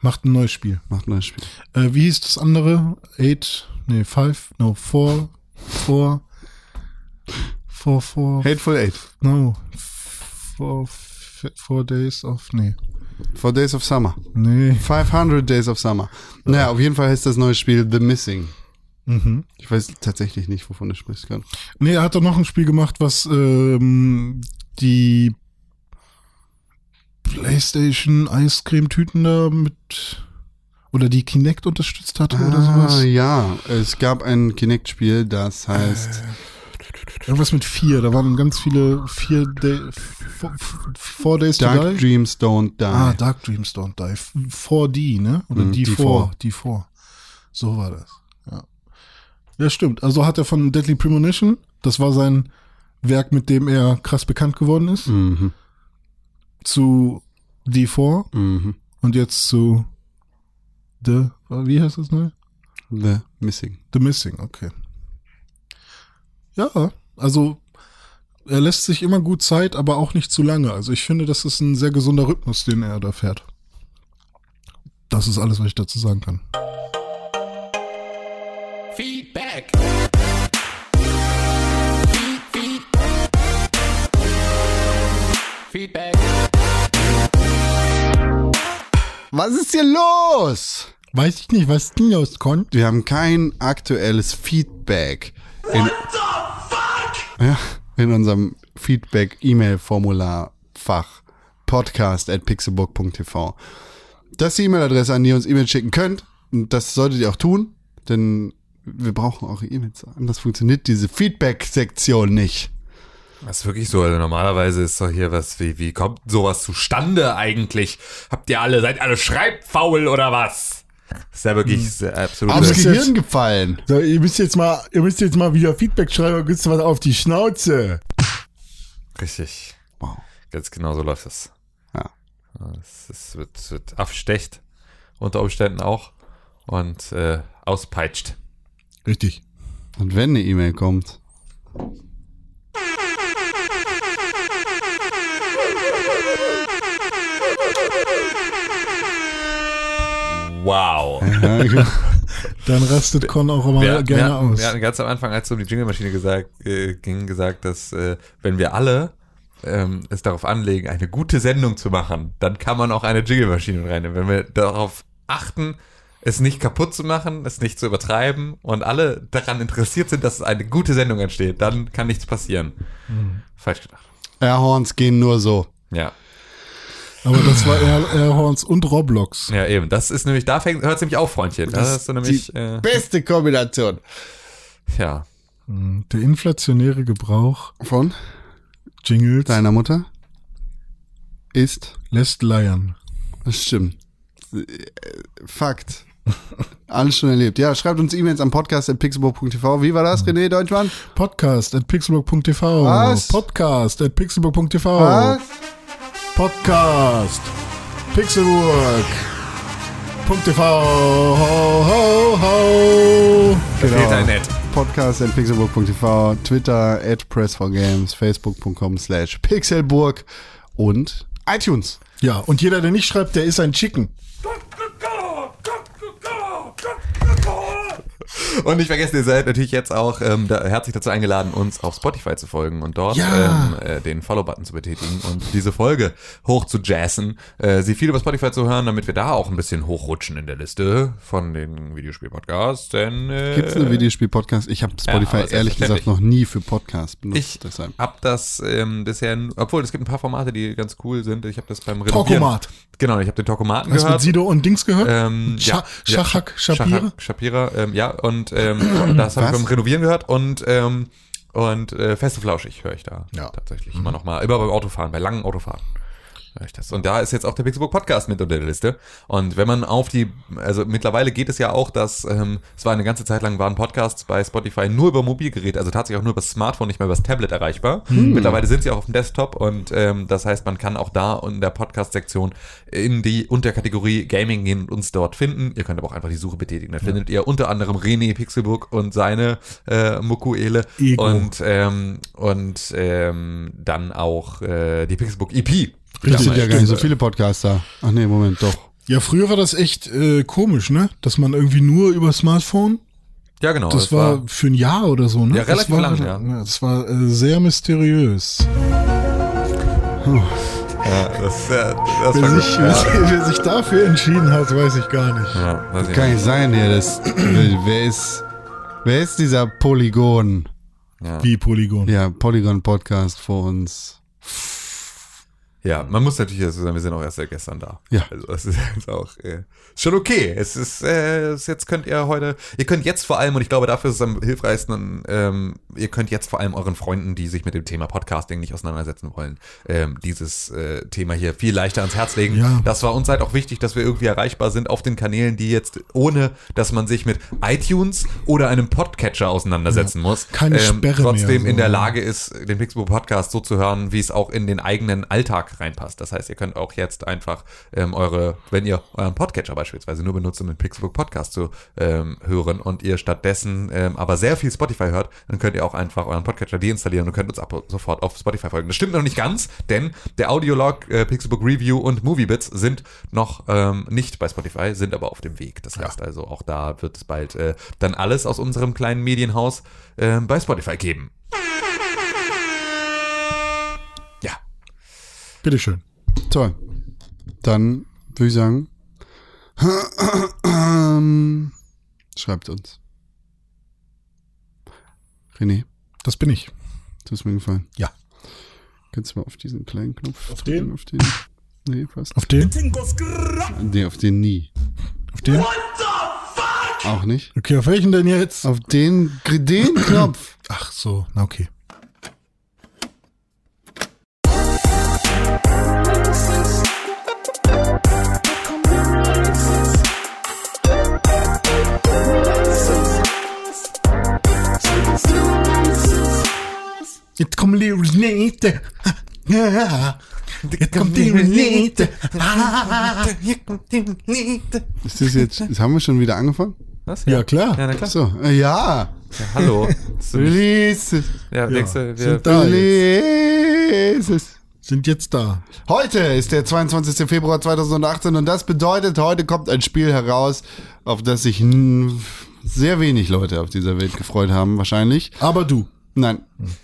Macht ein neues Spiel. macht ein neues Spiel. Äh, wie hieß das andere? Eight, nee, five, no, four, four, four, four, Hateful Eight. no, four, four days of, nee, For Days of Summer. nee. 500 Days of Summer. Naja, auf jeden Fall heißt das neue Spiel The Missing. Mhm. Ich weiß tatsächlich nicht, wovon du sprichst. Kann. Nee, er hat doch noch ein Spiel gemacht, was ähm, die PlayStation Eiscremetüten da mit Oder die Kinect unterstützt hatte oder Ah, sowas. ja. Es gab ein Kinect-Spiel, das heißt Irgendwas mit vier. Da waren ganz viele vier Day, f- f- Four Days to Dark Die. Dreams Don't Die. Ah, Dark Dreams Don't Die. 4D, ne? Oder Mhm, D4. D4. So war das. Ja. Ja, stimmt. Also hat er von Deadly Premonition, das war sein Werk, mit dem er krass bekannt geworden ist, Mhm. Zu D4 Mhm. und jetzt zu The, wie heißt das neu? The Missing. The Missing, okay. Ja, also er lässt sich immer gut Zeit, aber auch nicht zu lange. Also ich finde, das ist ein sehr gesunder Rhythmus, den er da fährt. Das ist alles, was ich dazu sagen kann. Feedback. Feed, feed. Feedback. Was ist hier los? Weiß ich nicht, was denn aus kommt. Wir haben kein aktuelles Feedback. In, What the fuck? Ja, in unserem Feedback-E-Mail-Formularfach podcast at pixelbook.tv. Das ist die E-Mail-Adresse, an die ihr uns E-Mails schicken könnt. Und das solltet ihr auch tun, denn wir brauchen eure E-Mails. Anders funktioniert diese Feedback-Sektion nicht. Das ist wirklich so. Also normalerweise ist doch hier was, wie, wie kommt sowas zustande eigentlich? Habt ihr alle, seid alle schreibfaul oder was? Das ist ja wirklich sehr absolut. Aufs ist Gehirn gefallen. So, ihr müsst jetzt mal, ihr müsst jetzt mal wieder Feedback schreiben, gibt's was auf die Schnauze. Richtig. Wow. Ganz genau so läuft das. Ja. Es, es wird, wird abstecht. Unter Umständen auch. Und äh, auspeitscht. Richtig. Und wenn eine E-Mail kommt, Wow. Dann rastet Con auch immer Wir, gerne wir, aus. wir hatten ganz am Anfang, als es um die Jingle-Maschine gesagt, äh, ging, gesagt, dass äh, wenn wir alle ähm, es darauf anlegen, eine gute Sendung zu machen, dann kann man auch eine Jingle-Maschine reinnehmen. Wenn wir darauf achten, es nicht kaputt zu machen, es nicht zu übertreiben und alle daran interessiert sind, dass eine gute Sendung entsteht, dann kann nichts passieren. Falsch gedacht. Airhorns gehen nur so. Ja. Aber das war Air, Airhorns und Roblox. Ja, eben. Das ist nämlich, da hört es nämlich auf, Freundchen. Da hast du nämlich, die äh, beste Kombination. ja. Der inflationäre Gebrauch Von Jingles deiner Mutter ist, lässt leiern. das stimmt. Äh, Fakt. Alles schon erlebt. Ja, schreibt uns E-Mails am podcast at pixelbook.tv. Wie war das, René Deutschmann? Podcast at pixelbook.tv. Was? Podcast at pixelbook.tv. Was? Podcast. Pixelburg. .tv. Ho, ho, ho. Da fehlt ein Net. Podcast at pixelburg.tv, Twitter at press4games, facebook.com slash pixelburg und iTunes. Ja, und jeder, der nicht schreibt, der ist ein Chicken. Und nicht vergessen, ihr seid natürlich jetzt auch ähm, da, herzlich dazu eingeladen, uns auf Spotify zu folgen und dort Ja. ähm, äh, den Follow-Button zu betätigen und diese Folge hoch zu jazzen, äh, sie viel über Spotify zu hören, damit wir da auch ein bisschen hochrutschen in der Liste von den Videospiel-Podcasts. Denn äh, Gibt es einen Videospiel-Podcast? Ich habe Spotify aber ehrlich gesagt noch nie für Podcasts benutzt. ich deshalb. hab das ähm, bisher, obwohl es gibt ein paar Formate, die ganz cool sind. Ich habe das beim Renovieren. Talkomat. Genau, ich habe den Talkomaten Hast du mit gehört. Sido und Dings gehört? Ähm, ja, Schachak ja, Shapira? Schachak Shapira, ähm, ja, und ähm, das habe ich beim Renovieren gehört und ähm, und äh, feste Flauschig höre ich da Ja. tatsächlich immer noch mal, immer beim Autofahren, bei langen Autofahren das. Und da ist jetzt auch der Pixelbook Podcast mit unter der Liste. Und wenn man auf die, also mittlerweile geht es ja auch, dass ähm, es war eine ganze Zeit lang waren Podcasts bei Spotify nur über Mobilgeräte, also tatsächlich auch nur über das Smartphone, nicht mehr über das Tablet erreichbar. Mittlerweile sind sie auch auf dem Desktop und ähm, das heißt, man kann auch da in der Podcast-Sektion in die Unterkategorie Gaming gehen und uns dort finden. Ihr könnt aber auch einfach die Suche betätigen. Da findet ihr unter anderem René Pixelburg und seine äh, Mukuele Ego. und ähm, und ähm, dann auch äh, die Pixelbook EP. Es sind ja gar nicht so viele Podcaster. Ach nee, Moment, doch. Ja, früher war das echt äh, komisch, ne? Dass man irgendwie nur über Smartphone, Ja, genau. das, war, für ein Jahr oder so, ne? Ja, relativ das war, lang, ja. Das war äh, sehr mysteriös. ja, das, äh, das Wer war sich, gut. Ja. wer sich dafür entschieden hat, weiß ich gar nicht. Ja, weiß ich Kann nicht. nicht sein hier. Das, wer ist, wer ist dieser Polygon? Ja. Wie Polygon. Ja, Polygon Podcast vor uns. Ja, man muss natürlich dazu sagen, wir sind auch erst seit gestern da. Ja. Also es ist jetzt auch äh, schon okay. Es ist, äh, jetzt könnt ihr heute, ihr könnt jetzt vor allem, und ich glaube, dafür ist es am hilfreichsten, ähm, ihr könnt jetzt vor allem euren Freunden, die sich mit dem Thema Podcasting nicht auseinandersetzen wollen, ähm, dieses äh, Thema hier viel leichter ans Herz legen. Ja. Das war uns halt auch wichtig, dass wir irgendwie erreichbar sind auf den Kanälen, die jetzt, ohne dass man sich mit iTunes oder einem Podcatcher auseinandersetzen muss, ähm, Keine Sperre mehr, trotzdem in so. der Lage ist, den Pixelbook Podcast so zu hören, wie es auch in den eigenen Alltag reinpasst. Das heißt, ihr könnt auch jetzt einfach ähm, eure, wenn ihr euren Podcatcher beispielsweise nur benutzt, um den Pixelbook Podcast zu ähm, hören und ihr stattdessen ähm, aber sehr viel Spotify hört, dann könnt ihr auch einfach euren Podcatcher deinstallieren und könnt uns ab sofort auf Spotify folgen. Das stimmt noch nicht ganz, denn der Audiolog, äh, Pixelbook Review und Moviebits sind noch ähm, nicht bei Spotify, sind aber auf dem Weg. Das heißt also, auch da wird es bald äh, dann alles aus unserem kleinen Medienhaus ähm, bei Spotify geben. Bitteschön. Toll. Dann würde ich sagen, schreibt uns. René, Das bin ich. du hast mir gefallen. Ja. Kannst du mal auf diesen kleinen Knopf Auf drücken? den? Auf den? Nee, fast. Auf den? Nee, auf den nie. Auf den? Auch nicht. Okay, auf welchen denn jetzt? Auf den, den Knopf. Ach so, na okay. Jetzt kommen die Renate. Jetzt kommt die Renate. Ist das jetzt, das haben wir schon wieder angefangen? Was? Ja, klar. Ja, na klar. So, äh, ja. Ja, hallo. Bist du nicht- Release. ja, du, wir, sind da jetzt. Release. Sind jetzt da. Heute ist der 22. Februar 2018 und das bedeutet, heute kommt ein Spiel heraus, auf das sich sehr wenig Leute auf dieser Welt gefreut haben, wahrscheinlich. Aber du. Nein.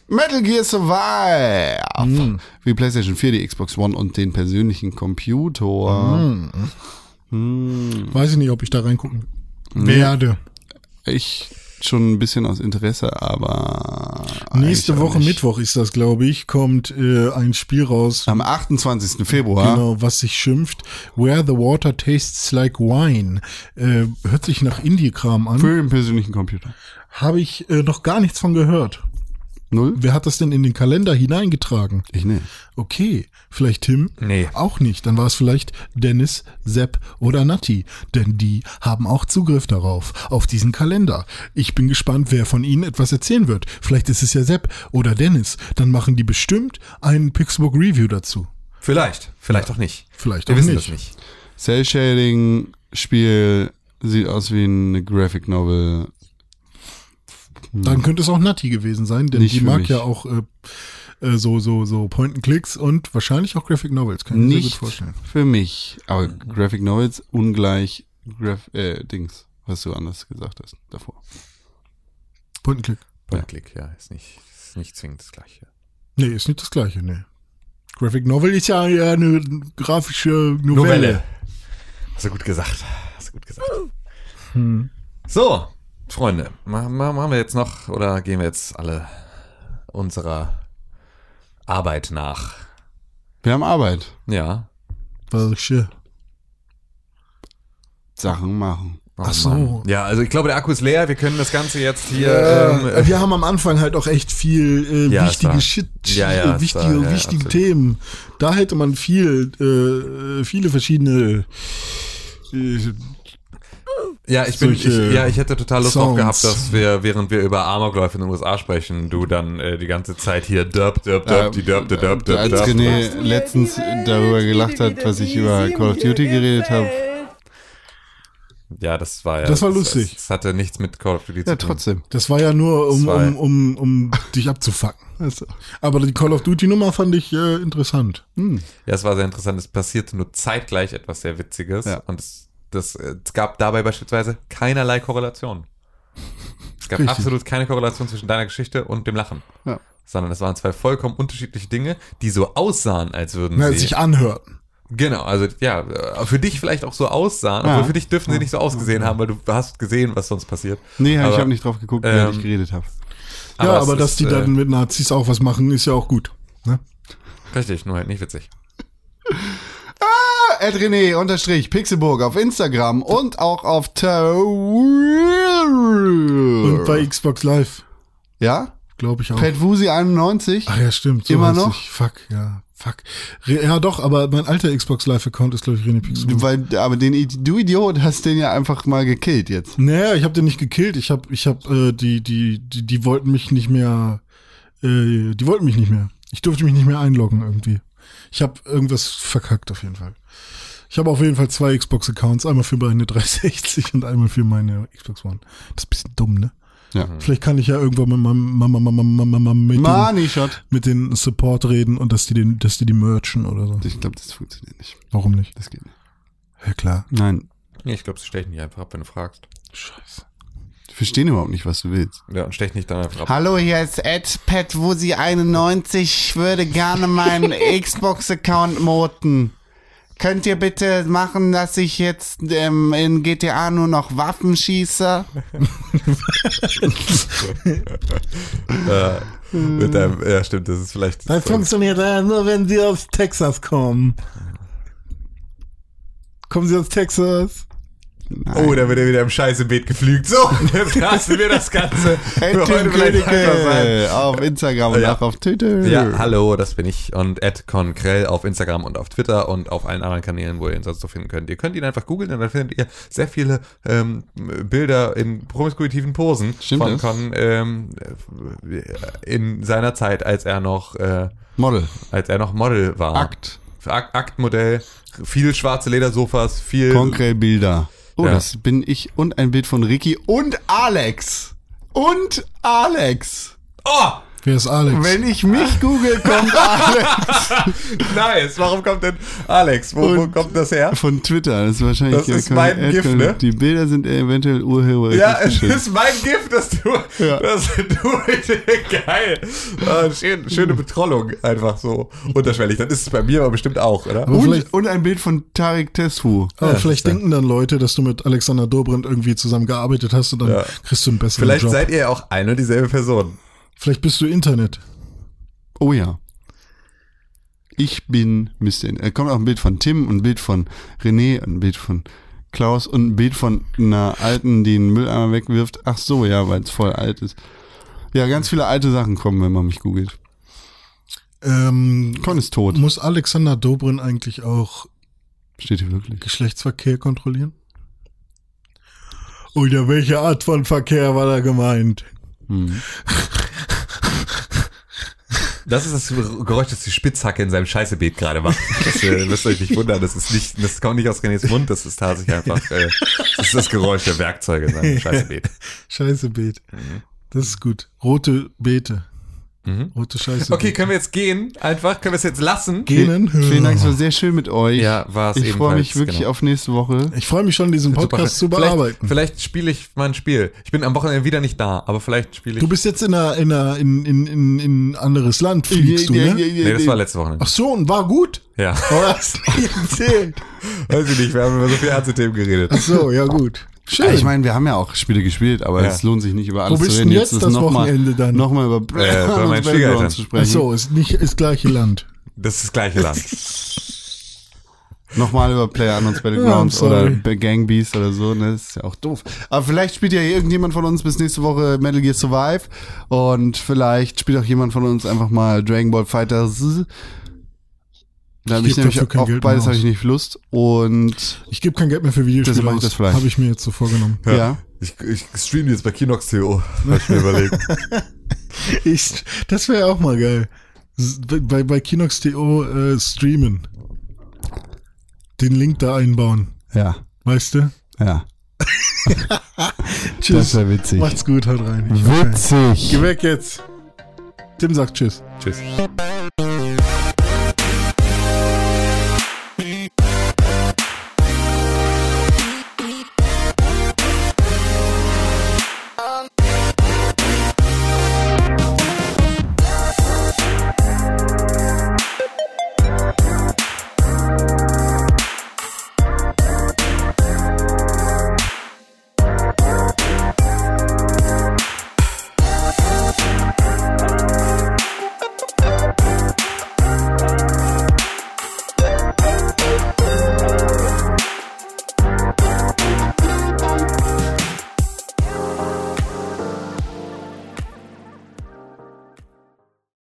Metal Gear Survive. Hm. Wie PlayStation 4, die Xbox One und den persönlichen Computer. Hm. Weiß ich nicht, ob ich da reingucken werde. Ich schon ein bisschen aus Interesse, aber. Nächste Woche nicht. Mittwoch ist das, glaube ich, kommt äh, ein Spiel raus, Am 28. Februar. genau, was sich schimpft. Where the water tastes like wine. Äh, hört sich nach Indie-Kram an. Für den persönlichen Computer. Habe ich äh, noch gar nichts von gehört. Null? Wer hat das denn in den Kalender hineingetragen? Ich nicht. Okay, vielleicht Tim? Nee. Auch nicht. Dann war es vielleicht Dennis, Sepp oder Natti. Denn die haben auch Zugriff darauf, auf diesen Kalender. Ich bin gespannt, wer von ihnen etwas erzählen wird. Vielleicht ist es ja Sepp oder Dennis. Dann machen die bestimmt einen Pixelbook Review dazu. vielleicht, vielleicht auch nicht. Vielleicht Wir auch wissen nicht. das nicht. Cell Shading Spiel sieht aus wie eine Graphic Novel. Dann könnte es auch Natti gewesen sein, denn Nicht die mag mich. ja auch äh, äh, so, so, so Point-and-Clicks und wahrscheinlich auch Graphic Novels. Kann ich mir gut vorstellen. für mich. Aber Graphic Novels ungleich Graph äh, Dings, was du anders gesagt hast davor. Point-and-Click. Point-Click, ja, ist nicht, ist nicht zwingend das Gleiche. Nee, ist nicht das gleiche, nee. Graphic Novel ist ja eher eine grafische Novelle. Hast du gut gesagt. Hast du gut gesagt. Hm. So, Freunde, ma- ma- machen wir jetzt noch oder gehen wir jetzt alle unserer Arbeit nach? Wir haben Arbeit. Ja. Welche? Sachen machen. Oh Ach so. Mann. Ja, also ich glaube, der Akku ist leer. Wir können das Ganze jetzt hier. Äh, ähm, wir haben am Anfang halt auch echt viel äh, Ja, wichtige Shit, Ja, ja, äh, wichtige, ja, wichtige. Themen. Da hätte man viel, äh, viele verschiedene äh, Ja, ich bin, ich, ja, ich hätte total Lust drauf Sounds. gehabt, dass wir, während wir über Amokläufe in den USA sprechen, du dann äh, die ganze Zeit hier derp, derp, derp, die derp, derp, derp, derp, Als. René letztens darüber gelacht hat, was ich über Call of Duty geredet habe. Ja, das war ja. Das war lustig. Das, das hatte nichts mit Call of Duty Ja, zu tun. trotzdem. Das war ja nur, um, um, um, um dich abzufacken. Also, Aber die Call of Duty Nummer fand ich äh, interessant. hm. Ja, es war sehr interessant. Es passierte nur zeitgleich etwas sehr Witziges. Ja. Und es, das, äh, es gab dabei beispielsweise keinerlei Korrelation. Es gab Richtig. absolut keine Korrelation zwischen deiner Geschichte und dem Lachen. Ja. Sondern es waren zwei vollkommen unterschiedliche Dinge, die so aussahen, als würden Na, sie. sich anhörten. Genau, also ja, äh, für dich vielleicht auch so aussahen, Ja. obwohl für dich dürfen sie nicht so ausgesehen haben, weil du hast gesehen, was sonst passiert. Nee, Aber- ich habe nicht drauf geguckt, während ähm, ich geredet habe. ja, es aber dass ist, die äh, dann mit Nazis auch was machen, ist ja auch gut. Ne? Richtig, nur halt nicht witzig. René unterstrich Pixelburg auf Instagram und auch auf. Und bei Xbox Live, ja? glaube ich auch. Pat Wusi 91. Ach ja, stimmt. So Immer noch? Ich. Fuck, ja. Fuck. Ja, doch, aber mein alter Xbox Live-Account ist, glaube ich, René Pixel. Du, weil, aber den, du Idiot hast den ja einfach mal gekillt jetzt. Naja, ich habe den nicht gekillt. Ich habe, ich habe, äh, die, die, die, die wollten mich nicht mehr, äh, die wollten mich nicht mehr. Ich durfte mich nicht mehr einloggen irgendwie. Ich habe irgendwas verkackt auf jeden Fall. Ich habe auf jeden Fall zwei Xbox-Accounts, einmal für meine 360 und einmal für meine Xbox One. Das ist ein bisschen dumm, ne? Ja. Vielleicht kann ich ja irgendwann mit meinem Mama, Mama, Mama, Mama mit, den, Money Shot. mit den Support reden und dass die den, dass die die merchen oder so. Ich glaube, das funktioniert nicht. Warum nicht? Das geht nicht. Ja klar. Nein. Nee, ich glaube, sie stechen nicht einfach ab, wenn du fragst. Scheiße. Die verstehen überhaupt nicht, was du willst. Ja, und stechen nicht dann einfach ab. Hallo, hier ist Ed Pat Wusi 91. Ich würde gerne meinen Xbox-Account moten. Könnt ihr bitte machen, dass ich jetzt ähm, in GTA nur noch Waffen schieße? äh, mit deinem, ja, stimmt, das ist vielleicht. Das funktioniert ja nur, wenn sie aus Texas kommen. Kommen sie aus Texas? Oh, da wird er wieder im scheiße Beet geflügt. So, jetzt lassen wir das Ganze Ed für heute. Königke auf Instagram und Ja. auch auf Twitter. Ja, hallo, das bin ich und Ed Conkrell auf Instagram und auf Twitter und auf allen anderen Kanälen, wo ihr ihn sonst so finden könnt. Ihr könnt ihn einfach googeln und dann findet ihr sehr viele ähm, Bilder in promiskuitiven Posen Stimmt von? Con ähm, in seiner Zeit, als er noch äh, Model. als er noch Model war. Akt. Akt Aktmodell, viel schwarze Ledersofas, viel Konkret Bilder. Oh, Ja. das bin ich und ein Bild von Ricky und Alex. Und Alex. Oh! Wer ist Alex? Wenn ich mich google, kommt Alex. Nice. Warum kommt denn Alex? Wo, wo kommt das her? Von Twitter. Das ist wahrscheinlich. Das ist mein Ed- Gift, ne? Die Bilder sind eventuell urheberrechtlich Ja, es ist mein Gift, dass du, Ja. dass du geil. Ah, schön, schöne Betrollung, einfach so unterschwellig. Dann ist es bei mir aber bestimmt auch, oder? Vielleicht, Und, und ein Bild von Tarek Tesfu. aber Ja, vielleicht denken dann Leute, dass du mit Alexander Dobrindt irgendwie zusammen gearbeitet hast und dann Ja. kriegst du einen besseren Vielleicht Job. seid ihr ja auch eine und dieselbe Person. Vielleicht bist du Internet. Oh ja. Ich bin Mr. In- äh, kommt auch ein Bild von Tim, ein Bild von René, ein Bild von Klaus und ein Bild von einer alten, die einen Mülleimer wegwirft. Ach so, ja, weil es voll alt ist. Ja, ganz viele alte Sachen kommen, wenn man mich googelt. Ähm, Con ist tot. muss Alexander Dobrindt eigentlich auch Steht hier wirklich. Geschlechtsverkehr kontrollieren? Oder welche Art von Verkehr war da gemeint? Hm. Das ist das Geräusch, das die Spitzhacke in seinem Scheißebeet gerade macht. Das äh, müsst ihr euch nicht wundern. Das ist nicht, das kommt nicht aus Renés Mund, das ist tatsächlich einfach, äh, das ist das Geräusch der Werkzeuge in seinem Scheißebeet. Scheiße Beet. Mhm. Das ist gut. Rote Beete. Rote Scheiße. Okay, können wir jetzt gehen? Einfach? Können wir es jetzt lassen? Genen. Vielen Dank, es war sehr schön mit euch. Ja, war's Ich freue mich wirklich genau. auf nächste Woche. Ich freue mich schon, diesen Podcast zu bearbeiten. Vielleicht, vielleicht spiele ich mal ein Spiel. Ich bin am Wochenende wieder nicht da, aber vielleicht spiele ich. Du bist jetzt in einer, in einer, in, in, in, in ein anderes Land fliegst du, ne? nee, das war letzte Wochenende. Ach so, und war gut? Ja. Oh, hast du nicht erzählt. Weiß ich nicht, wir haben über so viele ernste Themen geredet. Ach so, ja gut. Schön. Ja, ich meine, wir haben ja auch Spiele gespielt, aber Ja. es lohnt sich nicht über alles bist zu reden. jetzt ist das noch mal- Wochenende dann? Nochmal über Äh, bei meinen Schwiegereltern. zu Ach sprechen. so, ist nicht ist gleiche Land. Das ist das gleiche Land. Nochmal über PlayerUnknown's Battlegrounds Ja, oder Gang Beast oder so, ne? Das ist ja auch doof. Aber vielleicht spielt ja irgendjemand von uns bis nächste Woche Metal Gear Survive und vielleicht spielt auch jemand von uns einfach mal Dragon Ball Fighters. Da habe Ich ich nämlich dafür kein auf Geld beides habe ich nicht Lust und Ich gebe kein Geld mehr für Deshalb Videospiele mach ich aus. das vielleicht. Habe ich mir jetzt so vorgenommen. ja. Ich, ich streame jetzt bei Kinox.to. Hab ich mir überlegt. Ich, das wäre auch mal geil. Bei, bei Kinox.to äh, streamen. Den Link da einbauen. Ja, Weißt du? ja. Tschüss. Das wäre witzig. Macht's gut, haut rein. Ich- Witzig. Geh weg jetzt. Tim sagt Tschüss. Tschüss.